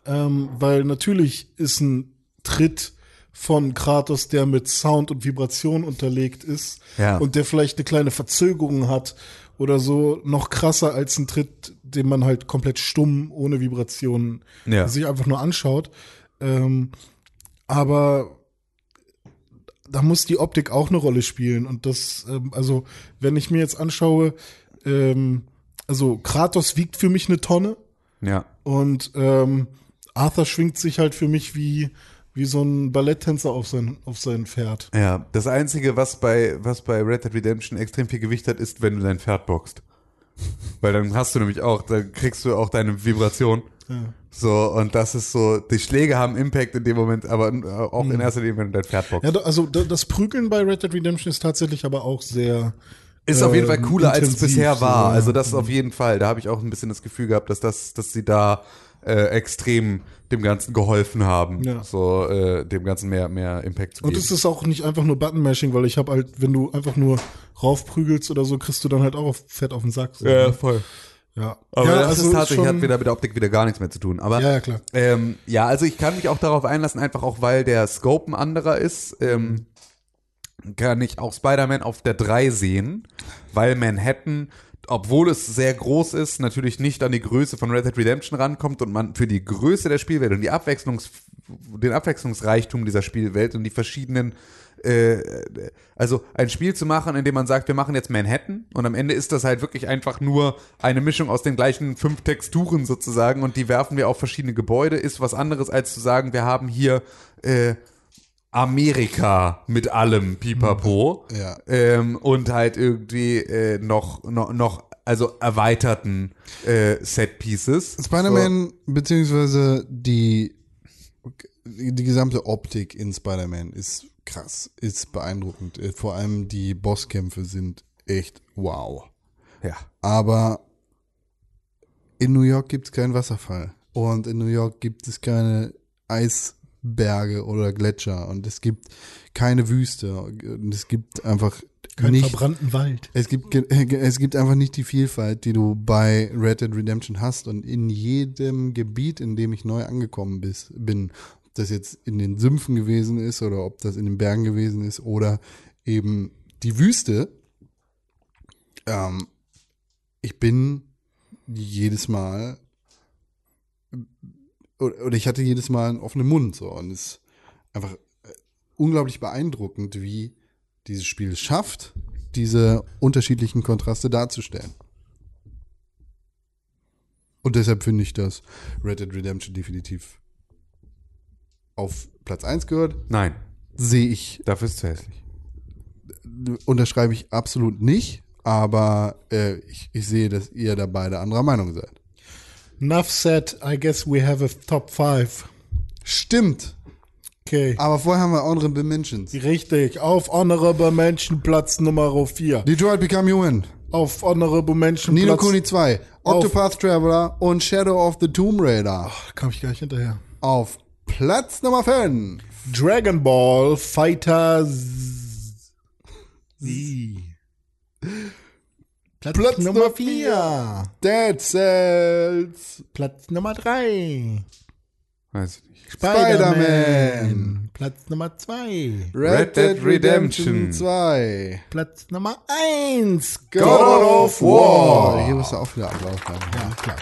ähm, weil natürlich ist ein Tritt von Kratos, der mit Sound und Vibration unterlegt ist Ja. und der vielleicht eine kleine Verzögerung hat oder so, noch krasser als ein Tritt, den man halt komplett stumm, ohne Vibration Ja. sich einfach nur anschaut. Ähm, aber da muss die Optik auch eine Rolle spielen. Und das, ähm, also, wenn ich mir jetzt anschaue, ähm, also Kratos wiegt für mich eine Tonne ja und ähm, Arthur schwingt sich halt für mich wie, wie so ein Balletttänzer auf sein, auf sein Pferd. ja das einzige was bei was bei Red Dead Redemption extrem viel Gewicht hat ist wenn du dein Pferd boxt weil dann hast du nämlich auch dann kriegst du auch deine Vibration Ja. so und das ist so die Schläge haben Impact in dem Moment aber äh, auch in erster Linie wenn du dein Pferd boxt Ja, also da- das Prügeln bei Red Dead Redemption ist tatsächlich aber auch sehr. Ist auf jeden Fall ähm, cooler, als es bisher so, war. ja. Also das ist auf jeden Fall. Da habe ich auch ein bisschen das Gefühl gehabt, dass das, dass sie da äh, extrem dem Ganzen geholfen haben, Ja. so äh, dem Ganzen mehr mehr Impact zu Und geben. es ist auch nicht einfach nur Button-Mashing, weil ich habe halt, wenn du einfach nur raufprügelst oder so, kriegst du dann halt auch auf, fett auf den Sack. So, ne? voll. Ja. Aber ja, das also ist tatsächlich hat wieder mit der Optik wieder gar nichts mehr zu tun. Aber Ja, ja, klar. Ähm, ja, also ich kann mich auch darauf einlassen, einfach auch weil der Scope ein anderer ist. Ähm, kann ich auch Spider-Man auf der 3 sehen, weil Manhattan, obwohl es sehr groß ist, natürlich nicht an die Größe von Red Dead Redemption rankommt und man für die Größe der Spielwelt und die Abwechslungs den Abwechslungsreichtum dieser Spielwelt und die verschiedenen äh, also ein Spiel zu machen, in dem man sagt, wir machen jetzt Manhattan und am Ende ist das halt wirklich einfach nur eine Mischung aus den gleichen fünf Texturen sozusagen und die werfen wir auf verschiedene Gebäude, ist was anderes als zu sagen, wir haben hier äh, Amerika mit allem Pipapo Ja. ähm, und halt irgendwie äh, noch, noch, noch also erweiterten äh, Set Pieces. Spider-Man, beziehungsweise die, die gesamte Optik in Spider-Man ist krass, ist beeindruckend. Äh, Vor allem die Bosskämpfe sind echt wow. Ja. Aber In New York gibt es keinen Wasserfall. Und in New York gibt es keine Eisberge oder Gletscher. Und es gibt keine Wüste. Und es gibt einfach Keinen nicht. verbrannten Wald. Es gibt, es gibt einfach nicht die Vielfalt, die du bei Red Dead Redemption hast. Und in jedem Gebiet, in dem ich neu angekommen bis, bin, das jetzt in den Sümpfen gewesen ist oder ob das in den Bergen gewesen ist oder eben die Wüste, ähm, ich bin jedes Mal oder, oder ich hatte jedes Mal einen offenen Mund so und es ist einfach äh, unglaublich beeindruckend, wie dieses Spiel es schafft, diese unterschiedlichen Kontraste darzustellen. Und deshalb finde ich, dass Red Dead Redemption definitiv auf Platz 1 gehört. Nein, Sehe ich, dafür ist es zu hässlich. unterschreibe ich absolut nicht, aber äh, ich, ich sehe, dass ihr da beide anderer Meinung seid. Enough said, I guess we have a top five. Stimmt, Okay. aber vorher haben wir Honorable Mentions. Richtig. Auf Honorable Mention Platz Nummer 4. Detroit Become Human, Auf Honorable Mention Nino Platz... Kuni 2, Octopath Traveler und Shadow of the Tomb Raider. Da kam ich gleich hinterher. Auf Platz Nummer 5. Dragon Ball Fighter Z. Platz, Platz Nummer Nummer 4. Dead Cells. Platz Nummer 3. Weiß ich nicht. Spider-Man. Platz Nummer 2. Red, Dead Redemption 2. Platz Nummer 1. God of War. Hier musst du auch wieder Applaus. Ja, klar.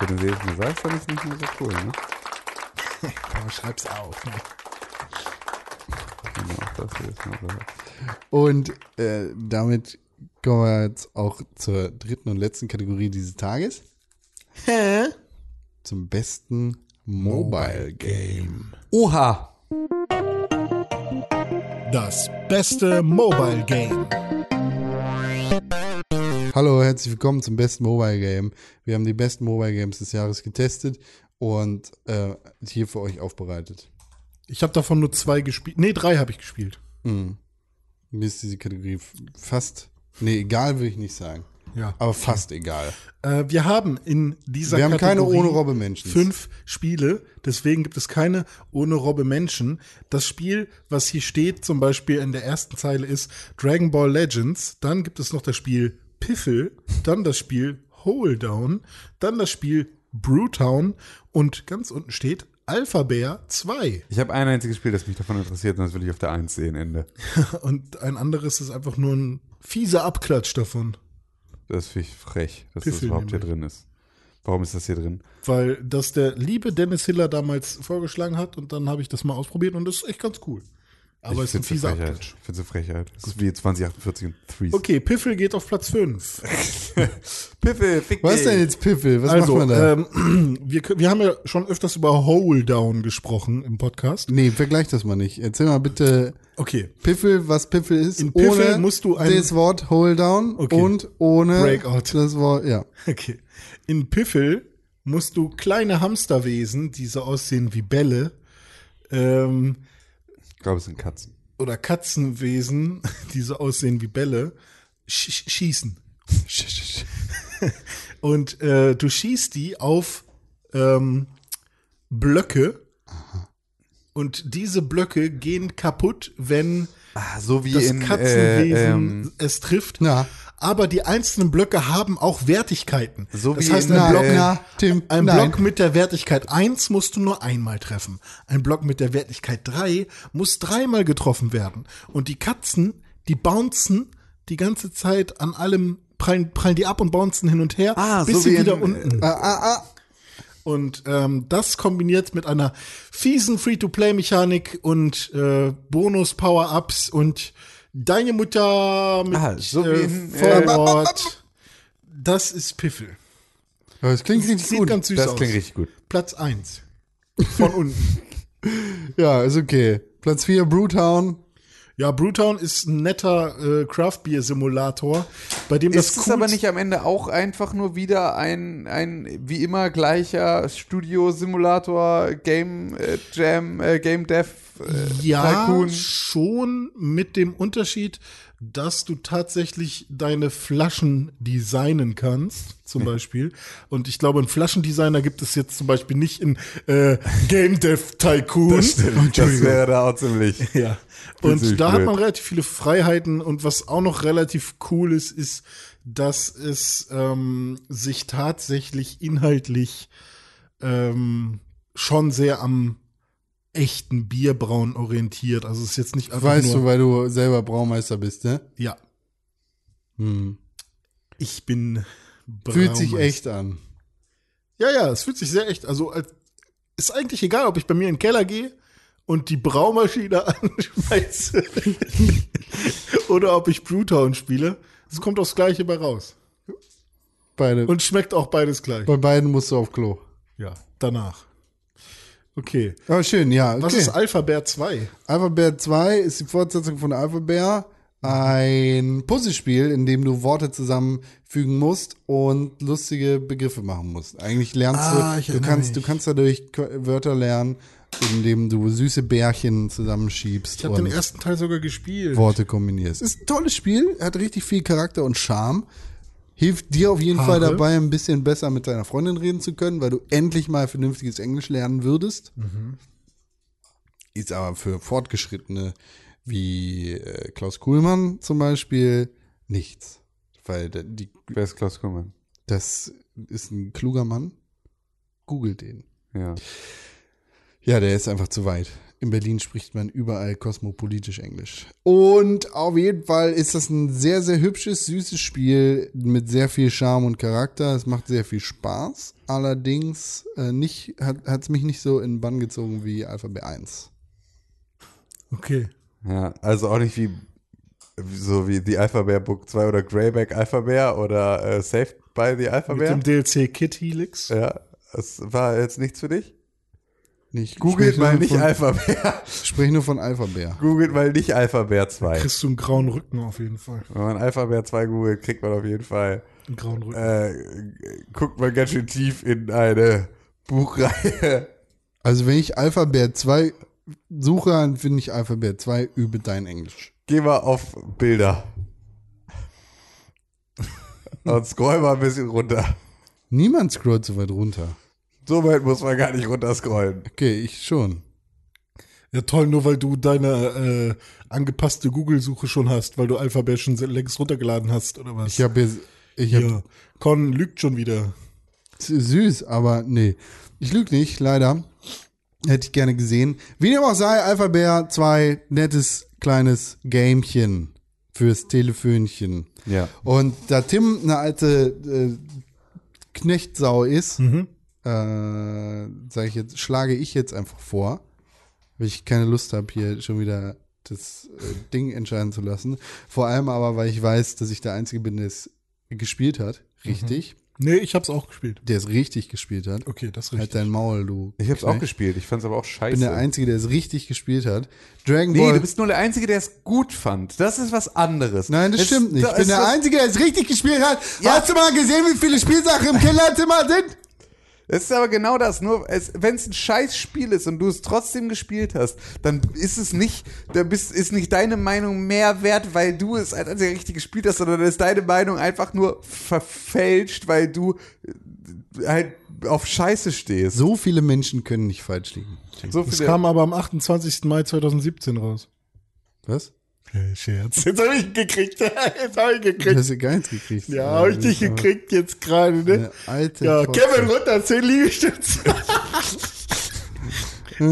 Wenn du jetzt mir sagst, dann ist es nicht mehr so cool, ne? Aber schreib's auf. Ne? Genau. Und äh, damit kommen wir jetzt auch zur dritten und letzten Kategorie dieses Tages. Hä? Zum besten Mobile Game. Oha! Das beste Mobile Game. Hallo, herzlich willkommen zum besten Mobile Game. Wir haben die besten Mobile Games des Jahres getestet und äh, hier für euch aufbereitet. Ich habe davon nur zwei gespielt. Nee, drei habe ich gespielt. Mir ist diese Kategorie fast, nee, egal will ich nicht sagen, Ja. aber fast egal. Äh, wir haben in dieser Wir haben keine Kategorie ohne Robbe Menschen. fünf Spiele, deswegen gibt es keine ohne Robbe Menschen. Das Spiel, was hier steht, zum Beispiel in der ersten Zeile ist Dragon Ball Legends. Dann gibt es noch das Spiel Piffle, dann das Spiel Hole Down, dann das Spiel Brewtown und ganz unten steht Alpha Bear 2. Ich habe ein einziges Spiel, das mich davon interessiert und das will ich auf der 1 sehen, Ende. Und ein anderes ist einfach nur ein fieser Abklatsch davon. Das finde ich frech, dass Piffel das überhaupt hier nämlich. drin ist. Warum ist das hier drin? Weil das der liebe Dennis Hiller damals vorgeschlagen hat und dann habe ich das mal ausprobiert und das ist echt ganz cool. Aber es ist ein fieser Frechheit. Ich finde es eine Frechheit. Das ist wie 2048 und Threes. Okay, Piffel geht auf Platz 5. Piffel, fick Was ist denn jetzt Piffel? Was Also, macht man da? ähm, wir, wir haben ja schon öfters über Hole Down gesprochen im Podcast. nee, vergleich das mal nicht. Erzähl mal bitte Okay. Piffel, was Piffel ist, In Piffel ohne musst du ein- das Wort Hold Down Okay. und ohne Breakout. das Wort, ja. Okay. In Piffel musst du kleine Hamsterwesen, die so aussehen wie Bälle, ähm, Ich glaube, es sind Katzen. oder Katzenwesen, die so aussehen wie Bälle, sch sch- schießen. Und äh, du schießt die auf ähm, Blöcke. Und diese Blöcke gehen kaputt, wenn Ah, so wie das in Katzenwesen äh, ähm, es trifft. Na. Aber die einzelnen Blöcke haben auch Wertigkeiten. So das wie heißt, in, ein Block, äh, Na, Tim, ein nein. Block mit der Wertigkeit 1 musst du nur einmal treffen. Ein Block mit der Wertigkeit 3 muss dreimal getroffen werden. Und die Katzen, die bouncen die ganze Zeit an allem, prallen, prallen die ab und bouncen hin und her, Ah, bis so sie wie wieder in, unten. Ah, ah, ah. Und ähm, das kombiniert mit einer fiesen Free-to-Play-Mechanik und äh, Bonus-Power-Ups und deine Mutter mit Ah, so wie äh, äh, Forward. Das ist Piffel. Ja, Das klingt richtig Sieht gut. ganz süß das aus. klingt richtig gut. Platz 1. Von unten. Ja, ist okay. Platz 4, Brewtown. Ja, Brewtown ist ein netter äh, Craft-Beer-Simulator, bei dem das Ist es aber nicht am Ende auch einfach nur wieder ein, ein wie immer gleicher Studio-Simulator, Game äh, Jam, äh, Game Dev äh, Ja, Tycoon. schon mit dem Unterschied, dass du tatsächlich deine Flaschen designen kannst, zum Beispiel. Und ich glaube, einen Flaschendesigner gibt es jetzt zum Beispiel nicht in äh, Game Dev Tycoon. Das stimmt. Das wäre da auch ziemlich. Ja. Und da hat blöd. man relativ viele Freiheiten und was auch noch relativ cool ist, ist, dass es ähm, sich tatsächlich inhaltlich ähm, schon sehr am echten Bierbrauen orientiert. Also es ist jetzt nicht einfach Weißt nur, du, weil du selber Braumeister bist, ne? ja, Hm. ich bin Fühlt sich Braumeister. echt an. Ja, ja, es fühlt sich sehr echt. Also als, ist eigentlich egal, ob ich bei mir in den Keller gehe und die Braumaschine anschmeiße oder ob ich Brewtown spiele. Es kommt aufs Gleiche bei raus. Beide. Und schmeckt auch beides gleich. bei beiden musst du auf Klo. Ja, danach. Okay. Aber schön, ja. Okay. Was ist Alpha Bear 2? Alpha Bear 2 ist die Fortsetzung von Alpha Bear. Ein Puzzlespiel, in dem du Worte zusammenfügen musst und lustige Begriffe machen musst. Eigentlich lernst Ah, du, du kannst, du kannst dadurch Wörter lernen, indem du süße Bärchen zusammenschiebst Ich habe den ersten Teil sogar gespielt. Worte kombinierst. Ist ein tolles Spiel, hat richtig viel Charakter und Charme. Hilft dir auf jeden Fall Haare. dabei, ein bisschen besser mit deiner Freundin reden zu können, weil du endlich mal vernünftiges Englisch lernen würdest. Ist aber für Fortgeschrittene wie äh, Klaus Kuhlmann zum Beispiel nichts. Weil die, Wer ist Klaus Kuhlmann? das ist ein kluger Mann. Googelt den. Ja. Ja, der ist einfach zu weit. In Berlin spricht man überall kosmopolitisch Englisch. Und auf jeden Fall ist das ein sehr, sehr hübsches, süßes Spiel mit sehr viel Charme und Charakter. Es macht sehr viel Spaß. Allerdings äh, nicht, hat es mich nicht so in den Bann gezogen wie Alphabet 1. Okay. Ja, also auch nicht wie so wie The Alpha Bear Book 2 oder Greyback Alpha Bear oder äh, Saved by the Alpha Mit Bear. dem DLC Kid Helix. Ja, das war jetzt nichts für dich? Nicht, Googelt mal nicht von, Alpha Bear. Sprich nur von Alphabet. Googelt mal nicht Alpha Bear 2. Kriegst du einen grauen Rücken auf jeden Fall. Wenn man Alpha Bear 2 googelt, kriegt man auf jeden Fall, Einen grauen Rücken. äh, guckt man ganz schön tief in eine Buchreihe. Also wenn ich Alphabet 2 suche, dann finde ich Alphabet 2 übe dein Englisch. Geh mal auf Bilder. Und scroll mal ein bisschen runter. Niemand scrollt so weit runter. So weit muss man gar nicht runter scrollen. Okay, ich schon. Ja, toll, nur weil du deine äh, angepasste Google-Suche schon hast, weil du Alphabet schon längst runtergeladen hast, oder was? Ich habe jetzt, ich habe ja. Con lügt schon wieder. Süß, aber nee. Ich lüge nicht, leider. Hätte ich gerne gesehen. Wie dem auch sei, Alpha Bear 2, nettes kleines Gamchen fürs Telefönchen. Ja. Und da Tim eine alte äh, Knechtsau ist, Mhm. Äh, sage ich jetzt, schlage ich jetzt einfach vor, weil ich keine Lust habe, hier schon wieder das äh, Ding entscheiden zu lassen. Vor allem aber, weil ich weiß, dass ich der Einzige bin, der es gespielt hat. Richtig. Nee, ich hab's auch gespielt. Der es richtig gespielt hat. Okay, das ist Halt richtig. dein Maul, du. Ich hab's auch gespielt. Ich fand's aber auch Ich scheiße. bin der Einzige, der es richtig gespielt hat. Dragon Nee, Ball. du bist nur der Einzige, der es gut fand. Das ist was anderes. Nein, das Es- stimmt nicht. da Ich bin der Einzige, der es richtig gespielt hat. Ja. Hast du mal gesehen, wie viele Spielsachen im Kinderzimmer sind? Es ist aber genau das. Nur, wenn es ein scheiß Spiel ist und du es trotzdem gespielt hast, dann ist es nicht, da bist, ist nicht deine Meinung mehr wert, weil du es als einziger richtig gespielt hast, sondern ist deine Meinung einfach nur verfälscht, weil du äh, halt auf Scheiße stehst. So viele Menschen können nicht falsch liegen. So Das kam aber am 28. Mai 2017 raus. Was? Scherz. Jetzt habe ich ihn gekriegt. Jetzt habe ich ihn Du gekriegt. hast ja gar nichts gekriegt. Ja, habe ich dich gekriegt jetzt gerade, ne? Alte Ja. Kevin runter, 10 Liegestütze. so,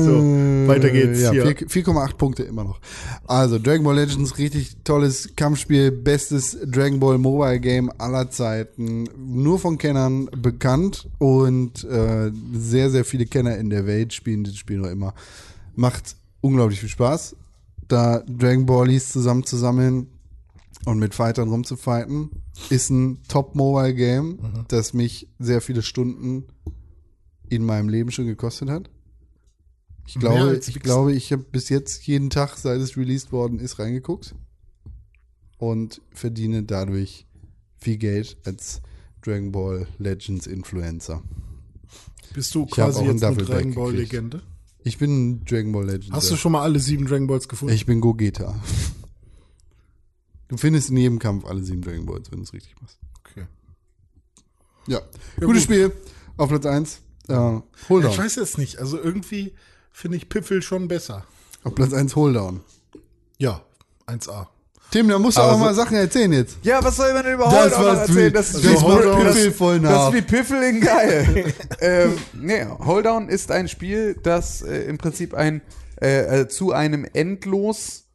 weiter geht's. Äh, Ja, hier. 4 4,8 Punkte immer noch. Also, Dragon Ball Legends, richtig tolles Kampfspiel, bestes Dragon Ball Mobile Game aller Zeiten, nur von Kennern bekannt und äh, sehr, sehr viele Kenner in der Welt spielen dieses Spiel noch immer. Macht unglaublich viel Spaß, da Dragon Ballies zusammenzusammeln und mit Fightern rumzufighten. Ist ein Top-Mobile-Game, das mich sehr viele Stunden in meinem Leben schon gekostet hat. Ich glaube, ich glaube, ich habe bis jetzt jeden Tag, seit es released worden ist, reingeguckt und verdiene dadurch viel Geld als Dragon Ball Legends Influencer. Bist du quasi jetzt eine Dragon Ball. Legende? Ich bin Dragon Ball Legend. Hast du schon mal alle sieben Dragon Balls gefunden? Ich bin Gogeta. Du findest in jedem Kampf alle sieben Dragon Balls, wenn du es richtig machst. okay. Ja. Gutes Spiel. Auf Platz 1. Ja. Hold Ich weiß jetzt nicht. Also irgendwie finde ich Piffel schon besser. Auf Platz 1 Hold on. Ja, 1A. Tim, da musst du Aber auch so- mal Sachen erzählen jetzt. Ja, was soll man denn überhaupt Das auch noch erzählen? Das ist das Hold- Piffel das- voll Das nach. ist wie Piffeling geil. ähm, nee, Holdown ist ein Spiel, das äh, im Prinzip ein äh, äh, zu einem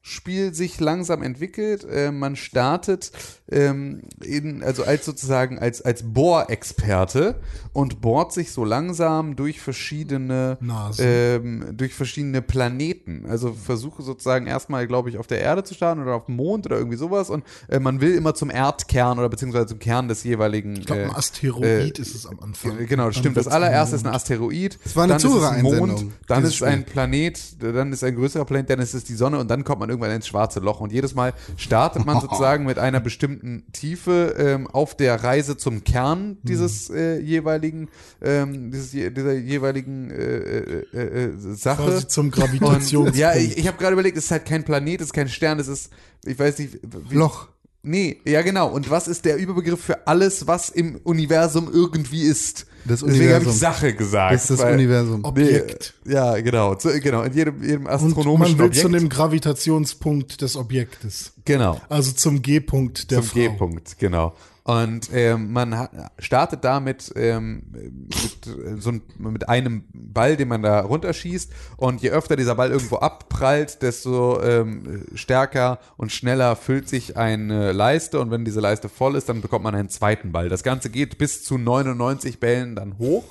Endlos-Spiel sich langsam entwickelt. Äh, man startet ähm, in, also als sozusagen als, als Bohrexperte und bohrt sich so langsam durch verschiedene ähm, durch verschiedene Planeten. Also versuche sozusagen erstmal, glaube ich, auf der Erde zu starten oder auf dem Mond oder irgendwie sowas. Und äh, man will immer zum Erdkern oder beziehungsweise zum Kern des jeweiligen. Ich glaube, ein äh, Asteroid äh, ist es am Anfang. Genau, das stimmt. Das allererste ist ein. Asteroid. Das war eine dann ist es ein Mond, dann ist es ein Planet, dann ist ein größerer Planet, dann ist es die Sonne und dann kommt man irgendwann ins schwarze Loch. Und jedes Mal startet man sozusagen mit einer bestimmten Tiefe ähm, auf der Reise zum Kern dieses äh, jeweiligen, ähm, dieses, dieser jeweiligen äh, äh, äh, äh, Sache. Quasi zum Und, Gravitationspunkt. ja, ich, ich habe gerade überlegt, es ist halt kein Planet, es ist kein Stern, es ist, ich weiß nicht, wie, Loch. Nee, ja genau. Und was ist der Überbegriff für alles, was im Universum irgendwie ist? Das Deswegen habe ich Universum. Sache gesagt. Das ist das weil- Universum. Objekt. Nee, ja, genau. Zu, genau. In jedem, jedem Und astronomischen man will Objekt. zu dem Gravitationspunkt des Objektes. genau. Also zum G-Punkt der zum Frau. G-Punkt, genau. Und ähm, man hat, startet damit ähm, mit, äh, so ein, mit einem Ball, den man da runterschießt. Und je öfter dieser Ball irgendwo abprallt, desto ähm, stärker und schneller füllt sich eine Leiste. Und wenn diese Leiste voll ist, dann bekommt man einen zweiten Ball. Das Ganze geht bis zu 99 Bällen dann hoch.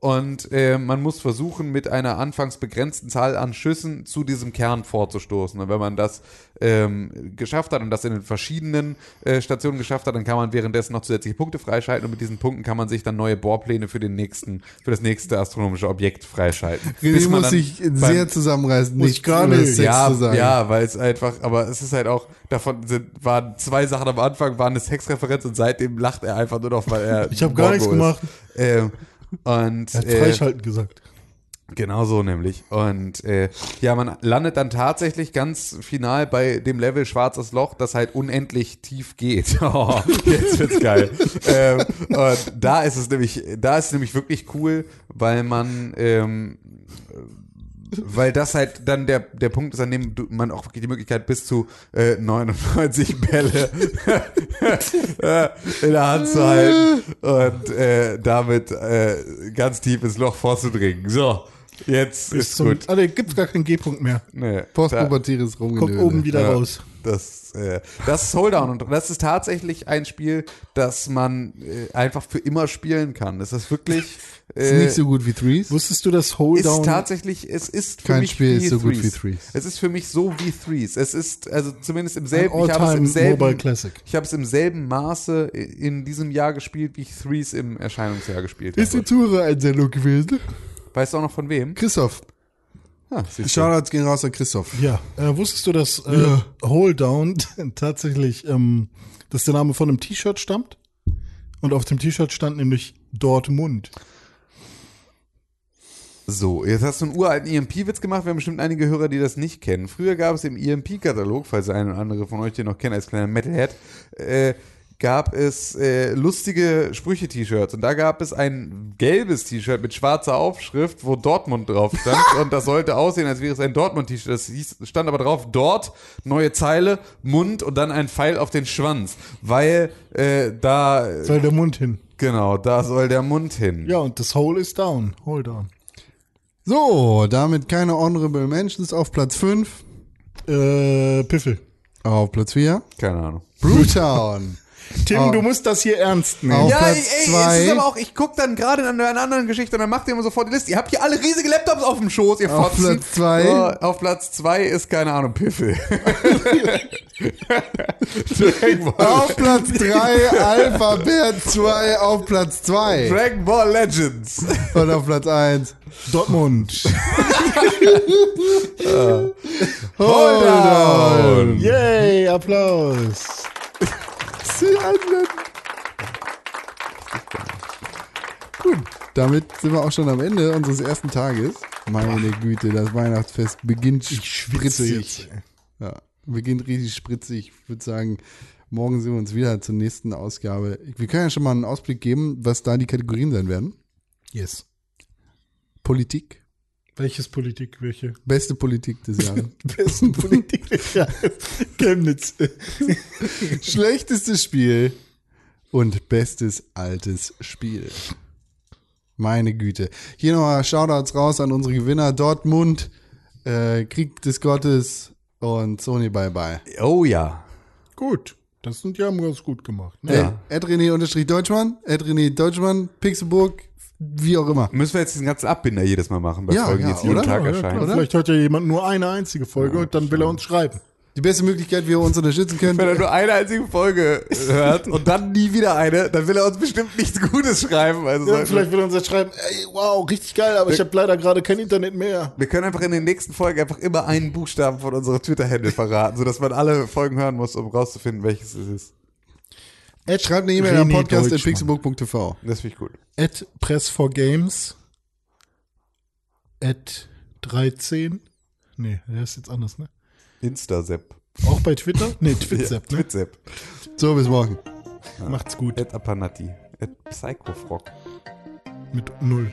Und äh, man muss versuchen, mit einer anfangs begrenzten Zahl an Schüssen zu diesem Kern vorzustoßen. Und wenn man das ähm, geschafft hat und das in den verschiedenen äh, Stationen geschafft hat, dann kann man währenddessen noch zusätzliche Punkte freischalten. Und mit diesen Punkten kann man sich dann neue Bohrpläne für den nächsten, für das nächste astronomische Objekt freischalten. René man muss sich sehr zusammenreißen, nicht gar das nicht. Ja, zu ja, weil es einfach, aber es ist halt auch, davon sind, waren zwei Sachen am Anfang, waren eine Sexreferenz und seitdem lacht er einfach nur noch, weil er. Ich hab gar nichts ist. gemacht. Ähm, und Er hat äh, Freischalten gesagt. Genau so nämlich. Und äh, ja, man landet dann tatsächlich ganz final bei dem Level Schwarzes Loch, das halt unendlich tief geht. Oh, jetzt wird's geil. ähm, und da ist es nämlich, da ist es nämlich wirklich cool, weil man ähm, weil das halt dann der, der Punkt ist, an dem du, man auch wirklich die Möglichkeit bis zu äh, 99 Bälle äh, in der Hand zu halten und äh, damit äh, ganz tief ins Loch vorzudringen. So, jetzt ist zum, gut. ah, da gibt's gar keinen G-Punkt mehr. Nee, Postpubertäres Kommt Rumgenöle. oben wieder ja. raus. Das, äh, das ist Holdown und das ist tatsächlich ein Spiel, das man äh, einfach für immer spielen kann. Das ist wirklich Ist äh, nicht so gut wie Threes. Wusstest du, dass ist Holedown tatsächlich, es ist für Kein mich Spiel ist so gut Threes. wie Threes. Es ist für mich so wie Threes. Es ist, also zumindest im selben, ich habe es im selben, ich habe es im selben Maße in diesem Jahr gespielt, wie ich Threes im Erscheinungsjahr gespielt Ist die habe. Zuhörereinsendung gewesen? Weißt du auch noch von wem? Christoph. Ah. Shoutouts gehen raus an Christoph. Ja. Äh, wusstest du, dass äh, Holedown tatsächlich, ähm, dass der Name von einem T-Shirt stammt? Und auf dem T-Shirt stand nämlich Dortmund. So, jetzt hast du einen uralten EMP-Witz gemacht. Wir haben bestimmt einige Hörer, die das nicht kennen. Früher gab es im EMP-Katalog, falls der eine oder andere von euch den noch kennt als kleiner Metalhead, äh, gab es äh, lustige Sprüche-T-Shirts. Und da gab es ein gelbes T-Shirt mit schwarzer Aufschrift, wo Dortmund drauf stand. und das sollte aussehen, als wäre es ein Dortmund-T-Shirt. Das hieß, stand aber drauf, dort, neue Zeile, Mund und dann ein Pfeil auf den Schwanz. Weil äh, da, Soll der Mund hin. genau, da soll der Mund hin. Ja, und das Hole ist down. Holedown. So, damit keine Honorable Mentions auf Platz 5. Äh, Piffel. Auf Platz 4. Keine Ahnung. Brewtown. Tim, Oh. du musst das hier ernst nehmen. Auf Ja, Platz ey, ey, zwei. es ist aber auch, ich guck dann gerade an einer anderen Geschichte und dann macht ihr immer sofort die Liste. Ihr habt hier alle riesige Laptops auf dem Schoß, ihr Auf Fotzen. Platz zwei. So, auf Platz zwei ist, keine Ahnung, Piffel. Dragon, Ball, Auf Platz 3 Alphabet 2 auf Platz 2. Dragon Ball Legends. Und auf Platz 1 Dortmund. Holdown. Yay, Applaus. Gut, damit sind wir auch schon am Ende unseres ersten Tages. Meine Güte, das Weihnachtsfest beginnt spritzig. Ja, beginnt richtig spritzig. Ich würde sagen, morgen sehen wir uns wieder zur nächsten Ausgabe. Wir können ja schon mal einen Ausblick geben, was da die Kategorien sein werden. Yes. Politik, Welches Politik? Welche? beste Politik des Jahres. Besten Politik des Jahres. Chemnitz. Schlechtestes Spiel und bestes altes Spiel. Meine Güte. Hier nochmal Shoutouts raus an unsere Gewinner. Dortmund, äh, Krieg des Gottes und Sony Bye Bye. Oh ja. Gut. Das sind ja haben ganz gut gemacht. Ne? Ja. Ed René unterstrich Deutschmann, Ed René Deutschmann, Pixelburg, wie auch immer. Müssen wir jetzt diesen ganzen Abbinder jedes Mal machen, bei Ja, Folgen, ja, die jetzt jeden oder? Tag Ja, erscheinen. klar. Vielleicht hört ja jemand nur eine einzige Folge und dann will er uns schreiben. Die beste Möglichkeit, wie ihr uns unterstützen könnt. Wenn er nur eine einzige Folge hört und dann nie wieder eine, dann will er uns bestimmt nichts Gutes schreiben. Also Ja, vielleicht will er uns jetzt schreiben, ey, wow, richtig geil, aber ich habe leider gerade kein Internet mehr. wir können einfach in den nächsten Folgen einfach immer einen Buchstaben von unserem Twitter-Handle verraten, sodass man alle Folgen hören muss, um rauszufinden, welches es ist. Schreibt eine E-Mail an René podcast.pixelburg.tv. Das finde ich gut. At Press4Games. At 13. Nee, der ist jetzt anders, ne? Insta-Sepp. Auch bei Twitter? Nee, Twitsap, ne? Twitsepp. So, bis morgen. Macht's gut. At Apanati. At Psychofrog. Mit null.